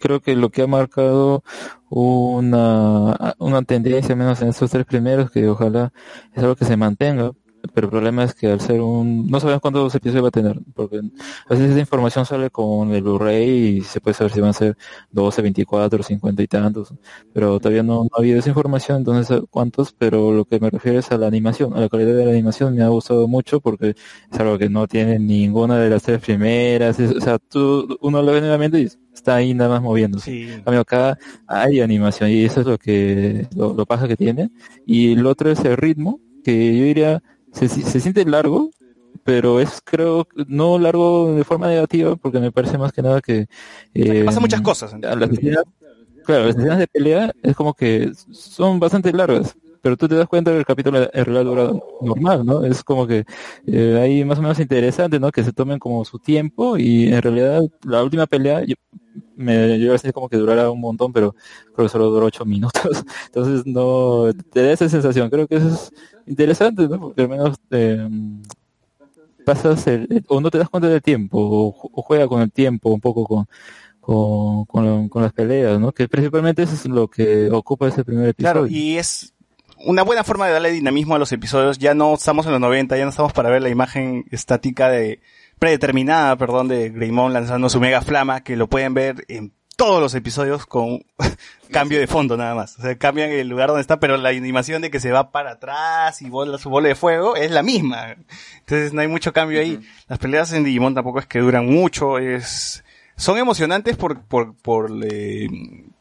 creo que lo que ha marcado una, una tendencia, menos en estos tres primeros, que ojalá es algo que se mantenga, pero el problema es que al ser un, no sabemos cuántos episodios va a tener, porque a veces esa información sale con el Blu-ray y se puede saber si van a ser 12, 24, 50 y tantos, pero todavía no, no ha habido esa información, entonces cuántos, pero lo que me refiero es a la animación, a la calidad de la animación me ha gustado mucho porque es algo que no tiene ninguna de las tres primeras, es- o sea, tú, uno lo ve nuevamente y está ahí nada más moviéndose. Sí. Cambio acá hay animación y eso es lo que, lo, lo paja que tiene. Y el otro es el ritmo, que yo diría, se, se siente largo, pero es creo no largo de forma negativa porque me parece más que nada que eh, Pasan muchas cosas. a las escenas, claro las escenas de pelea es como que son bastante largas pero tú te das cuenta que el capítulo en realidad dura normal no es como que eh, ahí más o menos interesante no que se tomen como su tiempo y en realidad la última pelea yo, me yo decir como que durara un montón pero creo que solo duró ocho minutos *laughs* entonces no te da esa sensación creo que eso es interesante no porque al menos eh, pasas el, o no te das cuenta del tiempo o, o juega con el tiempo un poco con con, con, con las peleas, ¿no? Que principalmente eso es lo que ocupa ese primer episodio. Claro, y es una buena forma de darle dinamismo a los episodios. Ya no estamos en los 90, ya no estamos para ver la imagen estática de, predeterminada, perdón, de Greymon lanzando su mega flama, que lo pueden ver en todos los episodios con *laughs* cambio de fondo nada más. O sea, cambian el lugar donde está, pero la animación de que se va para atrás y bola su bola de fuego es la misma. Entonces no hay mucho cambio ahí. Las peleas en Digimon tampoco es que duran mucho, es, son emocionantes por, por, por, eh,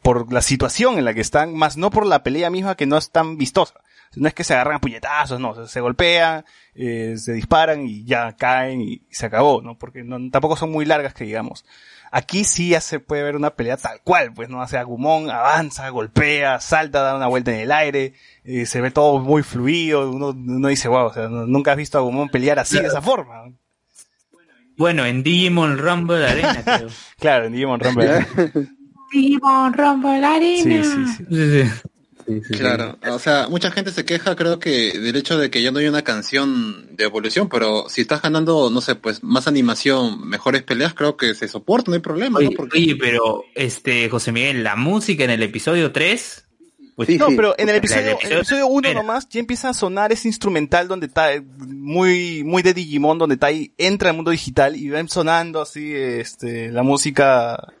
por la situación en la que están, más no por la pelea misma que no es tan vistosa. No es que se agarran a puñetazos, no, se, se golpean, eh, se disparan y ya caen y, se acabó, ¿no? Porque no, tampoco son muy largas que digamos. Aquí sí ya se puede ver una pelea tal cual, pues, ¿no? O sea, Agumon avanza, golpea, salta, da una vuelta en el aire, eh, se ve todo muy fluido, uno, uno dice, wow, o sea, no- nunca has visto a Agumon pelear así, de esa forma. Bueno, en Digimon Rumble Arena, *laughs* creo. Claro, en Digimon Rumble. Digimon Rumble Arena. Sí, sí, sí. Claro, o sea, mucha gente se queja, creo que del hecho de que ya no hay una canción de evolución, pero si estás ganando, no sé, pues más animación, mejores peleas, creo que se soporta, no hay problema, ¿no? Oye, oye, pero este José Miguel, la música en el episodio 3, pues no, pero en el episodio, en el episodio 1 primero. nomás ya empieza a sonar ese instrumental donde está muy, muy de Digimon, donde Tai entra al mundo digital y va sonando así, este, la música,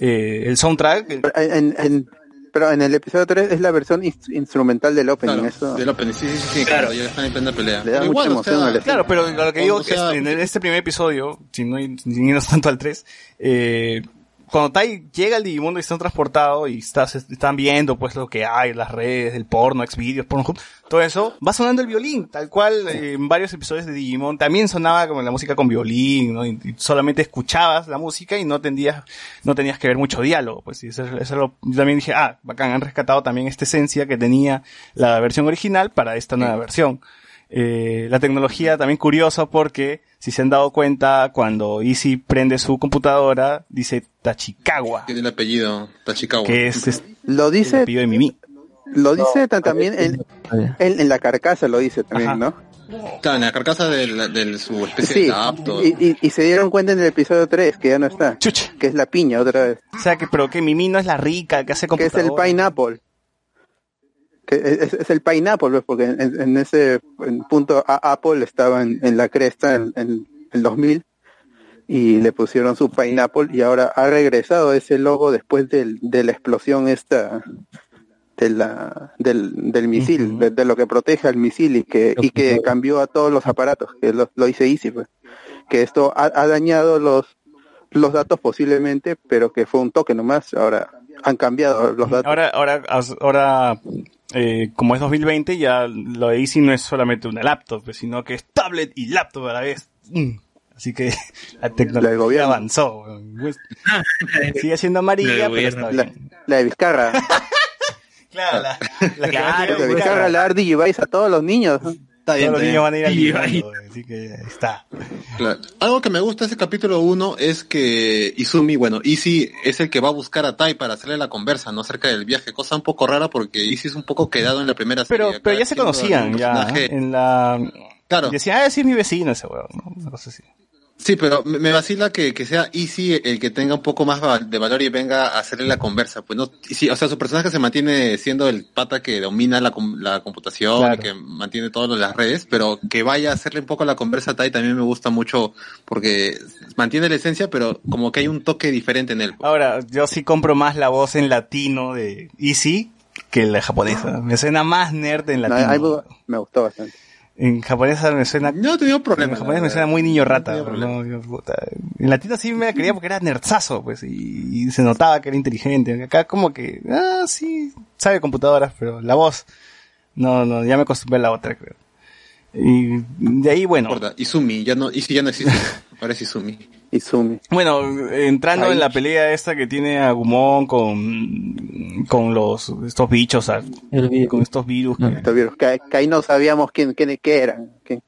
eh, el soundtrack. en, pero en el episodio 3 es la versión ins- instrumental del opening. Claro, eso del opening, sí, sí, sí, claro, ya están en plena pelea. Le da Pero mucha igual, o emoción sea, a la Claro, pero lo que digo O es que sea, en este primer episodio, sin, no, irnos tanto al 3, eh, cuando Tai llega al Digimundo y están transportados y estás, están viendo pues lo que hay, las redes, el porno, Xvideos, Pornhub, todo eso, va sonando el violín, tal cual eh, en varios episodios de Digimon también sonaba como la música con violín, ¿no? Y, y solamente escuchabas la música y no tendías, no tenías que ver mucho diálogo, pues y eso, es- eso es lo- yo también dije, ah, bacán, han rescatado también esta esencia que tenía la versión original para esta nueva versión. Eh, la tecnología también curiosa porque, si se han dado cuenta, cuando Easy prende su computadora, dice Tachikawa, Tiene el apellido Tachikawa. que es, es Lo el dice, apellido de Mimi. lo dice ta- también en, en, en la carcasa, lo dice también, Ajá. ¿no? Claro, en la carcasa de, de su especie Sí, de laptop. y, y, y se dieron cuenta en el episodio 3 que ya no está, Chucha. que es la piña otra vez, O sea, que, pero que Mimi no es la rica que hace que es computadora. el pineapple. Que es, es el pineapple, ¿ves? porque en, en ese en punto A- Apple estaba en, en la cresta en, en el 2000 y le pusieron su pineapple y ahora ha regresado ese logo después del, de la explosión esta de la, del, del misil, de lo que protege al misil y que, y que cambió a todos los aparatos, que lo, lo hice Easy, pues. que esto ha, ha dañado los, los datos posiblemente, pero que fue un toque nomás, ahora han cambiado los datos. Ahora, ahora, ahora, eh, como es 2020, ya lo de Easy no es solamente una laptop, sino que es tablet y laptop a la vez. Mm. Así que *laughs* la La tecnología gobierno. avanzó. Pues, Sigue siendo amarilla, pero está la, bien. la de Vizcarra, *laughs* Claro, la, la Claro, la de Vizcarra buscar. le va a dar Digivice a todos los niños. Está bien, Todos los niños van a ir al así que ahí está. Claro. Algo que me gusta de ese capítulo 1 es que Izumi, bueno, Easy es el que va a buscar a Tai para hacerle la conversa, no acerca del viaje, cosa un poco rara porque Easy es un poco quedado en la primera serie. Pero, pero ya se conocían, ya, en la... Claro. Y decían, ah, sí es mi vecino ese weón, ¿no? Una cosa así. Sí, pero me vacila que, que sea Easy el que tenga un poco más de valor y venga a hacerle la conversa. Pues no, sí, o sea, su personaje se mantiene siendo el pata que domina la, com- la computación Claro. y que mantiene de las redes, pero que vaya a hacerle un poco la conversa a Tai también me gusta mucho porque mantiene la esencia, pero como que hay un toque diferente en él. Ahora, yo sí compro más la voz en latino de Easy que la japonesa. Me suena más nerd en No, latino. algo me gustó bastante. En japonesa me suena... No he tenido En problemas. japonés me suena muy niño rata. No he tenido ¿no? Yo, puta, En latino sí me la quería porque era nerdzazo, pues, y, y se notaba que era inteligente. Acá como que, ah, sí, sabe computadoras, pero la voz, no, no, ya me acostumbré a la otra, creo. Y de ahí, bueno, No importa, Izumi, ya no, Izzy ya no existe. *laughs* Ahora es Izumi. Izumi. bueno, entrando Ahí. en la pelea esta que tiene a Gumon con, con los, estos bichos, con estos virus. que- Estos virus, que, que ahí no sabíamos quién, quién, qué eran. quién.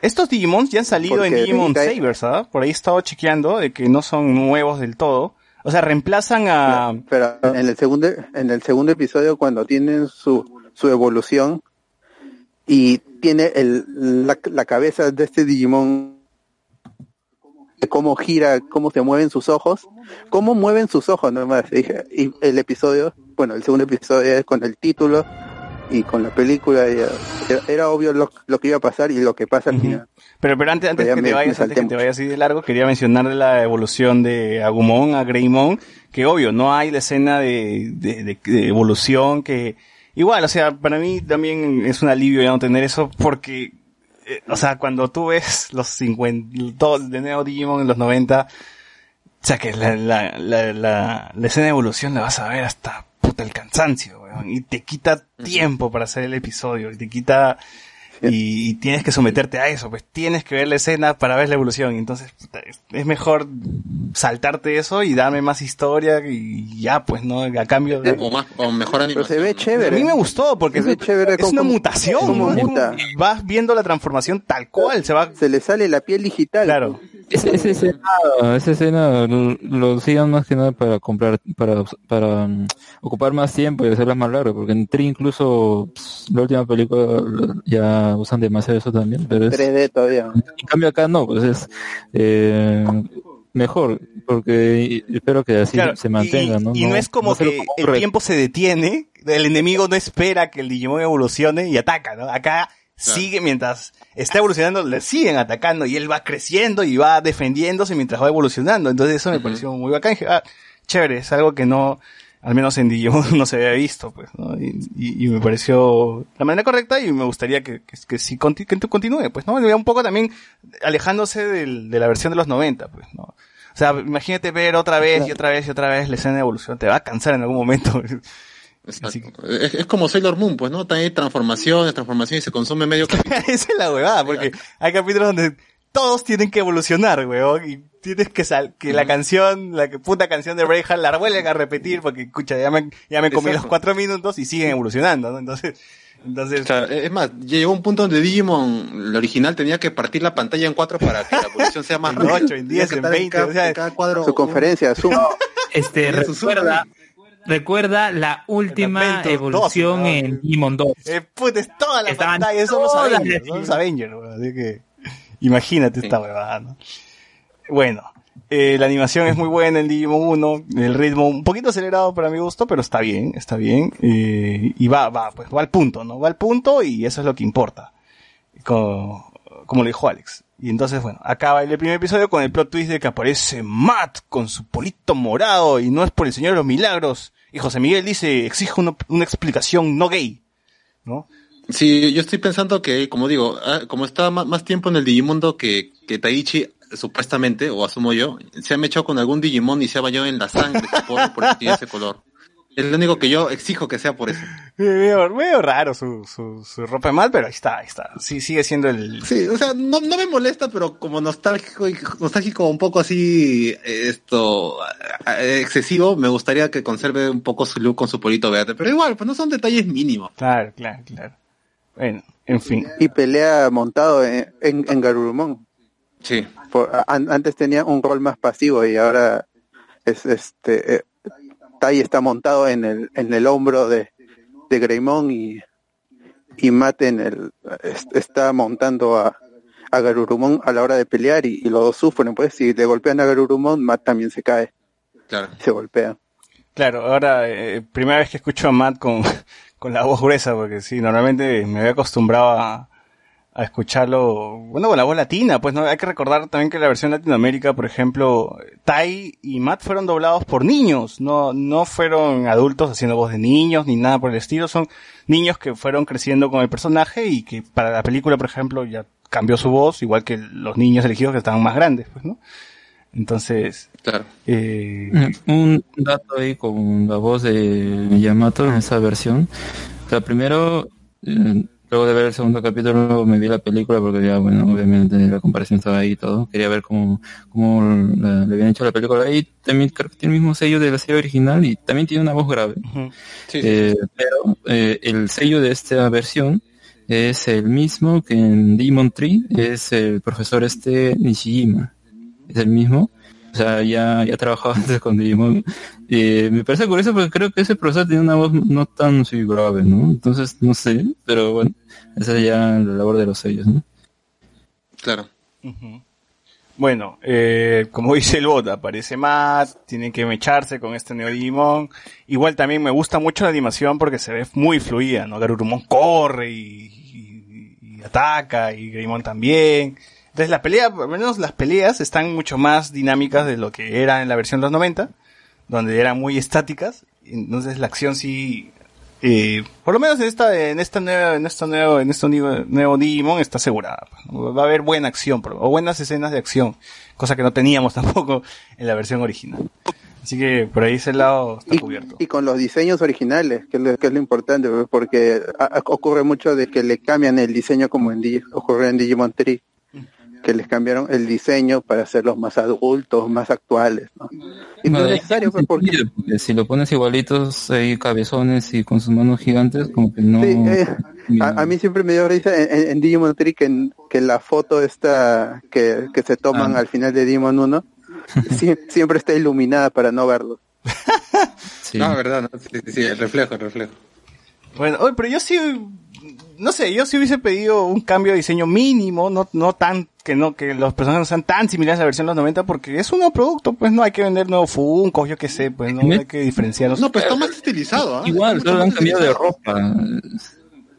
Estos Digimons ya han salido en Digimon Sabers, ¿ah? Por ahí he estado chequeando de que no son nuevos del todo. O sea, reemplazan a... Pero en el segundo, en el segundo episodio cuando tienen su, su evolución y tiene el, la, la cabeza de este Digimon cómo gira, cómo se mueven sus ojos, cómo mueven sus ojos nomás. Y el episodio, bueno, el segundo episodio es con el título y con la película y, eh, era, era obvio lo, lo que iba a pasar y lo que pasa al final. Pero, pero antes, antes Pero que me- te vayas, antes que te vayas así de largo, quería mencionar la evolución de Agumon a Greymon, que obvio, no hay la escena de, de, de- de evolución que, igual, o sea, para mí también es un alivio ya no tener eso, porque, eh, o sea, cuando tú ves los 50, todo de Neo Digimon en los 90, o sea, que la, la, la, la, la escena de evolución la vas a ver hasta puta el cansancio, weón, y te quita tiempo para hacer el episodio, y te quita, y, y tienes que someterte a eso, pues tienes que ver la escena para ver la evolución, y entonces es, mejor saltarte eso y darme más historia y ya, pues, ¿no? A cambio de... O más, o mejor Pero animación. se ve A chévere. mí me gustó porque Se es, ve chévere es una mutación, como- vas viendo la transformación tal cual, se va... Se le sale la piel digital. Claro. Esa, esa escena, escena lo, lo hacían más que nada para comprar, para, para mm, ocupar más tiempo y hacerlas más largas, porque en Tri incluso ps, la última película ya usan demasiado eso también, pero es, 3D todavía. en cambio acá no, pues es eh, mejor, porque espero que así Claro, se mantenga, y, ¿no? y no es como que el tiempo se detiene, el enemigo no espera que el Digimon evolucione y ataca, ¿no? Acá sigue mientras está evolucionando, le siguen atacando y él va creciendo y va defendiéndose mientras va evolucionando. Entonces eso me pareció muy bacán. Ah, chévere, es algo que no, al menos en Digimon *laughs* no se había visto, pues, ¿no? Y, y- y me pareció la manera correcta y me gustaría que, que, que sí conti- que continúe, pues, ¿no? Y un poco también alejándose del- de la versión de los 90, pues, ¿no? O sea, imagínate ver otra vez y otra vez y otra vez la escena de evolución, te va a cansar en algún momento. *laughs* Exacto. Es, es como Sailor Moon, pues, ¿no? Hay transformaciones, transformaciones y se consume medio capítulo. *laughs* Esa es la huevada, porque hay capítulos donde todos tienen que evolucionar, weón, y tienes que sal que la canción, la que puta canción de Reinhardt la vuelven a repetir porque, escucha, ya me, ya me comí los cuatro minutos y siguen evolucionando, ¿no? Entonces, entonces, Claro, es más, llegó un punto donde Digimon, el original, tenía que partir la pantalla en cuatro para que la evolución sea *laughs* más En rápida. ocho, en diez, en que estar 20, cada- o sea, en cada cuadro. Su conferencia, Zoom. Este, *laughs* recuerda, recuerda la última evolución 2, ¿no? en Digimon 2. eh, puta, es toda la Estaban pantalla, son los todas Avengers, son los Avengers, weón, así que, imagínate esta huevada, ¿no? Bueno, eh, la animación es muy buena en Digimon 1, el ritmo un poquito acelerado para mi gusto, pero está bien, está bien, eh, y va, va, pues va al punto, ¿no? Va al punto y eso es lo que importa, como, como lo dijo Alex. Y entonces, bueno, acaba el primer episodio con el plot twist de que aparece Matt con su polito morado y no es por el Señor de los Milagros. Y José Miguel dice, exige una, explicación no gay, ¿no? Sí, yo estoy pensando que, como digo, ah, como está más tiempo en el Digimundo que, que Taichi, supuestamente, o asumo yo, se ha mechado con algún Digimon y se ha bañado en la sangre, *laughs* por tiene ese color. Es lo único que yo exijo que sea por eso. Medio, medio raro su, su, su ropa de mal, pero ahí está, ahí está. Sí, sigue siendo el... Sí, o sea, no, no me molesta, pero como nostálgico, y- nostálgico un poco así, esto, excesivo, me gustaría que conserve un poco su look con su polito verde. Pero igual, pues no son detalles mínimos. Claro, claro, claro. Bueno, en fin. Y pelea montado en, en, en Garurumon. Sí. Por- an- antes tenía un rol más pasivo y ahora es este eh, Tai está montado en el en el hombro de, de Greymon y y Matt en el es- está montando a a Garurumon a la hora de pelear y, y los dos sufren pues si le golpean a Garurumon Matt también se cae Claro. se golpea Claro, ahora, eh, primera vez que escucho a Matt con, *laughs* con la voz gruesa, porque sí, normalmente me había acostumbrado a, a escucharlo, bueno, con la voz latina, pues no, hay que recordar también que la versión Latinoamérica, por ejemplo, Tai y Matt fueron doblados por niños, no, no fueron adultos haciendo voz de niños ni nada por el estilo, son niños que fueron creciendo con el personaje y que para la película, por ejemplo, ya cambió su voz, igual que los niños elegidos que estaban más grandes, pues, ¿no? Entonces, Claro. eh, Un dato ahí con la voz de Yamato en esa versión. O sea, primero, eh, luego de ver el segundo capítulo, me vi la película porque ya, bueno, obviamente la comparación estaba ahí y todo. Quería ver cómo, cómo la- le habían hecho la película. Y también creo que tiene el mismo sello de la serie original y también tiene una voz grave. ujú. Sí, sí. Eh, pero eh, el sello de esta versión es el mismo que en Demon Tree, es el profesor este Nishijima. Es el mismo. O sea, ya, ya trabajaba *laughs* antes con Digimon. Eh, me parece curioso porque creo que ese profesor tiene una voz no tan así grave, ¿no? Entonces, no sé, pero bueno, esa es ya la labor de los sellos, ¿no? Claro. Ujú. Bueno, eh, como dice el bot, aparece Matt, tienen que mecharse con este Neo Digimon. Igual también me gusta mucho la animación porque se ve muy fluida, ¿no? Garurumon corre y, y- y ataca y Greymon también. Entonces la pelea, por lo menos las peleas están mucho más dinámicas de lo que era en la versión de los 90, donde eran muy estáticas. Entonces la acción sí, eh, por lo menos en esta, en esta nueva, en esta nuevo, en este nuevo, nuevo Digimon está asegurada. pues. Va a haber buena acción, o buenas escenas de acción, cosa que no teníamos *laughs* tampoco en la versión original. Así que por ahí ese lado está y, cubierto. y con los diseños originales que es lo, que es lo importante pues, porque a- a- ocurre mucho de que le cambian el diseño como en Digi- ocurre en Digimon Tree que les cambiaron el diseño para hacerlos más adultos, más actuales, ¿no? Y no Bueno, es necesario, pues, porque porque si lo pones igualitos ahí cabezones y con sus manos gigantes, como que no... Sí, eh, a, a mí siempre me dio risa en, en- en Digimon Tree que, en- que la foto esta que, que se toman Ah. al final de Digimon 1 *laughs* sie- siempre está iluminada para no verlo. Sí. No, verdad, no, sí, sí, sí, el reflejo, el reflejo. Bueno, oye, pero yo sí, no sé, yo sí hubiese pedido un cambio de diseño mínimo, no, no tan, que no, que los personajes no sean tan similares a la versión de los 90, porque es un nuevo producto, pues no hay que vender nuevos Funkos, yo qué sé, pues no hay que diferenciarlos. No, pero está más estilizado, ¿ah? Igual, solo han cambiado de ropa.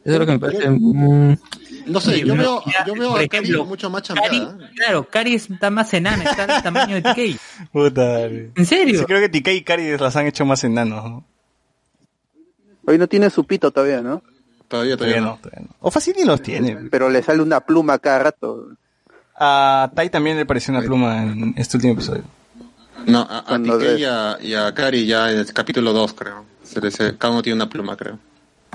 Eso es lo que me parece... No sé, yo veo, yo veo por a Cari ejemplo, mucho más chambeada. ¿eh? claro, Cari está más enana, está del tamaño de TK. Puta. ¿En serio? Sí, creo que TK y Cari las han hecho más enanos, ¿no? Hoy no tiene su pito todavía, ¿no? Todavía, Todavía no, todavía no. O fácil ni los tiene. Pero le sale una pluma cada rato. A Tai también le pareció una pluma en este último episodio. No, a, a Cuando TK de- y a, y a Kari ya en el capítulo 2, creo. Se les- cada uno tiene una pluma, creo.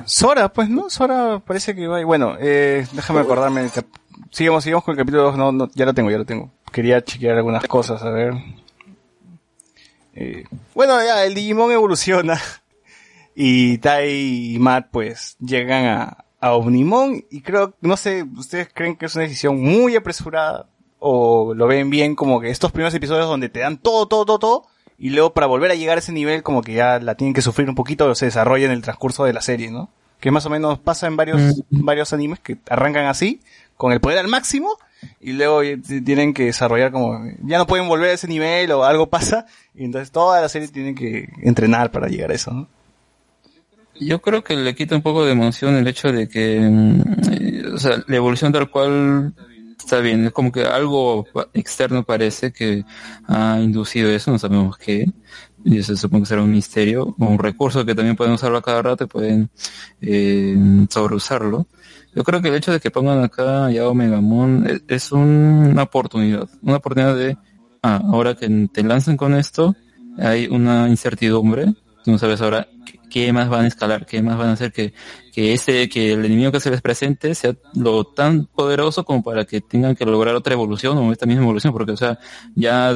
Sora, pues, ¿no? Sora parece que va. Bueno, eh, déjame acordarme. cap- Sigamos, sigamos con el capítulo 2. No, no, ya lo tengo, ya lo tengo. Quería chequear algunas cosas, a ver. Eh, bueno, ya, el Digimon evoluciona. *laughs* Y Tai y Matt, pues, llegan a, a Omnimon. Y creo, no sé, ¿ustedes creen que es una decisión muy apresurada? ¿O lo ven bien como que estos primeros episodios donde te dan todo, todo, todo, todo? Y luego para volver a llegar a ese nivel como que ya la tienen que sufrir un poquito o se desarrolla en el transcurso de la serie, ¿no? Que más o menos pasa en varios, varios animes que arrancan así, con el poder al máximo, y luego tienen que desarrollar como, ya no pueden volver a ese nivel o algo pasa, y entonces toda la serie tienen que entrenar para llegar a eso, ¿no? Yo creo que le quita un poco de emoción el hecho de que, mm, eh, o sea, la evolución tal cual está bien, es como que algo externo parece que ha inducido eso, no sabemos qué, y se supone que será un misterio, o un recurso que también pueden usarlo a cada rato y pueden eh, sobreusarlo. Yo creo que el hecho de que pongan acá a Yao Megamon es, es un- una oportunidad, una oportunidad de, ah, ahora que te lanzan con esto, hay una incertidumbre, tú no sabes ahora qué, más van a escalar, qué más van a hacer que, que ese, que el enemigo que se les presente sea lo tan poderoso como para que tengan que lograr otra evolución o esta misma evolución, porque o sea, ya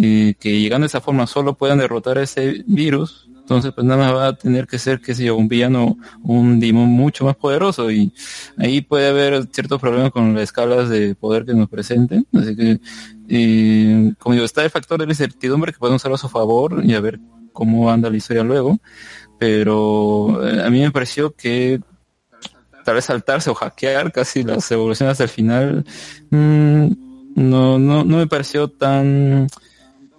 eh, que llegando de esa forma solo puedan derrotar ese virus, entonces pues nada más va a tener que ser, qué sé yo, un villano, un demon mucho más poderoso y ahí puede haber ciertos problemas con las escalas de poder que nos presenten, así que eh, como digo, está el factor de la incertidumbre que pueden usarlo a su favor y a ver cómo anda la historia luego, pero eh, a mí me pareció que tal vez saltarse o hackear casi las evoluciones hasta el final mm, no, no, no me pareció tan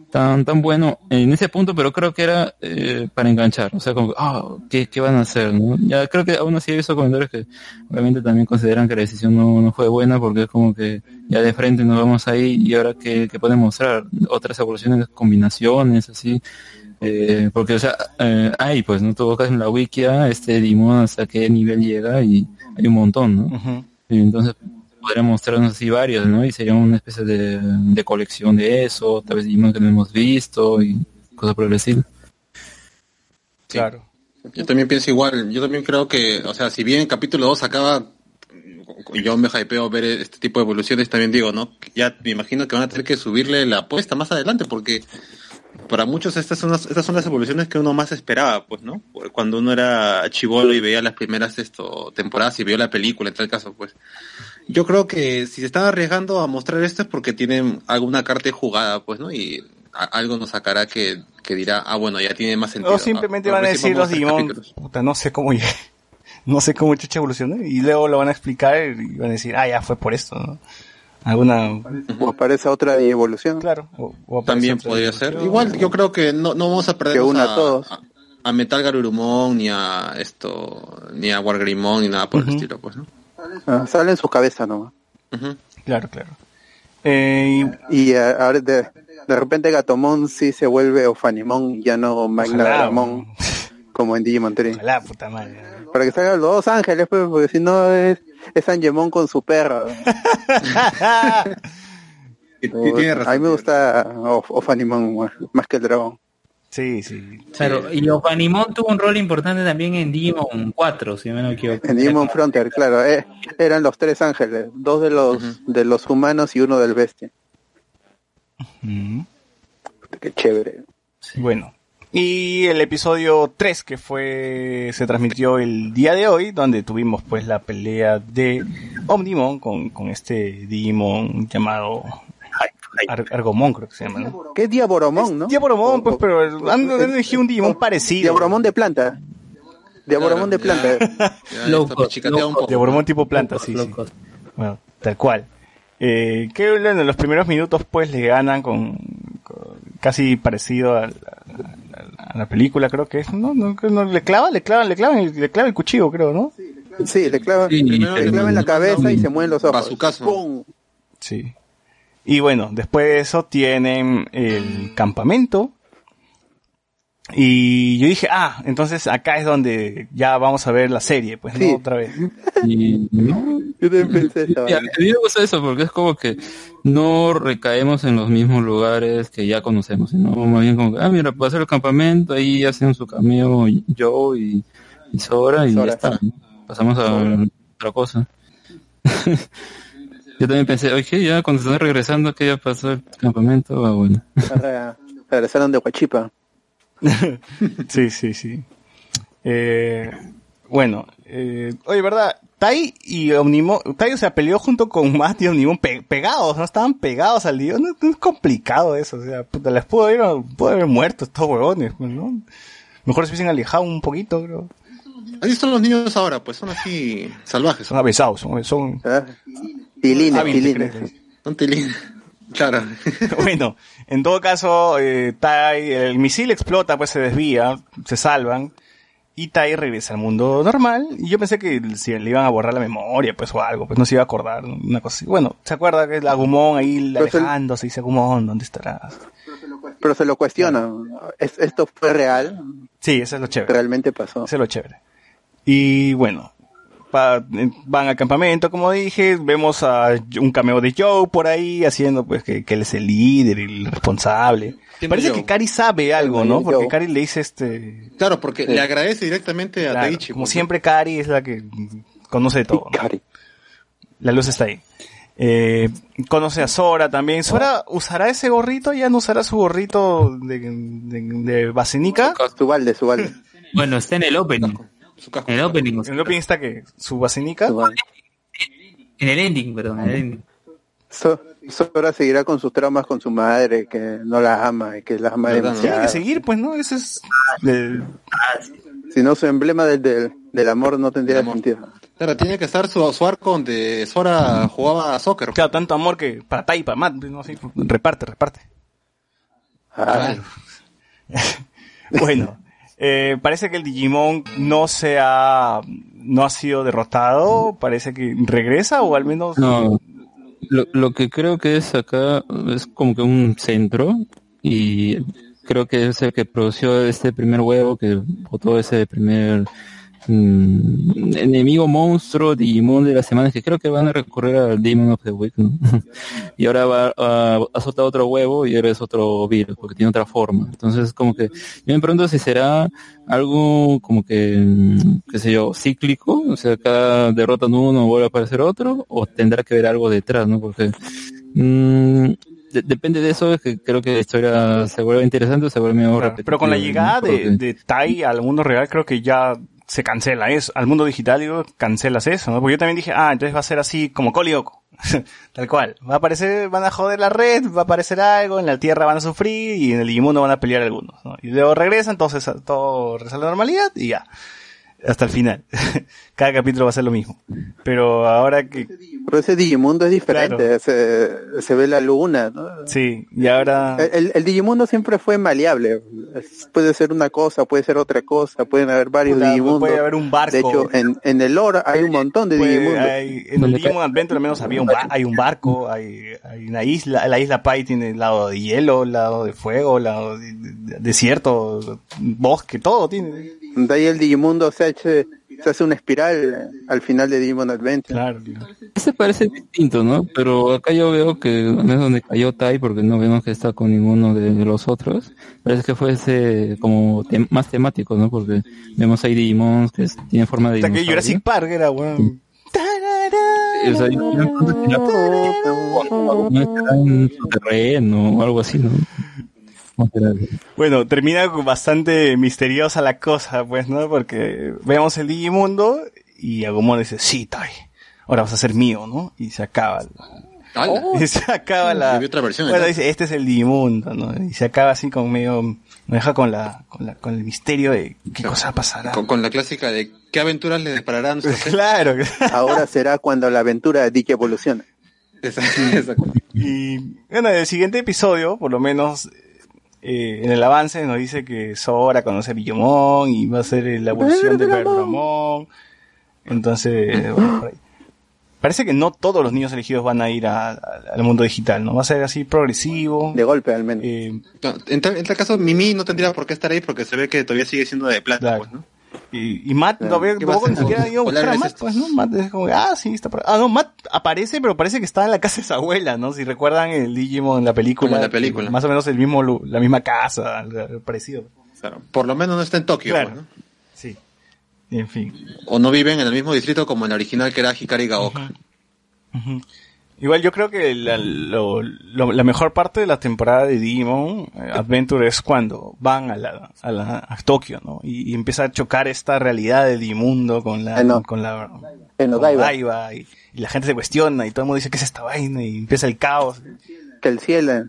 tan tan bueno en ese punto pero creo que era eh, para enganchar. O sea como ah ¿qué, qué van a hacer ¿no? ya creo que aún así he visto comentarios que obviamente también consideran que la decisión no, no fue buena porque es como que ya de frente nos vamos ahí y ahora qué, qué pueden mostrar. Otras evoluciones combinaciones así eh, porque, o sea, eh, hay, pues, ¿no? Tú buscas en la wikia este Digimon hasta qué nivel llega y hay un montón, ¿no? Y entonces podría mostrarnos así varios, ¿no? Y sería una especie de, de colección de eso, tal vez Digimon que no hemos visto y cosas por el estilo. Claro. Yo también pienso igual. Yo también creo que, o sea, si bien el capítulo 2 acaba, yo me hypeo ver este tipo de evoluciones, también digo, ¿no? Ya me imagino que van a tener que subirle la apuesta más adelante, porque para muchos estas son las, estas son las evoluciones que uno más esperaba, pues, ¿no? Cuando uno era chivolo y veía las primeras esto, temporadas y vio la película, en tal caso, pues. Yo creo que si se están arriesgando a mostrar esto es porque tienen alguna carta jugada, pues, ¿no? Y a- algo nos sacará que, que dirá, ah, bueno, ya tiene más sentido. O simplemente van a decir los Digimon, puta, no sé cómo. *laughs* No sé cómo chucha evolucionó. Y luego lo van a explicar y van a decir, ah, ya fue por esto, ¿no? Alguna, O aparece otra evolución. claro. o- o También podría ser. Igual yo creo que no, no vamos a perder Que una a todos. a, a Metal Garurumon ni a esto ni a Wargreymon ni nada por Ujú. el estilo, pues, ¿no? Ah, sale en su cabeza nomás. Ujú. Claro, claro. Eh, Y eh, ahora de, de repente Gatomon sí se vuelve Ofanimon y ya no y, Magna ojalá, Garamon como en Digimon 3. ojalá, puta madre. Para que salgan los dos ángeles, pues, porque si no es, es Angemon con su perra. *laughs* Y- y tiene razón. a mí me gusta Of- Ofanimon más, más que el dragón. Sí, sí. Claro, y Ofanimon tuvo un rol importante también en Digimon 4, si no me equivoco. En Digimon Frontier, claro, eh, eran los tres ángeles, dos de los de los humanos y uno del bestia. Ujú. Qué chévere. Bueno. Y el episodio 3 que fue se transmitió el día de hoy, donde tuvimos pues la pelea de Omnimon con, con este Digimon llamado Ar- Argomon, creo que se llama, ¿no? ¿Qué es Diaboromon, no? Diaboromon, pues, pero han, han elegido un Digimon parecido. Diaboromon de planta. Diaboromon de planta. Loco. Diaboromon tipo planta, sí. Bueno, tal cual. Eh, que bueno, en los primeros minutos pues le ganan con, con- casi parecido a, la- a la película creo que es, ¿no? no, no, le clava, le clavan, le clavan, el- le clava el cuchillo creo, ¿no? Sí, le clavan, Sí, le clavan la cabeza y se mueven los ojos. Bazucazo. ¡Pum! Sí. Y bueno, después de eso tienen el campamento Y yo dije, ah, entonces acá es donde ya vamos a ver la serie, pues, ¿no? Otra vez. Y, ¿no? Yo también pensé esa Y a vaina. mí me gusta eso porque es como que no recaemos en los mismos lugares que ya conocemos, sino más bien como que, ah, mira, puede hacer el campamento, ahí hacen su cameo Joe y, y Sora y Sora. ya está. Pasamos a otra cosa. *laughs* Yo también pensé, oye, ya cuando están regresando, que ya pasó el campamento, ah, bueno. Regresaron de Huachipa. *laughs* Sí, sí, sí. Eh, bueno, eh, oye, ¿verdad? Tai y Omnimon, Tai se peleó junto con Matt y Omnimon pe- pegados, ¿no? Estaban pegados al lío. No, no es complicado eso, o sea, puta, les pudo haber, pudo haber muerto estos huevones, pues, ¿no? Mejor se hubiesen alejado un poquito, creo. Ahí están los niños ahora, pues son así salvajes. Son avesados, son, son ¿ah? Tilines, hábiles, tilines. Son tilín. Claro. *laughs* bueno, en todo caso, eh, Tai, el misil explota, pues se desvía, se salvan, y Tai regresa al mundo normal, y yo pensé que si le iban a borrar la memoria, pues o algo, pues no se iba a acordar, una cosa así. Bueno, se acuerda que es la Agumon ahí alejándose, dice Agumon, ¿dónde estarás? Pero se lo cuestionan. ¿Es- ¿Esto fue real? Sí, eso es lo chévere. ¿Realmente pasó? Eso es lo chévere. Y bueno, pa- van al campamento, como dije, vemos a un cameo de Joe por ahí, haciendo pues que, que él es el líder y el responsable. ¿Quién Parece Joe? que Kari sabe algo, ¿no? Porque. Kari le dice este... Claro, porque Sí. le agradece directamente a claro, Daichi. como siempre Kari es la que conoce de todo. ¿no? Cari. La luz está ahí. Eh, conoce a Sora también. ¿Sora usará ese gorrito? ¿Ya no usará su gorrito de, de, de Basenica? Su balde, su balde. Bueno, está en el opening. Su casco. En el opening. En el opening está que su balde. En el ending, perdón. En el ending. So- Sora seguirá con sus traumas con su madre, que no la ama y que la ama ¿Verdad, no? Tiene que demasiado. seguir, pues, ¿no? Ese es... el- Si no, su emblema del, del, del amor no tendría amor. sentido. Claro, tiene que estar su, su arco donde Sora jugaba a soccer. Claro, tanto amor que para Tai y para Matt, no sé, reparte, reparte. Ah, *laughs* Bueno, eh, parece que el Digimon no se ha, no ha sido derrotado, parece que regresa o al menos... No, lo, lo que creo que es acá es como que un centro y creo que es el que produció este primer huevo que botó ese primer mm, enemigo monstruo Digimon de la semana que creo que van a recurrir al Demon of the Week ¿no? *laughs* y ahora va a, a soltar otro huevo y ahora es otro virus porque tiene otra forma. Entonces como que yo me pregunto si será algo como que mm, qué sé yo cíclico o sea cada derrotan uno vuelve a aparecer otro o tendrá que ver algo detrás no porque mm, de- depende de eso es que creo que la historia se vuelve interesante o se vuelve medio Claro, pero con la llegada de Tai al mundo real creo que ya se cancela eso. Al mundo digital digo, cancelas eso, ¿no? Porque yo también dije, ah, entonces va a ser así como Colioco. *laughs* Tal cual. Va a aparecer, van a joder la red, va a aparecer algo, en la Tierra van a sufrir y en el Digimundo van a pelear algunos, ¿no? Y luego regresa, entonces todo regresa a la normalidad y ya. Hasta el final. *laughs* Cada capítulo va a ser lo mismo. Pero ahora que, pero ese Digimundo es diferente, Claro. se, se ve la luna, ¿no? sí, y ahora... El, el- el Digimundo siempre fue maleable. Puede ser una cosa, puede ser otra cosa, pueden haber varios Puta, Digimundos. puede haber un barco. De hecho, en, en el lore hay un montón de Pues, Digimundos. hay- en el Digimon Adventure al menos había un ba- hay un barco, hay, hay una isla, la isla Pai tiene lado de hielo, lado de fuego, lado de, de- de- desierto, bosque, todo tiene. De ahí el Digimundo se hace, se hace una espiral al final de Digimon Adventure. Claro. Este parece distinto, ¿no? Pero acá yo veo que menos donde cayó Tai, porque no vemos que está con ninguno de, los otros, parece que fuese como tem- más temático, ¿no? Porque vemos ahí Digimons que es- tienen forma de Hasta que. Jurassic Park era, weón. O sea, yo no estará en su terreno o algo así, ¿no? Bueno, termina bastante misteriosa la cosa, pues, ¿no? Porque vemos el Digimundo y Agumon dice, sí, Tai, ahora vas a ser mío, ¿no? Y se acaba. *laughs* Y se acaba la... Otra versión, Bueno, dice, este es el Digimundo, ¿no? Y se acaba así con medio... Me deja con la, con la, con el misterio de qué cosa pasará. Con, con la clásica de qué aventuras le ser? *laughs* Claro. Ahora será cuando la aventura de Diki evolucione. *laughs* Esa- esa- Y bueno, en el siguiente episodio, por lo menos eh, en el avance, nos dice que Sora conoce a Billomon y va a ser la evolución de Bergamon. Entonces, bueno, parece que no todos los niños elegidos van a ir a- a- al mundo digital, ¿no? Va a ser así progresivo. De golpe, al menos. Eh, No, En tal, en tal caso, Mimi no tendría por qué estar ahí porque se ve que todavía sigue siendo de plata, Claro. pues, ¿no? Y, y Matt, Claro. no ve, ¿Qué va a tampoco ni siquiera ido a buscar a Matt, pues, ¿no? Matt es como, ah, sí, está por Ah, no, Matt aparece, pero parece que está en la casa de su abuela, ¿no? Si recuerdan el Digimon en la película. Como en la película. Más o menos el mismo, lu- la misma casa, parecido. Claro. Por lo menos no está en Tokio, Claro. pues, ¿no? Sí. En fin. O no viven en el mismo distrito como en la original que era Hikari Gaoka. Ujú. Igual yo creo que la, lo- lo- la mejor parte de la temporada de Digimon eh, Adventure es cuando van a la, a la a Tokio, ¿no? Y, y empieza a chocar esta realidad de Digimundo con la, no. con la, En con Odaiba. Odaiba, y, y la gente se cuestiona y todo el mundo dice que es esta vaina y empieza el caos. Que el cielo,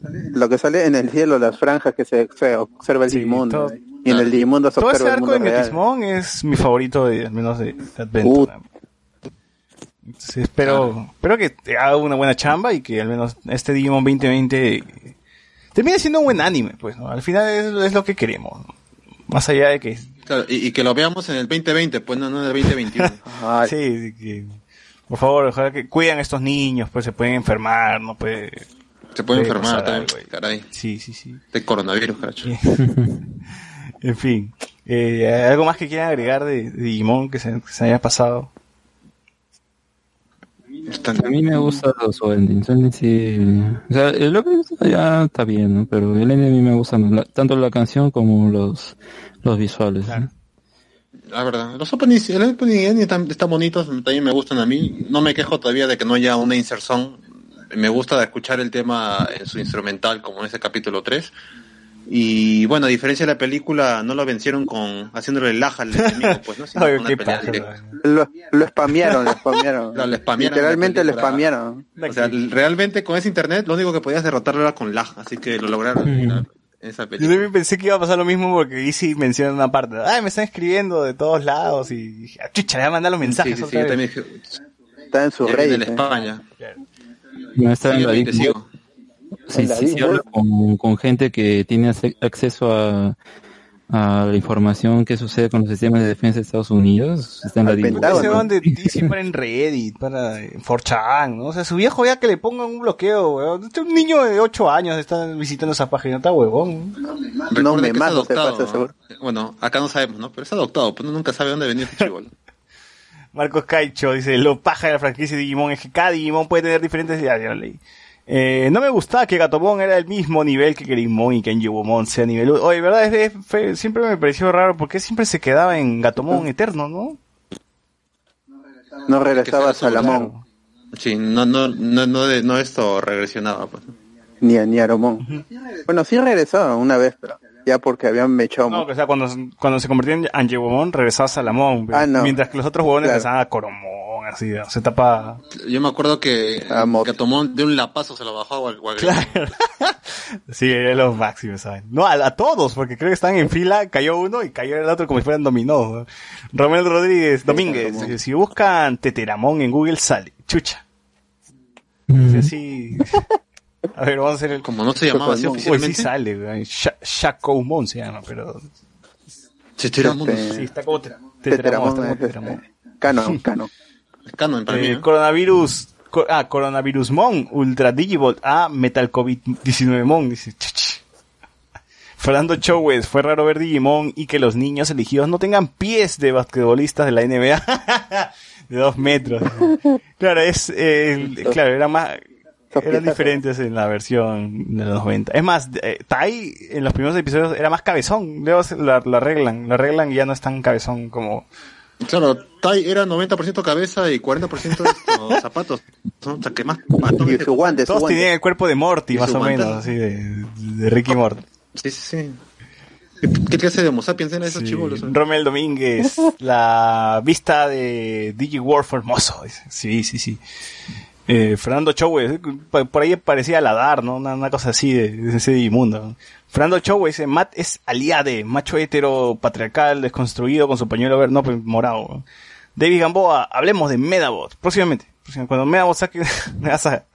lo que sale en el cielo, las franjas que se, se observa el Sí, Digimundo. todo- y en el Digimundo se Todo ese observa el arco mundo de real. Metismon es mi favorito de, al menos de, de Adventure. Entonces, espero, espero que te haga una buena chamba y que al menos este Digimon 2020 termine siendo un buen anime, pues, ¿no? Al final es, es lo que queremos. ¿no? Más allá de que, Claro, y, y que lo veamos en el 2020, pues no, no en el 2021. *laughs* Ay, sí, de que, por favor, ojalá que cuiden a estos niños, pues se pueden enfermar, no puede, Se puede Sí, enfermar también, algo caray. sí, sí, sí. De coronavirus, caracho. *laughs* en fin, eh, algo más que quieran agregar de, de Digimon que se, que se haya pasado. A mí me gusta su ending. Su ending sí. O sea, el opening ya está bien, ¿no? Pero el ending a mí me gusta más, la- tanto la canción como los, los visuales. La verdad, los openings, el opening y ending están, están bonitos, también me gustan a mí. No me quejo todavía de que no haya una insert song. Me gusta escuchar el tema en su instrumental, como en ese capítulo 3. Y bueno, a diferencia de la película, no lo vencieron con haciéndole laja al *laughs* enemigo, pues, ¿no? Sino Ay, con qué una pelea paja, directa. Lo, lo spamearon, lo spamearon. Literalmente lo spamearon. O sea, realmente con ese internet lo único que podías derrotarlo era con lag, así que lo lograron en en esa Yo película. también pensé que iba a pasar lo mismo porque Easy menciona una parte. Ay, me están escribiendo de todos lados y dije, ah, chucha, le voy a mandar los Sí, mensajes sí, sí, yo también dije, Está en su rey. la España. No está Sí, en yo Sí, sí, hablo con, con gente que tiene acceso a, a la información que sucede con los sistemas de defensa de Estados Unidos. Está en la Pentágono. Ese donde DC para en Reddit, para eh, 4chan, ¿no? O sea, su viejo ya que le pongan un bloqueo, weón. Este Un niño de 8 años está visitando esa página, está huevón. No me mato, se adoptado, pasa seguro. ¿no? Bueno, acá no sabemos, ¿no? Pero es adoptado, pues uno nunca sabe dónde venía este chivolo. Marcos Caicho dice, lo paja de la franquicia de Digimon es que cada Digimon puede tener diferentes... Ya, ya lo leí. Eh, no me gustaba que Gatomon era el mismo nivel que Greymon y que Anjewomon sea nivel 1. Oye, ¿verdad? Es, es- fue- siempre me pareció raro porque siempre se quedaba en Gatomon eterno, ¿no? No regresaba a Salamón, Sí, no, no, no, no, de- no esto regresionaba, pues. ni a, ni a Aromón. Bueno, sí regresaba una vez, pero ya porque habían echado No, o sea, cuando, cuando se convertía en Anjewomon regresaba a Salamón. Ah, no. Mientras que los otros huevones Claro. regresaban a Coromon, así, se tapa... Yo me acuerdo que Ah, Mot. Gatomón de un lapazo se lo bajó al- Claro. *laughs* sí, es lo máximo, ¿saben? No, a, a todos, porque creo que están en fila, cayó uno y cayó el otro como si fueran dominó. Romel Rodríguez, Domínguez, si buscan Teteramón en Google sale, chucha. Mm. Así. *laughs* A ver, vamos a hacer el... Como no se llamaba así Pokémon. Uy, sí oficialmente. sale, Shacoumon se llama, pero... Teteramon. Este, Sí, está como te- Teteramón, está Teteramón Teteramón. este, canon, canon. Es canon para mí, Eh, coronavirus, co- ah, coronavirusmon, Ultra Digivolt, ah, Metal COVID-19mon, dice, chuch. *laughs* Fernando Chowes, fue raro ver Digimon y que los niños elegidos no tengan pies de basquetbolistas de la NBA *laughs* de dos metros. *laughs* Claro, es, eh, claro, era más, eran diferentes en la versión de los 90. Es más, eh, Tai en los primeros episodios era más cabezón, luego la arreglan, la arreglan y ya no es tan cabezón como, Claro, Tai era 90% cabeza y 40% estos zapatos. O sea, que más patón Y su guante, su todos guante. tenían el cuerpo de Morty, más o menos, así de, de Ricky Morty. Sí, sí, sí. ¿Qué, clase de Homo sapiens eran esos Sí. chivolos? eh? Romel Domínguez, *laughs* la vista de DigiWorld fue hermoso. dice. Sí, sí, sí. Eh, Fernando Chowe, por por ahí parecía Ladar, ¿no? Una, una cosa así de, de ese Digimundo. Fernando Chowe dice, Matt es aliade, macho hetero, patriarcal, desconstruido, con su pañuelo verde, no, pues, morado. David Gamboa, hablemos de Medabot, próximamente. próximamente. Cuando Medabot saque, me vas *laughs* a...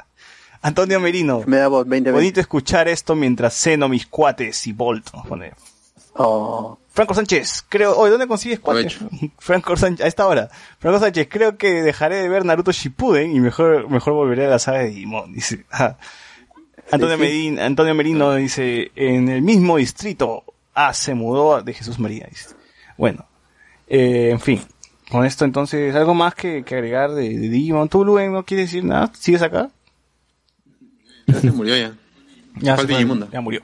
Antonio Merino, Me da voz 20 bonito escuchar esto mientras ceno mis cuates y Bolt. Oh, Franco Sánchez, creo. Oye, ¿dónde consigues cuates? *laughs* Franco Sánchez, a esta hora. Franco Sánchez, creo que dejaré de ver Naruto Shippuden y mejor, mejor volveré a la saga de Digimon. Dice. Antonio, sí. Medin- Antonio Merino dice, en el mismo distrito. Ah, se mudó de Jesús María. Dice. Bueno, eh, en fin. Con esto entonces, ¿algo más que, que agregar de, de Digimon? ¿Tú, Luen, no quieres decir nada? ¿Sigues acá? Ya se murió ya. Ya, se ya murió.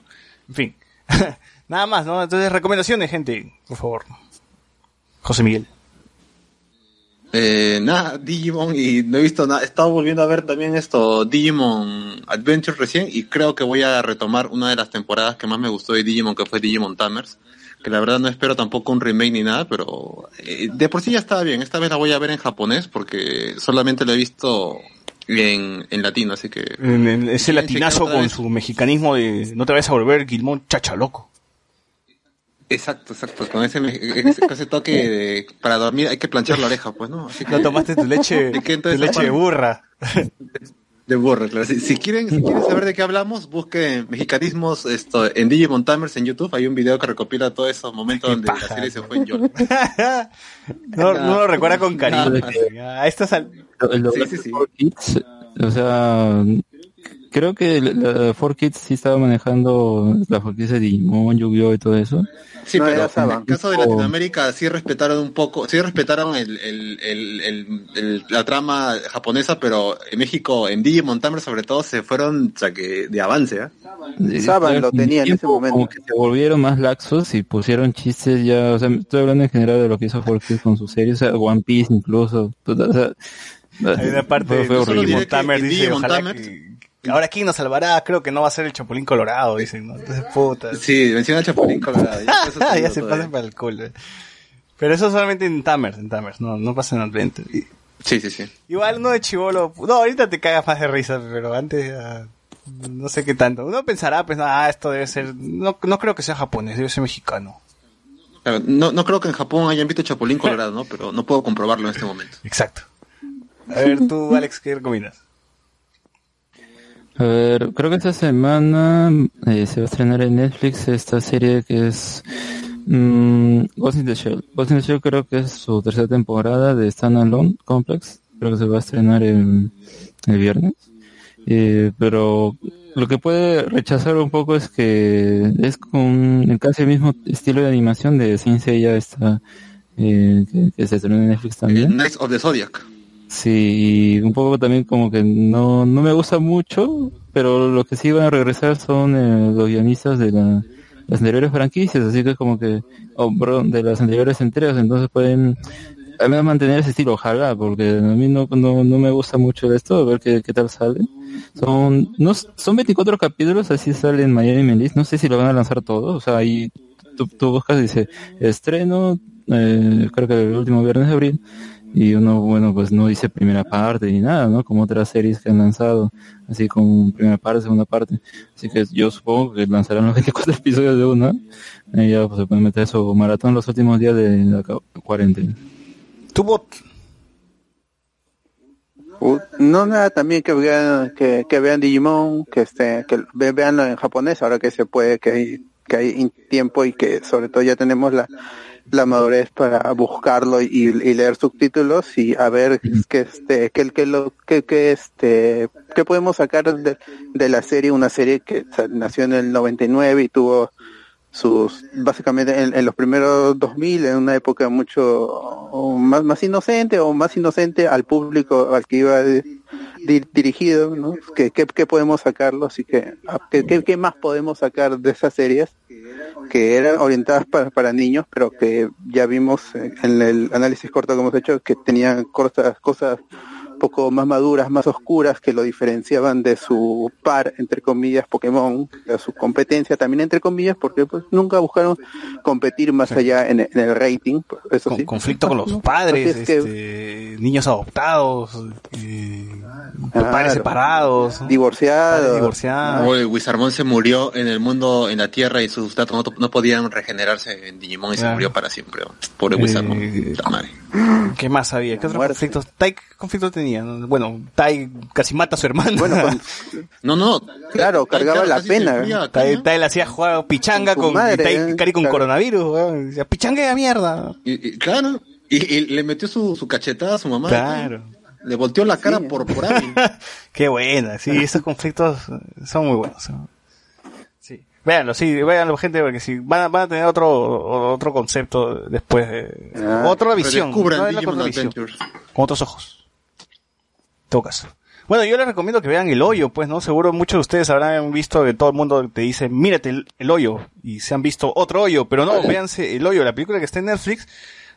En fin. *laughs* Nada más, ¿no? Entonces, recomendaciones, gente, por favor. José Miguel. Eh, nada, Digimon y no he visto nada. He estado volviendo a ver también esto, Digimon Adventure recién y creo que voy a retomar una de las temporadas que más me gustó de Digimon, que fue Digimon Tamers. Que la verdad no espero tampoco un remake ni nada, pero eh, de por sí ya estaba bien. Esta vez la voy a ver en japonés porque solamente lo he visto en, en latino, así que... En- en ese latinazo con vez. su mexicanismo de no te vayas a volver Gilmón chacha loco. Exacto, exacto. Con ese, ese, con ese toque *laughs* de, para dormir hay que planchar la oreja, pues, ¿no? Así que No tomaste tu leche, *laughs* ¿De qué tu leche *laughs* de burra. De burro, claro. Si, si quieren, si quieren saber de qué hablamos, busquen mexicanismos esto, en Digimon Tamers en YouTube. Hay un video que recopila todos esos momentos donde paja. la serie se fue en YOLO. no, no lo recuerda con cariño. Más. A estas al- Sí, sí, sí. de 4Kids, o sea, creo que la- la 4Kids sí estaba manejando la franquicia de Digimon, Yu-Gi-Oh y todo eso. Sí, No, pero en el caso de Latinoamérica sí respetaron un poco, sí respetaron el, el, el, el- el- la trama japonesa, pero en México, en Digimon Tamers sobre todo, se fueron o sea, que de avance, ¿eh? Saban lo tenía en ese momento. Como que se volvieron más laxos y pusieron chistes ya, o sea, estoy hablando en general de lo que hizo 4Kids con sus series, o sea, One Piece incluso, o sea, hay una parte de Digimon Tamer dice, ojalá que ahora quién nos salvará, creo que no va a ser el Chapulín Colorado, dicen, ¿no? Entonces, puta. Sí, menciona a Chapulín Colorado. Ya, *laughs* ya se pasan para el culo. Pero eso solamente en Tamers, en Tamers, no, no pasa en Adventure. Sí, sí, sí. Igual uno de chivolo, no, ahorita te cagas más de risa, pero antes ah, no sé qué tanto. Uno pensará, pues, ah, esto debe ser, no, no creo que sea japonés, debe ser mexicano. Claro, no, no creo que en Japón hayan visto Chapulín Colorado, ¿no? Pero no puedo comprobarlo en este momento. Exacto. A ver, tú, Alex, ¿qué recomiendas? A ver, creo que esta semana eh, se va a estrenar en Netflix esta serie que es mm, Ghost in the Shell. Ghost in the Shell creo que es su tercera temporada de Standalone Complex. Creo que se va a estrenar el, el viernes. Eh, pero lo que puede rechazar un poco es que es con casi el mismo estilo de animación de Saint Seiya esta eh, que, que se estrenó en Netflix también. Knights of the Zodiac. Sí, y un poco también como que no, no me gusta mucho, pero lo que sí van a regresar son eh, los guionistas de la- las anteriores franquicias, así que como que, oh, de las anteriores entregas, entonces pueden al menos mantener ese estilo, ojalá, porque a mí no, no, no me gusta mucho esto, a ver qué, qué tal sale. Son, no, son 24 capítulos, así sale en Miami Melis, no sé si lo van a lanzar todos, o sea, ahí tú, tú buscas y dice, estreno, eh, creo que el último viernes de abril, y uno, bueno, pues no dice primera parte ni nada, ¿no? Como otras series que han lanzado, así con primera parte, segunda parte. Así que yo supongo que lanzarán los *laughs* 24 episodios de una, y ya pues se pueden meter eso maratón los últimos días de la cu- cuarentena. Tu bot. Uh, no nada también que vean que, que vean Digimon que este que ve- veanlo en japonés ahora que se puede que hay que hay tiempo y que sobre todo ya tenemos la la madurez para buscarlo y, y leer subtítulos y a ver que este que que lo que, que este que podemos sacar de, de la serie una serie que nació en el 99 y tuvo sus básicamente en, en los primeros 2000 en una época mucho más más inocente o más inocente al público al que iba di- di- dirigido ¿no? ¿Qué, qué, qué podemos sacarlo así que a- ¿qué, qué, qué más podemos sacar de esas series que eran orientadas para, para niños pero que ya vimos eh, en el análisis corto que hemos hecho que tenían cosas cosas poco más maduras, más oscuras, que lo diferenciaban de su par, entre comillas, Pokémon, de su competencia también, entre comillas, porque pues nunca buscaron competir más allá en, en el rating, pues, eso Con sí. conflicto con los padres, es que- este, niños adoptados, eh, Claro. padres separados, divorciados. divorciados. O el Wizardmon se murió en el mundo, en la Tierra, y sus datos no, no podían regenerarse en Digimon y se murió para siempre. Pobre Eh, Wizardmon. ¿Qué más había? ¿Qué otros conflictos? Tai, ¿qué conflictos tenía? No, Bueno, Tai casi mata a su hermano. Bueno, con- *laughs* No, no. Claro, cargaba la pena. Tai. Tai le hacía jugar pichanga Con con, madre, Tai, eh, Cari con claro. coronavirus, weón. Decía, pichangue de mierda. Y, y- claro. Y, y le metió su, su cachetada a su mamá. Claro. Le volteó la cara Sí. por, por hábil. *laughs* Qué buena, sí, esos conflictos son muy buenos. ¿no? Sí. Véanlo, sí, véanlo, gente, porque si van a, van a tener otro otro concepto después de... Ah, otra visión. ¿no? La contravisión. Adventures. con otros ojos. En todo caso. Bueno, yo les recomiendo que vean El Hoyo, pues, ¿no? Seguro muchos de ustedes habrán visto que todo el mundo te dice, mírate el, el hoyo, y se han visto otro hoyo, pero no, véanse El Hoyo, la película que está en Netflix,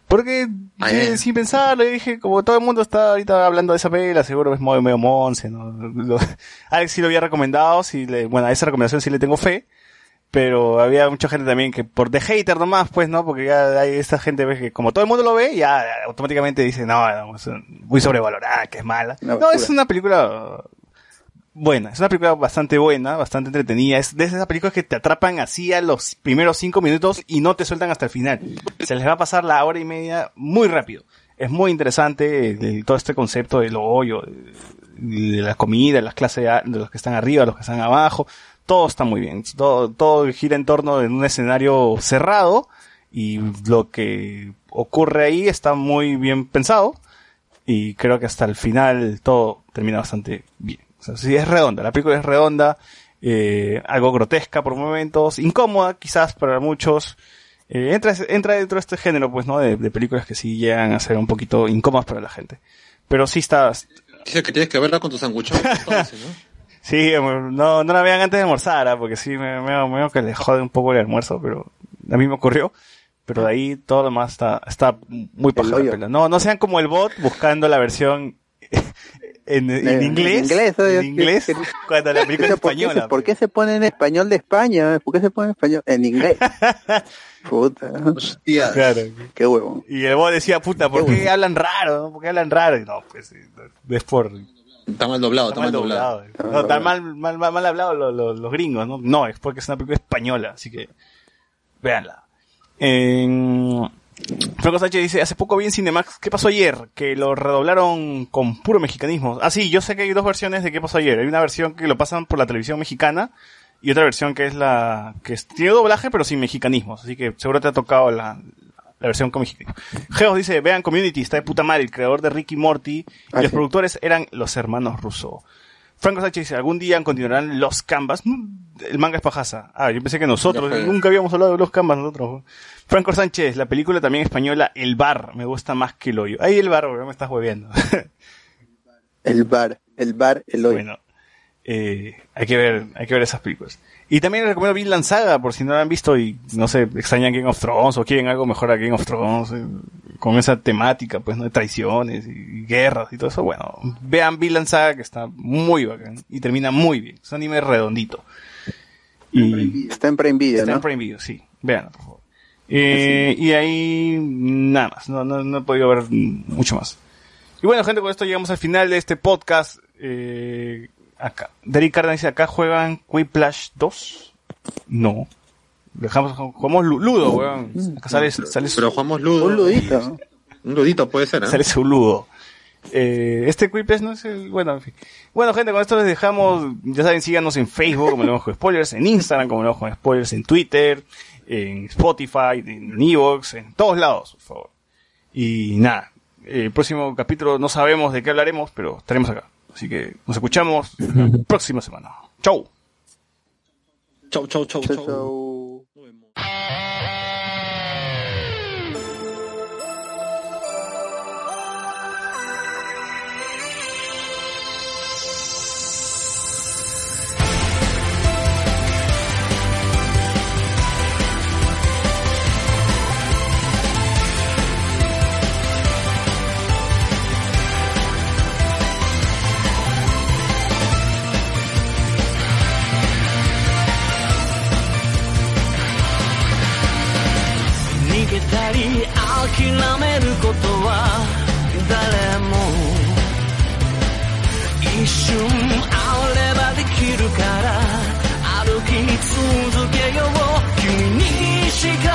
porque eh, sin pensarlo, yo dije, como todo el mundo está ahorita hablando de esa película, seguro es medio, medio monce, ¿no? Lo- *laughs* Alex sí lo había recomendado, sí le, bueno, a esa recomendación sí le tengo fe, pero había mucha gente también que por de hater nomás, pues, ¿no? Porque ya hay esta gente ves que como todo el mundo lo ve, ya automáticamente dice, no, no, es muy sobrevalorada, que es mala. Una no, es una película buena, es una película bastante buena, bastante entretenida, es de esas películas que te atrapan así a los primeros cinco minutos y no te sueltan hasta el final. Se les va a pasar la hora y media muy rápido. Es muy interesante el- el- todo este concepto del hoyo, de, de la comida, las clases a- de los que están arriba, los que están abajo, todo está muy bien. Todo, todo gira en torno de un escenario cerrado y lo que ocurre ahí está muy bien pensado y creo que hasta el final todo termina bastante bien. O sea, sí es redonda, la película es redonda, eh, algo grotesca por momentos, incómoda quizás para muchos. Eh, entra, entra dentro de este género, pues, ¿no? De, de películas que sí llegan a ser un poquito incómodas para la gente. Pero sí está, Dice que tienes que verla con tu sanguchón. ¿no? *laughs* Sí, no, no la vean antes de almorzar, ¿ah? porque sí me, me, me veo que le jode un poco el almuerzo, pero a mí me ocurrió. Pero de ahí todo lo demás está, está muy paja la hoyo. pela. No, no sean como el bot buscando la versión *laughs* en, en En inglés. inglés, oye, en inglés, cuando la película es ¿Por qué, se, española. por qué se pone en español de España? ¿Por qué se pone en español? En inglés. *laughs* Puta, Hostia. Claro. qué huevo. Y el bot decía, puta, ¿por qué hablan raro? no? ¿Por qué hablan raro? Y no, pues, es por, Está mal doblado, Está está mal doblado. doblado. No, está mal, mal, mal, mal hablado lo- lo- los gringos, ¿no? No, es porque es una película española, así que véanla. En... Franco Sánchez dice, hace poco vi en Cinemax, ¿qué pasó ayer? Que lo redoblaron con puro mexicanismo. Ah, sí, yo sé que hay dos versiones de ¿qué pasó ayer? Hay una versión que lo pasan por la televisión mexicana y otra versión que es la... que es- tiene doblaje pero sin mexicanismos, así que seguro te ha tocado la, la versión mexicanismo. Geos dice, vean Community, está de puta madre, el creador de Ricky Morty y Ah, los sí. productores eran los hermanos Russo. Franco Sánchez dice, algún día continuarán los canvas. Mm, El manga es pajaza. Ah, yo pensé que nosotros, Ya nunca habíamos hablado de los canvas nosotros. Franco Sánchez, la película también española El Bar, me gusta más que el hoyo. Ahí el bar, bro, me estás hueviendo. El bar, el bar, el hoyo. bueno, eh, hay que ver, hay que ver esas películas. Y también les recomiendo Vinland Saga, por si no la han visto y, no sé, extrañan Game of Thrones o quieren algo mejor a Game of Thrones, eh, con esa temática, pues, ¿no? De traiciones y guerras y todo eso. Bueno, vean Vinland Saga, que está muy bacán y termina muy bien. Es un anime redondito. Y Está en Prime Video, está en ¿no? Prime Video, sí. Veanlo, por favor. Eh, y ahí, nada más. No, no, no he podido ver mucho más. Y bueno, gente, con esto llegamos al final de este podcast. Eh, acá. Derek Cárdenas dice, acá juegan Quiplash 2. No. Dejamos, jugamos Lu- Ludo, weón. Acá sale, sale, Pero jugamos Ludo. Un ludito. ¿no? Un ludito puede ser, ¿eh? sale su Ludo. Eh, este Quiplash no es el, bueno, en fin. Bueno, gente, con esto les dejamos, ya saben, síganos en Facebook, como Leemos con Spoilers, en Instagram, como Leemos con Spoilers, en Twitter, en Spotify, en Evox, en todos lados, por favor. Y nada, el próximo capítulo no sabemos de qué hablaremos, pero estaremos acá. Así que nos escuchamos la *laughs* próxima semana. Chau. Chau, chau, chau, Chau, chau. り諦めることは誰も一瞬あればできるから歩き続けよう。君にしか